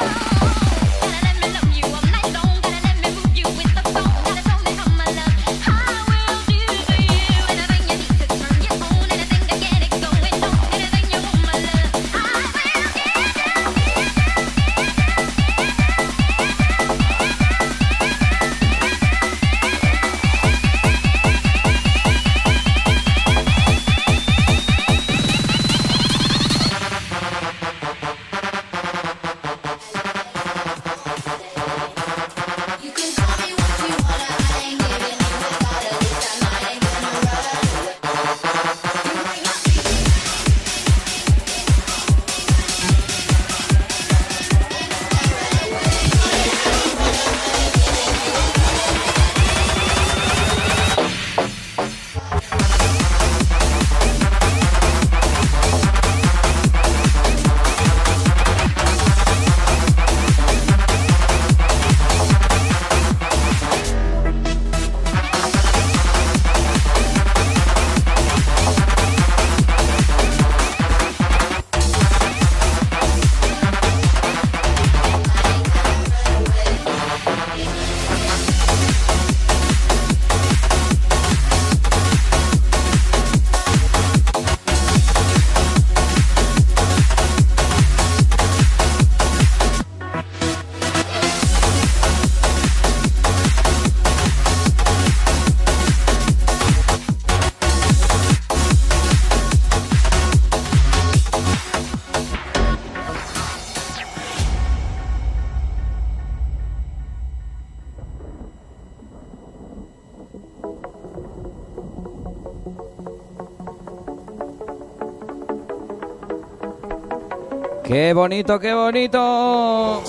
Qué bonito, qué bonito.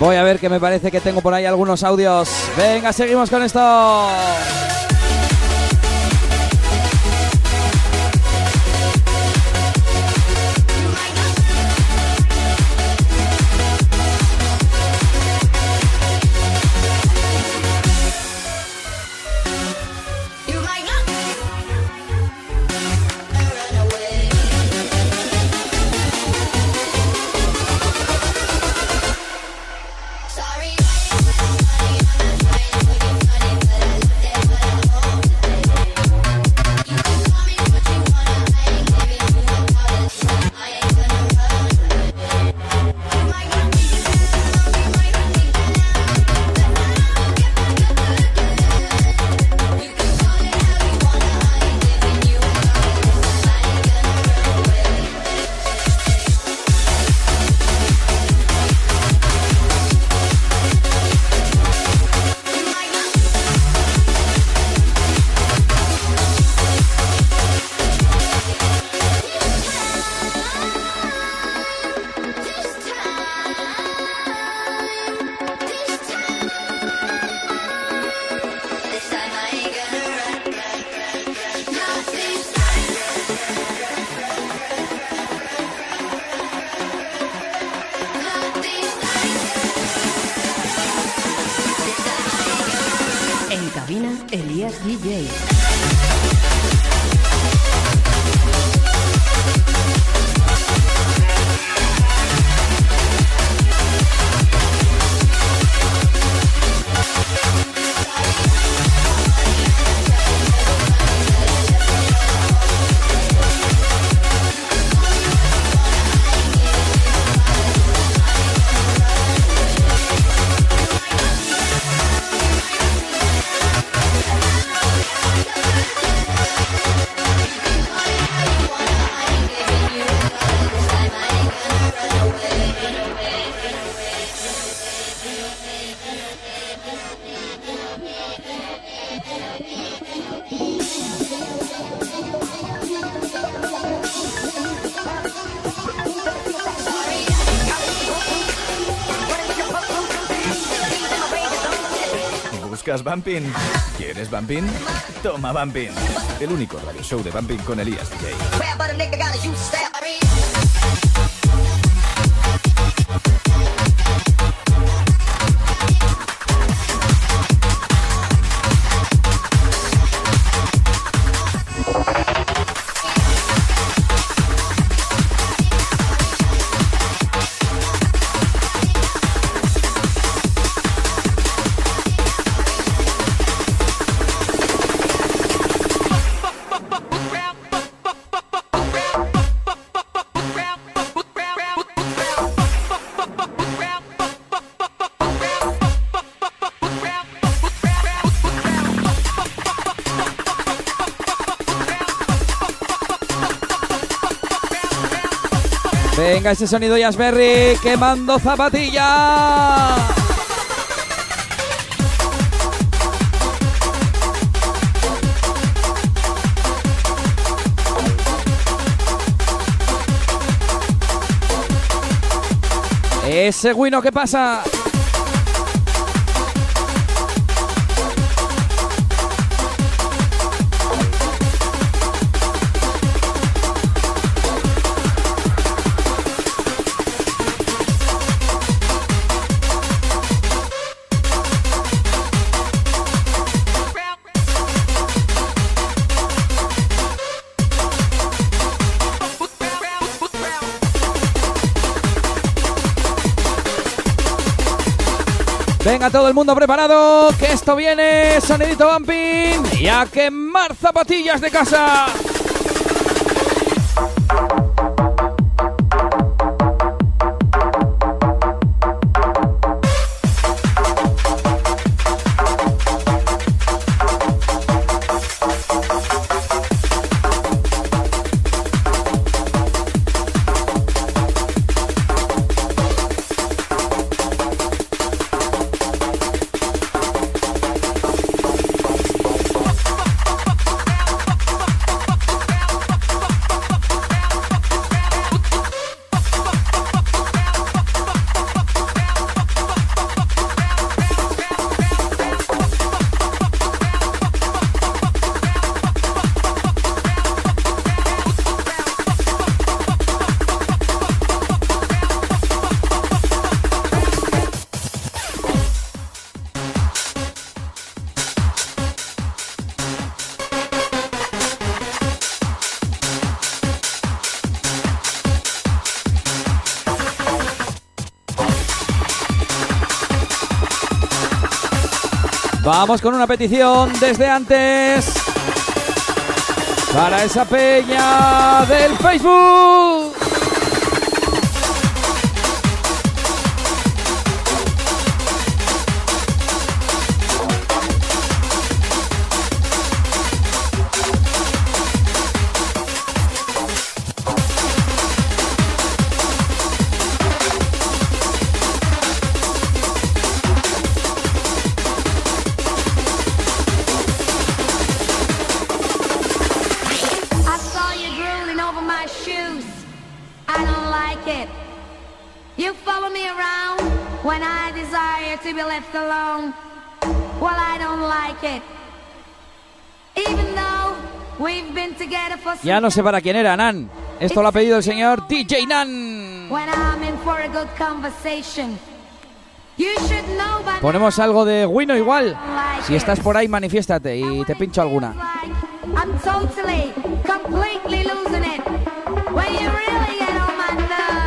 Voy a ver que me parece que tengo por ahí algunos audios. Venga, seguimos con esto. ¿Buscas Bumping? ¿Quieres Bumping? Toma Bumping. El único radio show de Bumping con Elías DJ. Venga, ese sonido Yasberry quemando zapatilla. Ese Wino, ¿qué pasa? Venga, todo el mundo preparado, que esto viene, sonidito bumping y a quemar zapatillas de casa. Vamos con una petición desde antes. Para esa peña del Facebook. Ya no sé para quién era, Nan. Esto lo ha pedido el señor DJ Nan. Ponemos algo de Wino igual. Si estás por ahí, manifiéstate y te pincho alguna. I'm totally, completely losing it. When you really get on my nerves,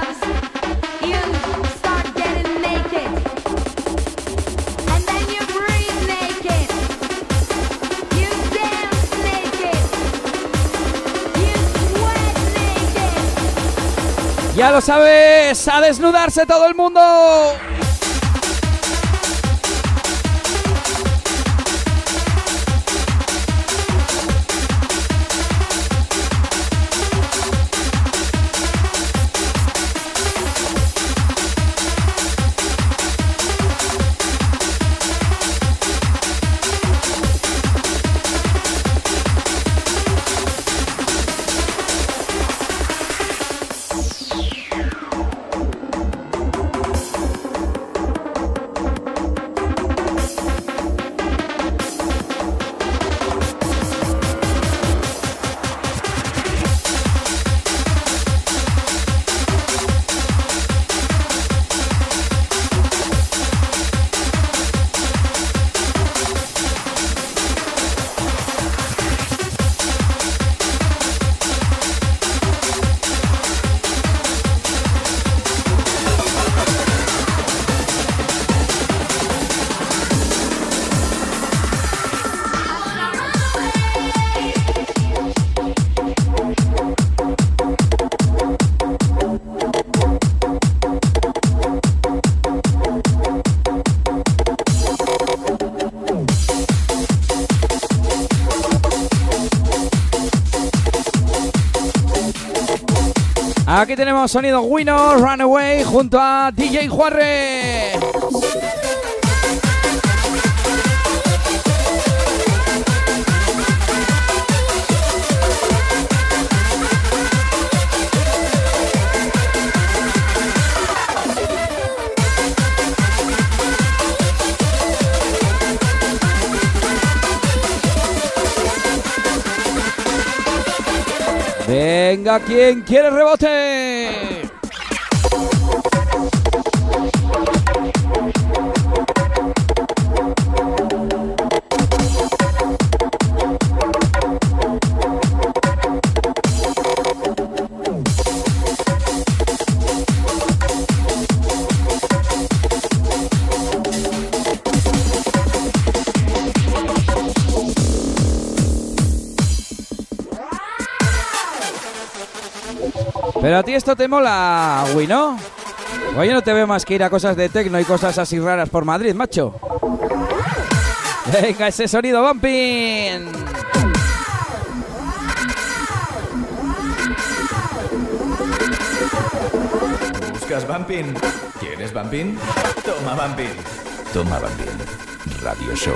Ya lo sabes, a desnudarse todo el mundo. Aquí tenemos sonido Winner Runaway junto a DJ Juarre. venga quien quiere rebote. A ti esto te mola, güey, ¿no? Oye, no te veo más que ir a cosas de tecno y cosas así raras por Madrid, macho. Venga, ese sonido bumping. ¿Buscas bumping? ¿Quieres bumping? Toma bumping. Toma bumping. Radio Show.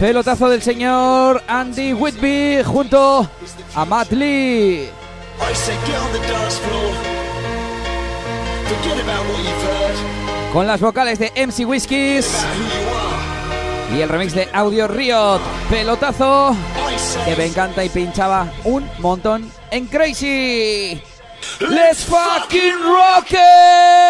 Pelotazo del señor Andy Whitby junto a Matt Lee. Con las vocales de MC Whiskies y el remix de Audio Riot. Pelotazo que me encanta y pinchaba un montón en Crazy. Let's fucking rock it!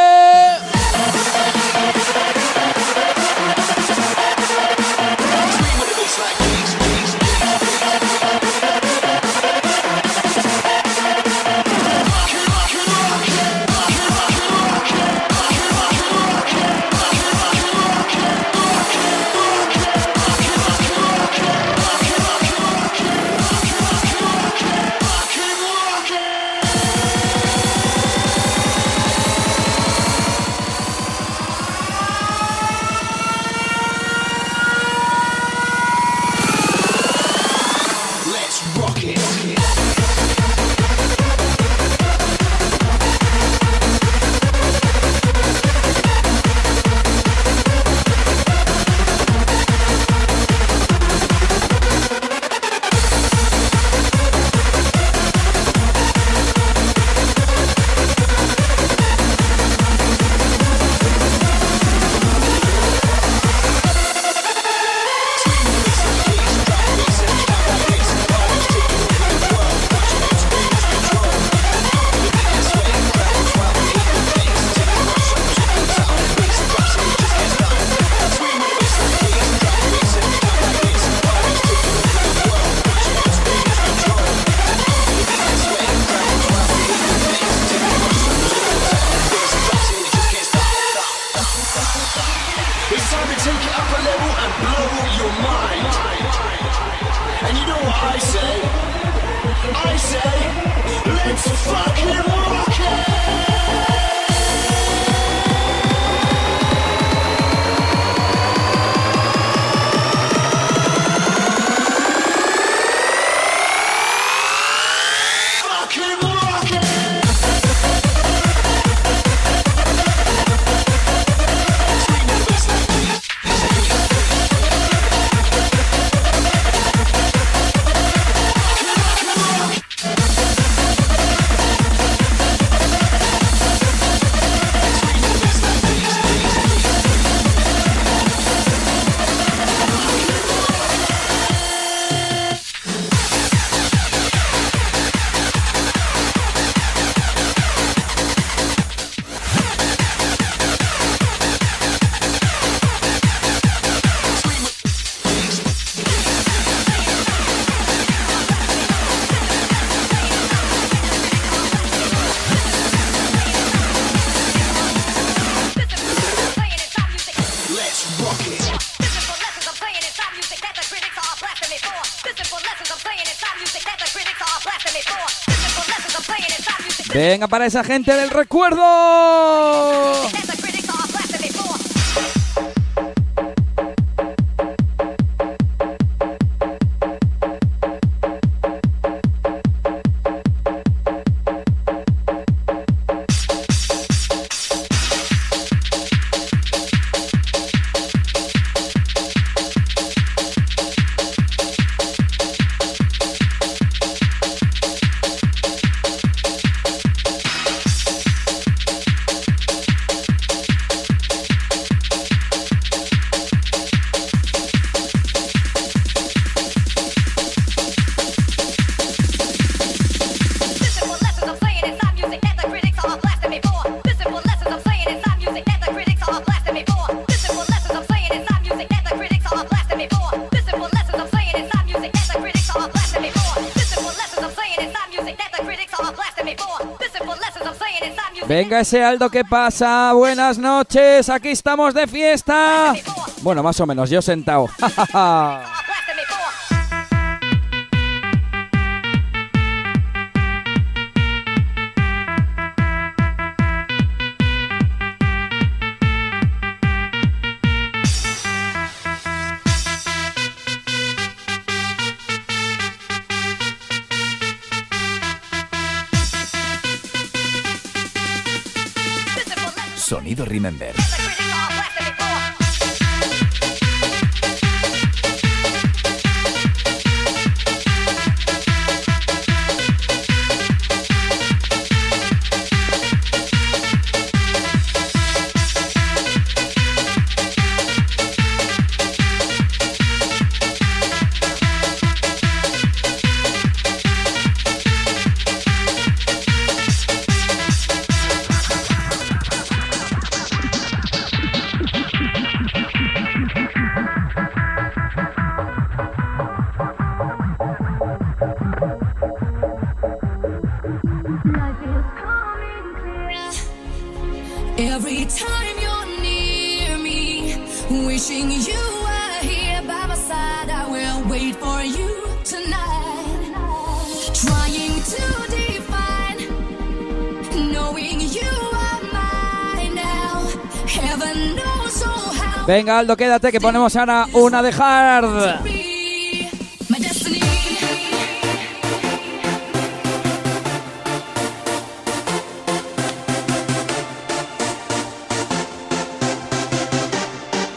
Venga para esa gente del recuerdo. Ese Aldo, ¿qué pasa? Buenas noches, aquí estamos de fiesta. Bueno, más o menos, yo sentado. <laughs> Venga, Aldo, quédate que ponemos ahora una de hard.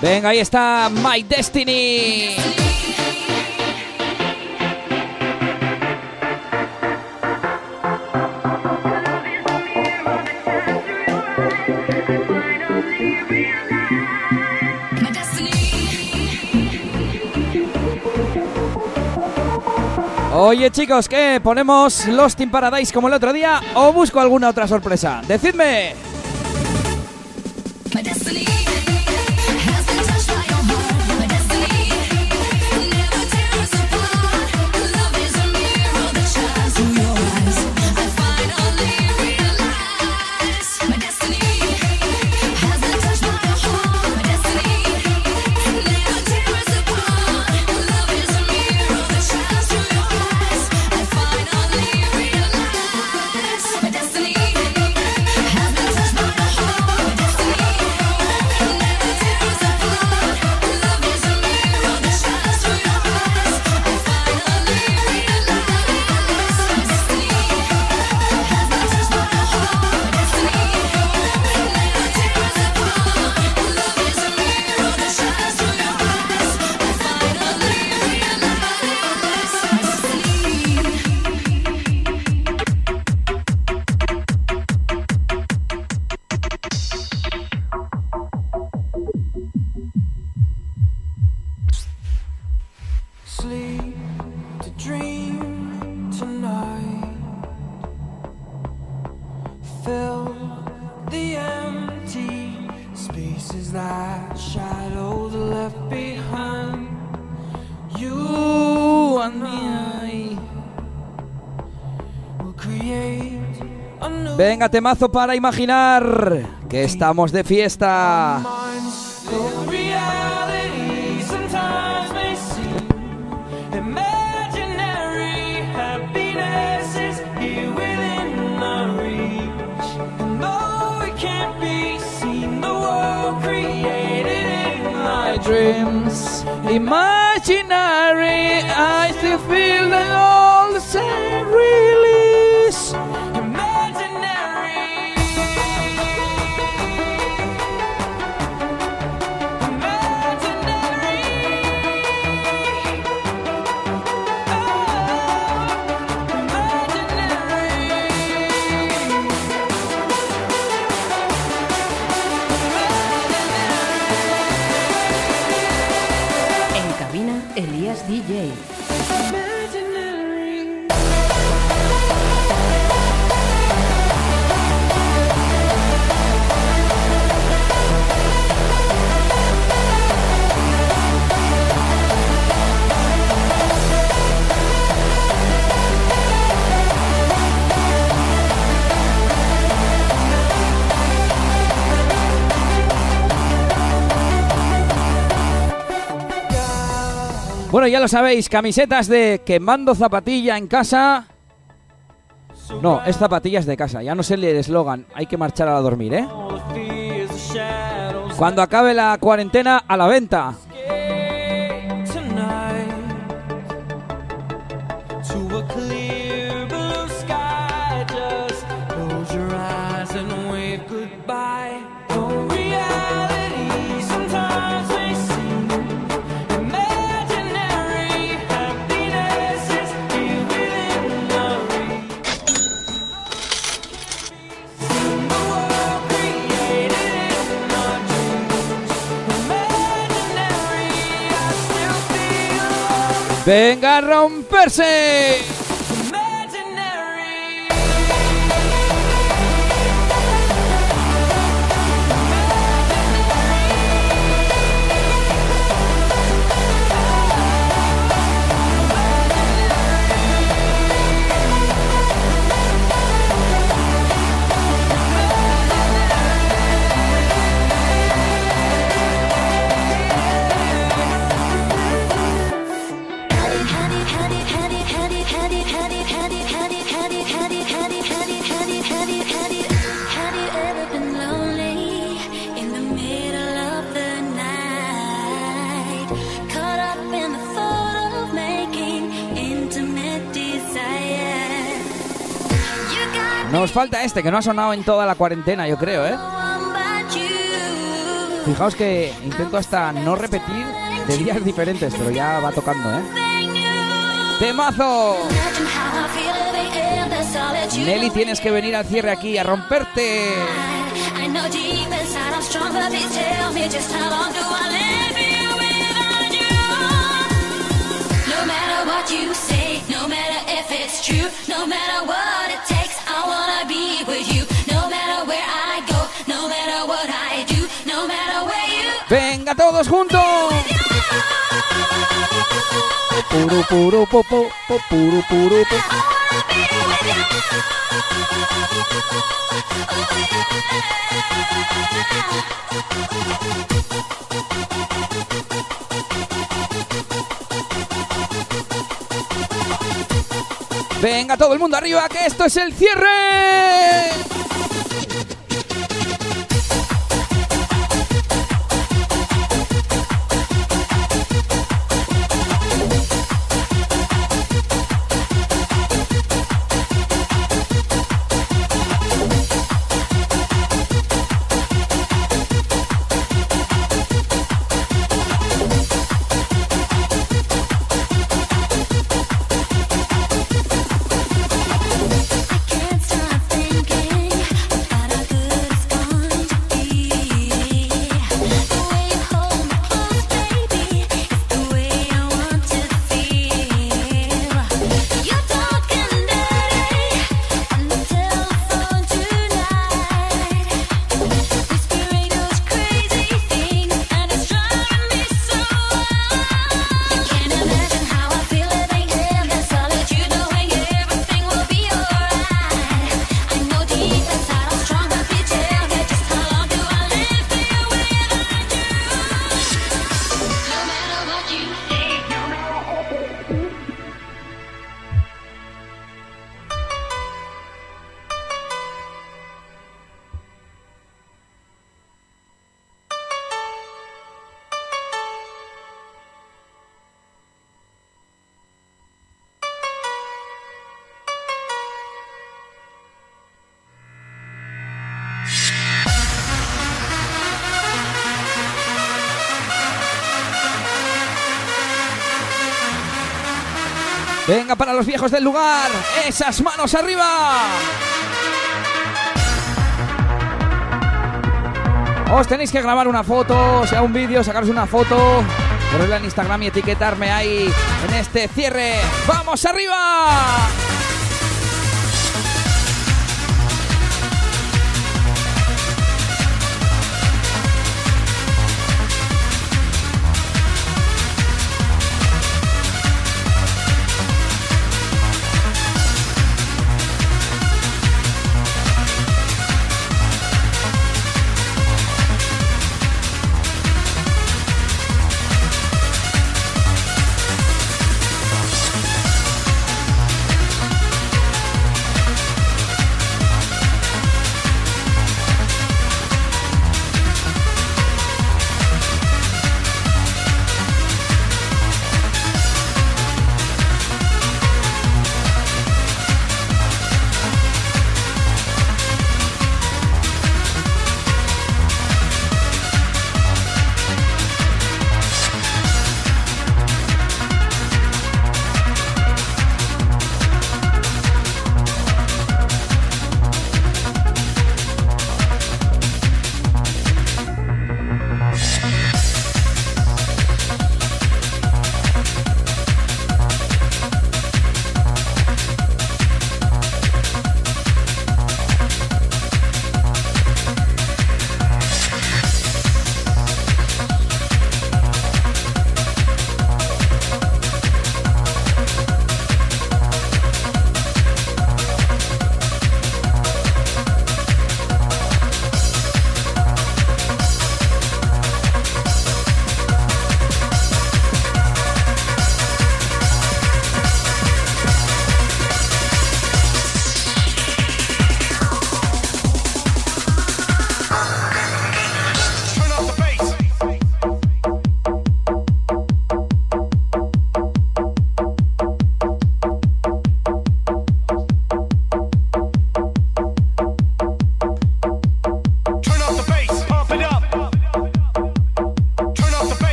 Venga, ahí está My Destiny. Oye chicos, ¿qué? ¿Ponemos Lost in Paradise como el otro día o busco alguna otra sorpresa? ¡Decidme! temazo para imaginar que estamos de fiesta. Bueno, ya lo sabéis, camisetas de quemando zapatilla en casa. No, es zapatillas de casa, ya no sé el eslogan, hay que marchar a dormir, ¿eh? Cuando acabe la cuarentena, a la venta. Venga a romperse. Nos falta este que no ha sonado en toda la cuarentena, yo creo, ¿eh? Fijaos que intento hasta no repetir de días diferentes, pero ya va tocando, ¿eh? ¡Temazo! Nelly, tienes que venir al cierre aquí a romperte. No matter what you say, no matter if it's true, no matter what it takes, ¡Venga todos juntos! Puru, puru, puru, puru. Venga todo el mundo arriba, que esto es el cierre. Venga para los viejos del lugar. Esas manos arriba. Os tenéis que grabar una foto, sea un vídeo, sacaros una foto, ponerla en Instagram y etiquetarme ahí en este cierre. ¡Vamos arriba!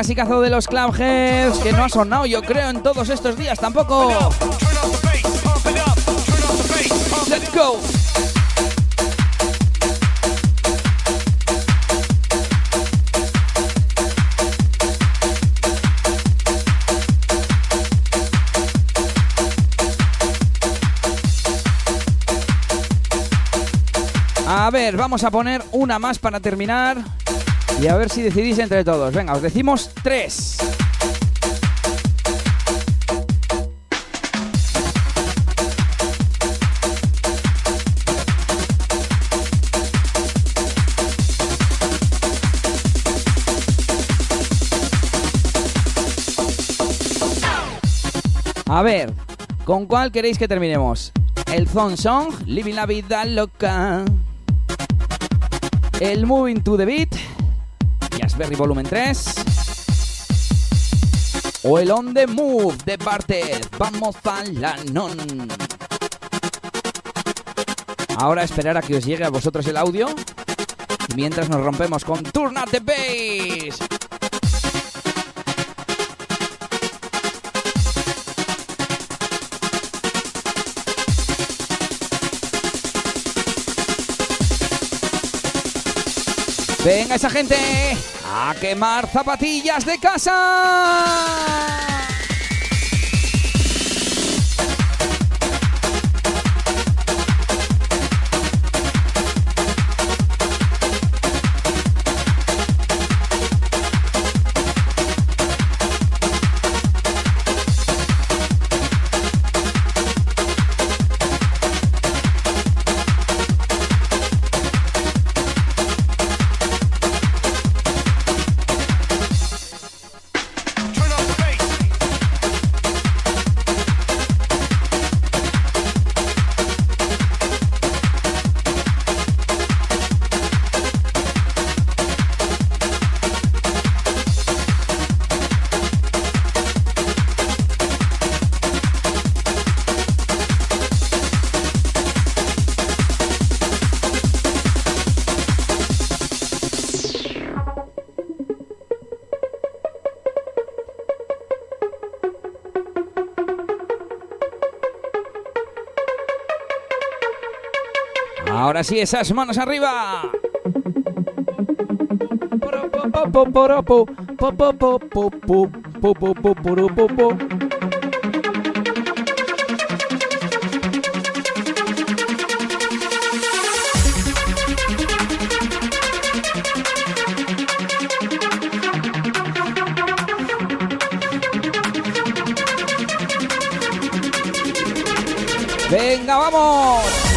Clasicazo de los Clubheads, que no ha sonado, yo creo, en todos estos días tampoco. A ver, vamos a poner una más para terminar. Y a ver si decidís entre todos. Venga, os decimos tres. A ver, ¿con cuál queréis que terminemos? El Zone Song, Living la Vida Loca. El Moving to the Beat, Jazzberry Volumen 3. O el On the Move de Bartel, Vamos a la non. Ahora esperar a que os llegue a vosotros el audio. Mientras nos rompemos con Turn Up the Bass. Venga esa gente a quemar zapatillas de casa. Ahora sí, esas manos arriba. Venga, vamos.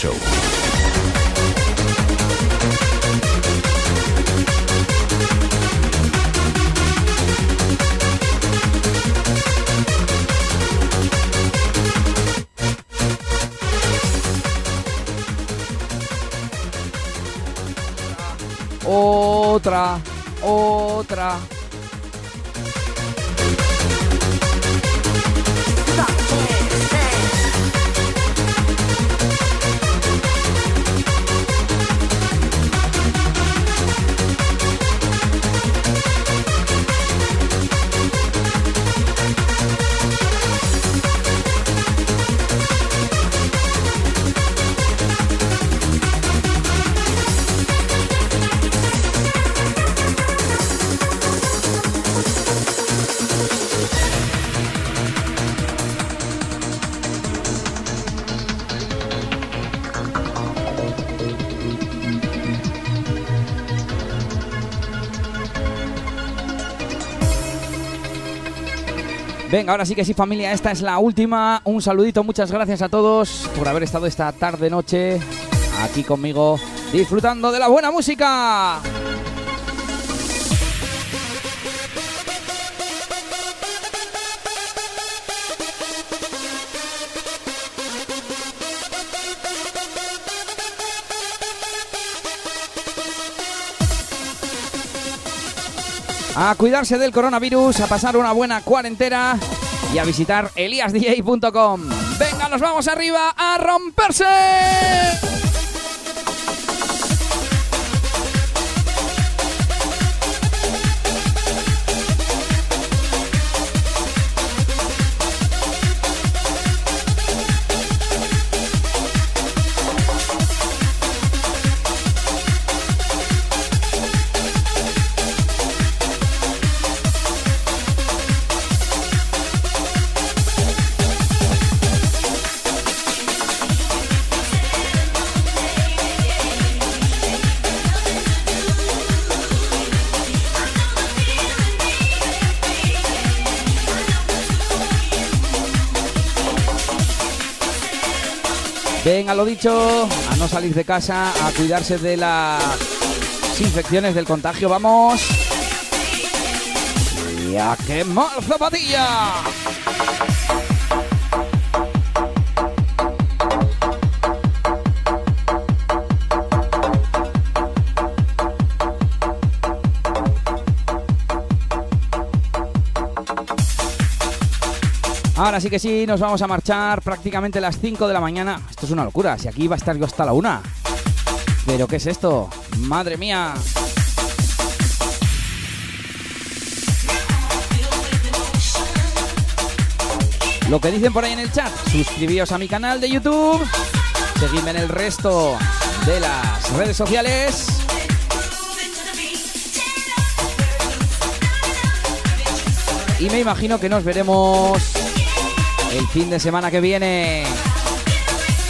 Show. Venga, ahora sí que sí, familia, esta es la última. Un saludito, muchas gracias a todos por haber estado esta tarde noche aquí conmigo disfrutando de la buena música. A cuidarse del coronavirus, a pasar una buena cuarentena y a visitar eliasdj.com. Venga, nos vamos arriba a romperse. Venga, lo dicho, a no salir de casa, a cuidarse de las infecciones del contagio, vamos. Y a quemar zapatilla. Ahora sí que sí, nos vamos a marchar prácticamente a las 5 de la mañana. Esto es una locura, si aquí iba a estar yo hasta la 1. ¿Pero qué es esto? ¡Madre mía! Lo que dicen por ahí en el chat, suscribíos a mi canal de YouTube, seguidme en el resto de las redes sociales. Y me imagino que nos veremos el fin de semana que viene.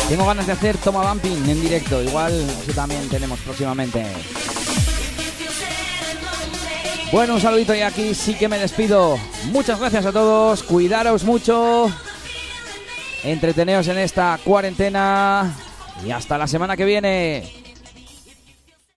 Tengo ganas de hacer toma bumping en directo, igual eso también tenemos próximamente. Bueno, un saludito y aquí sí que me despido. Muchas gracias a todos, cuidaros mucho, entreteneos en esta cuarentena y hasta la semana que viene.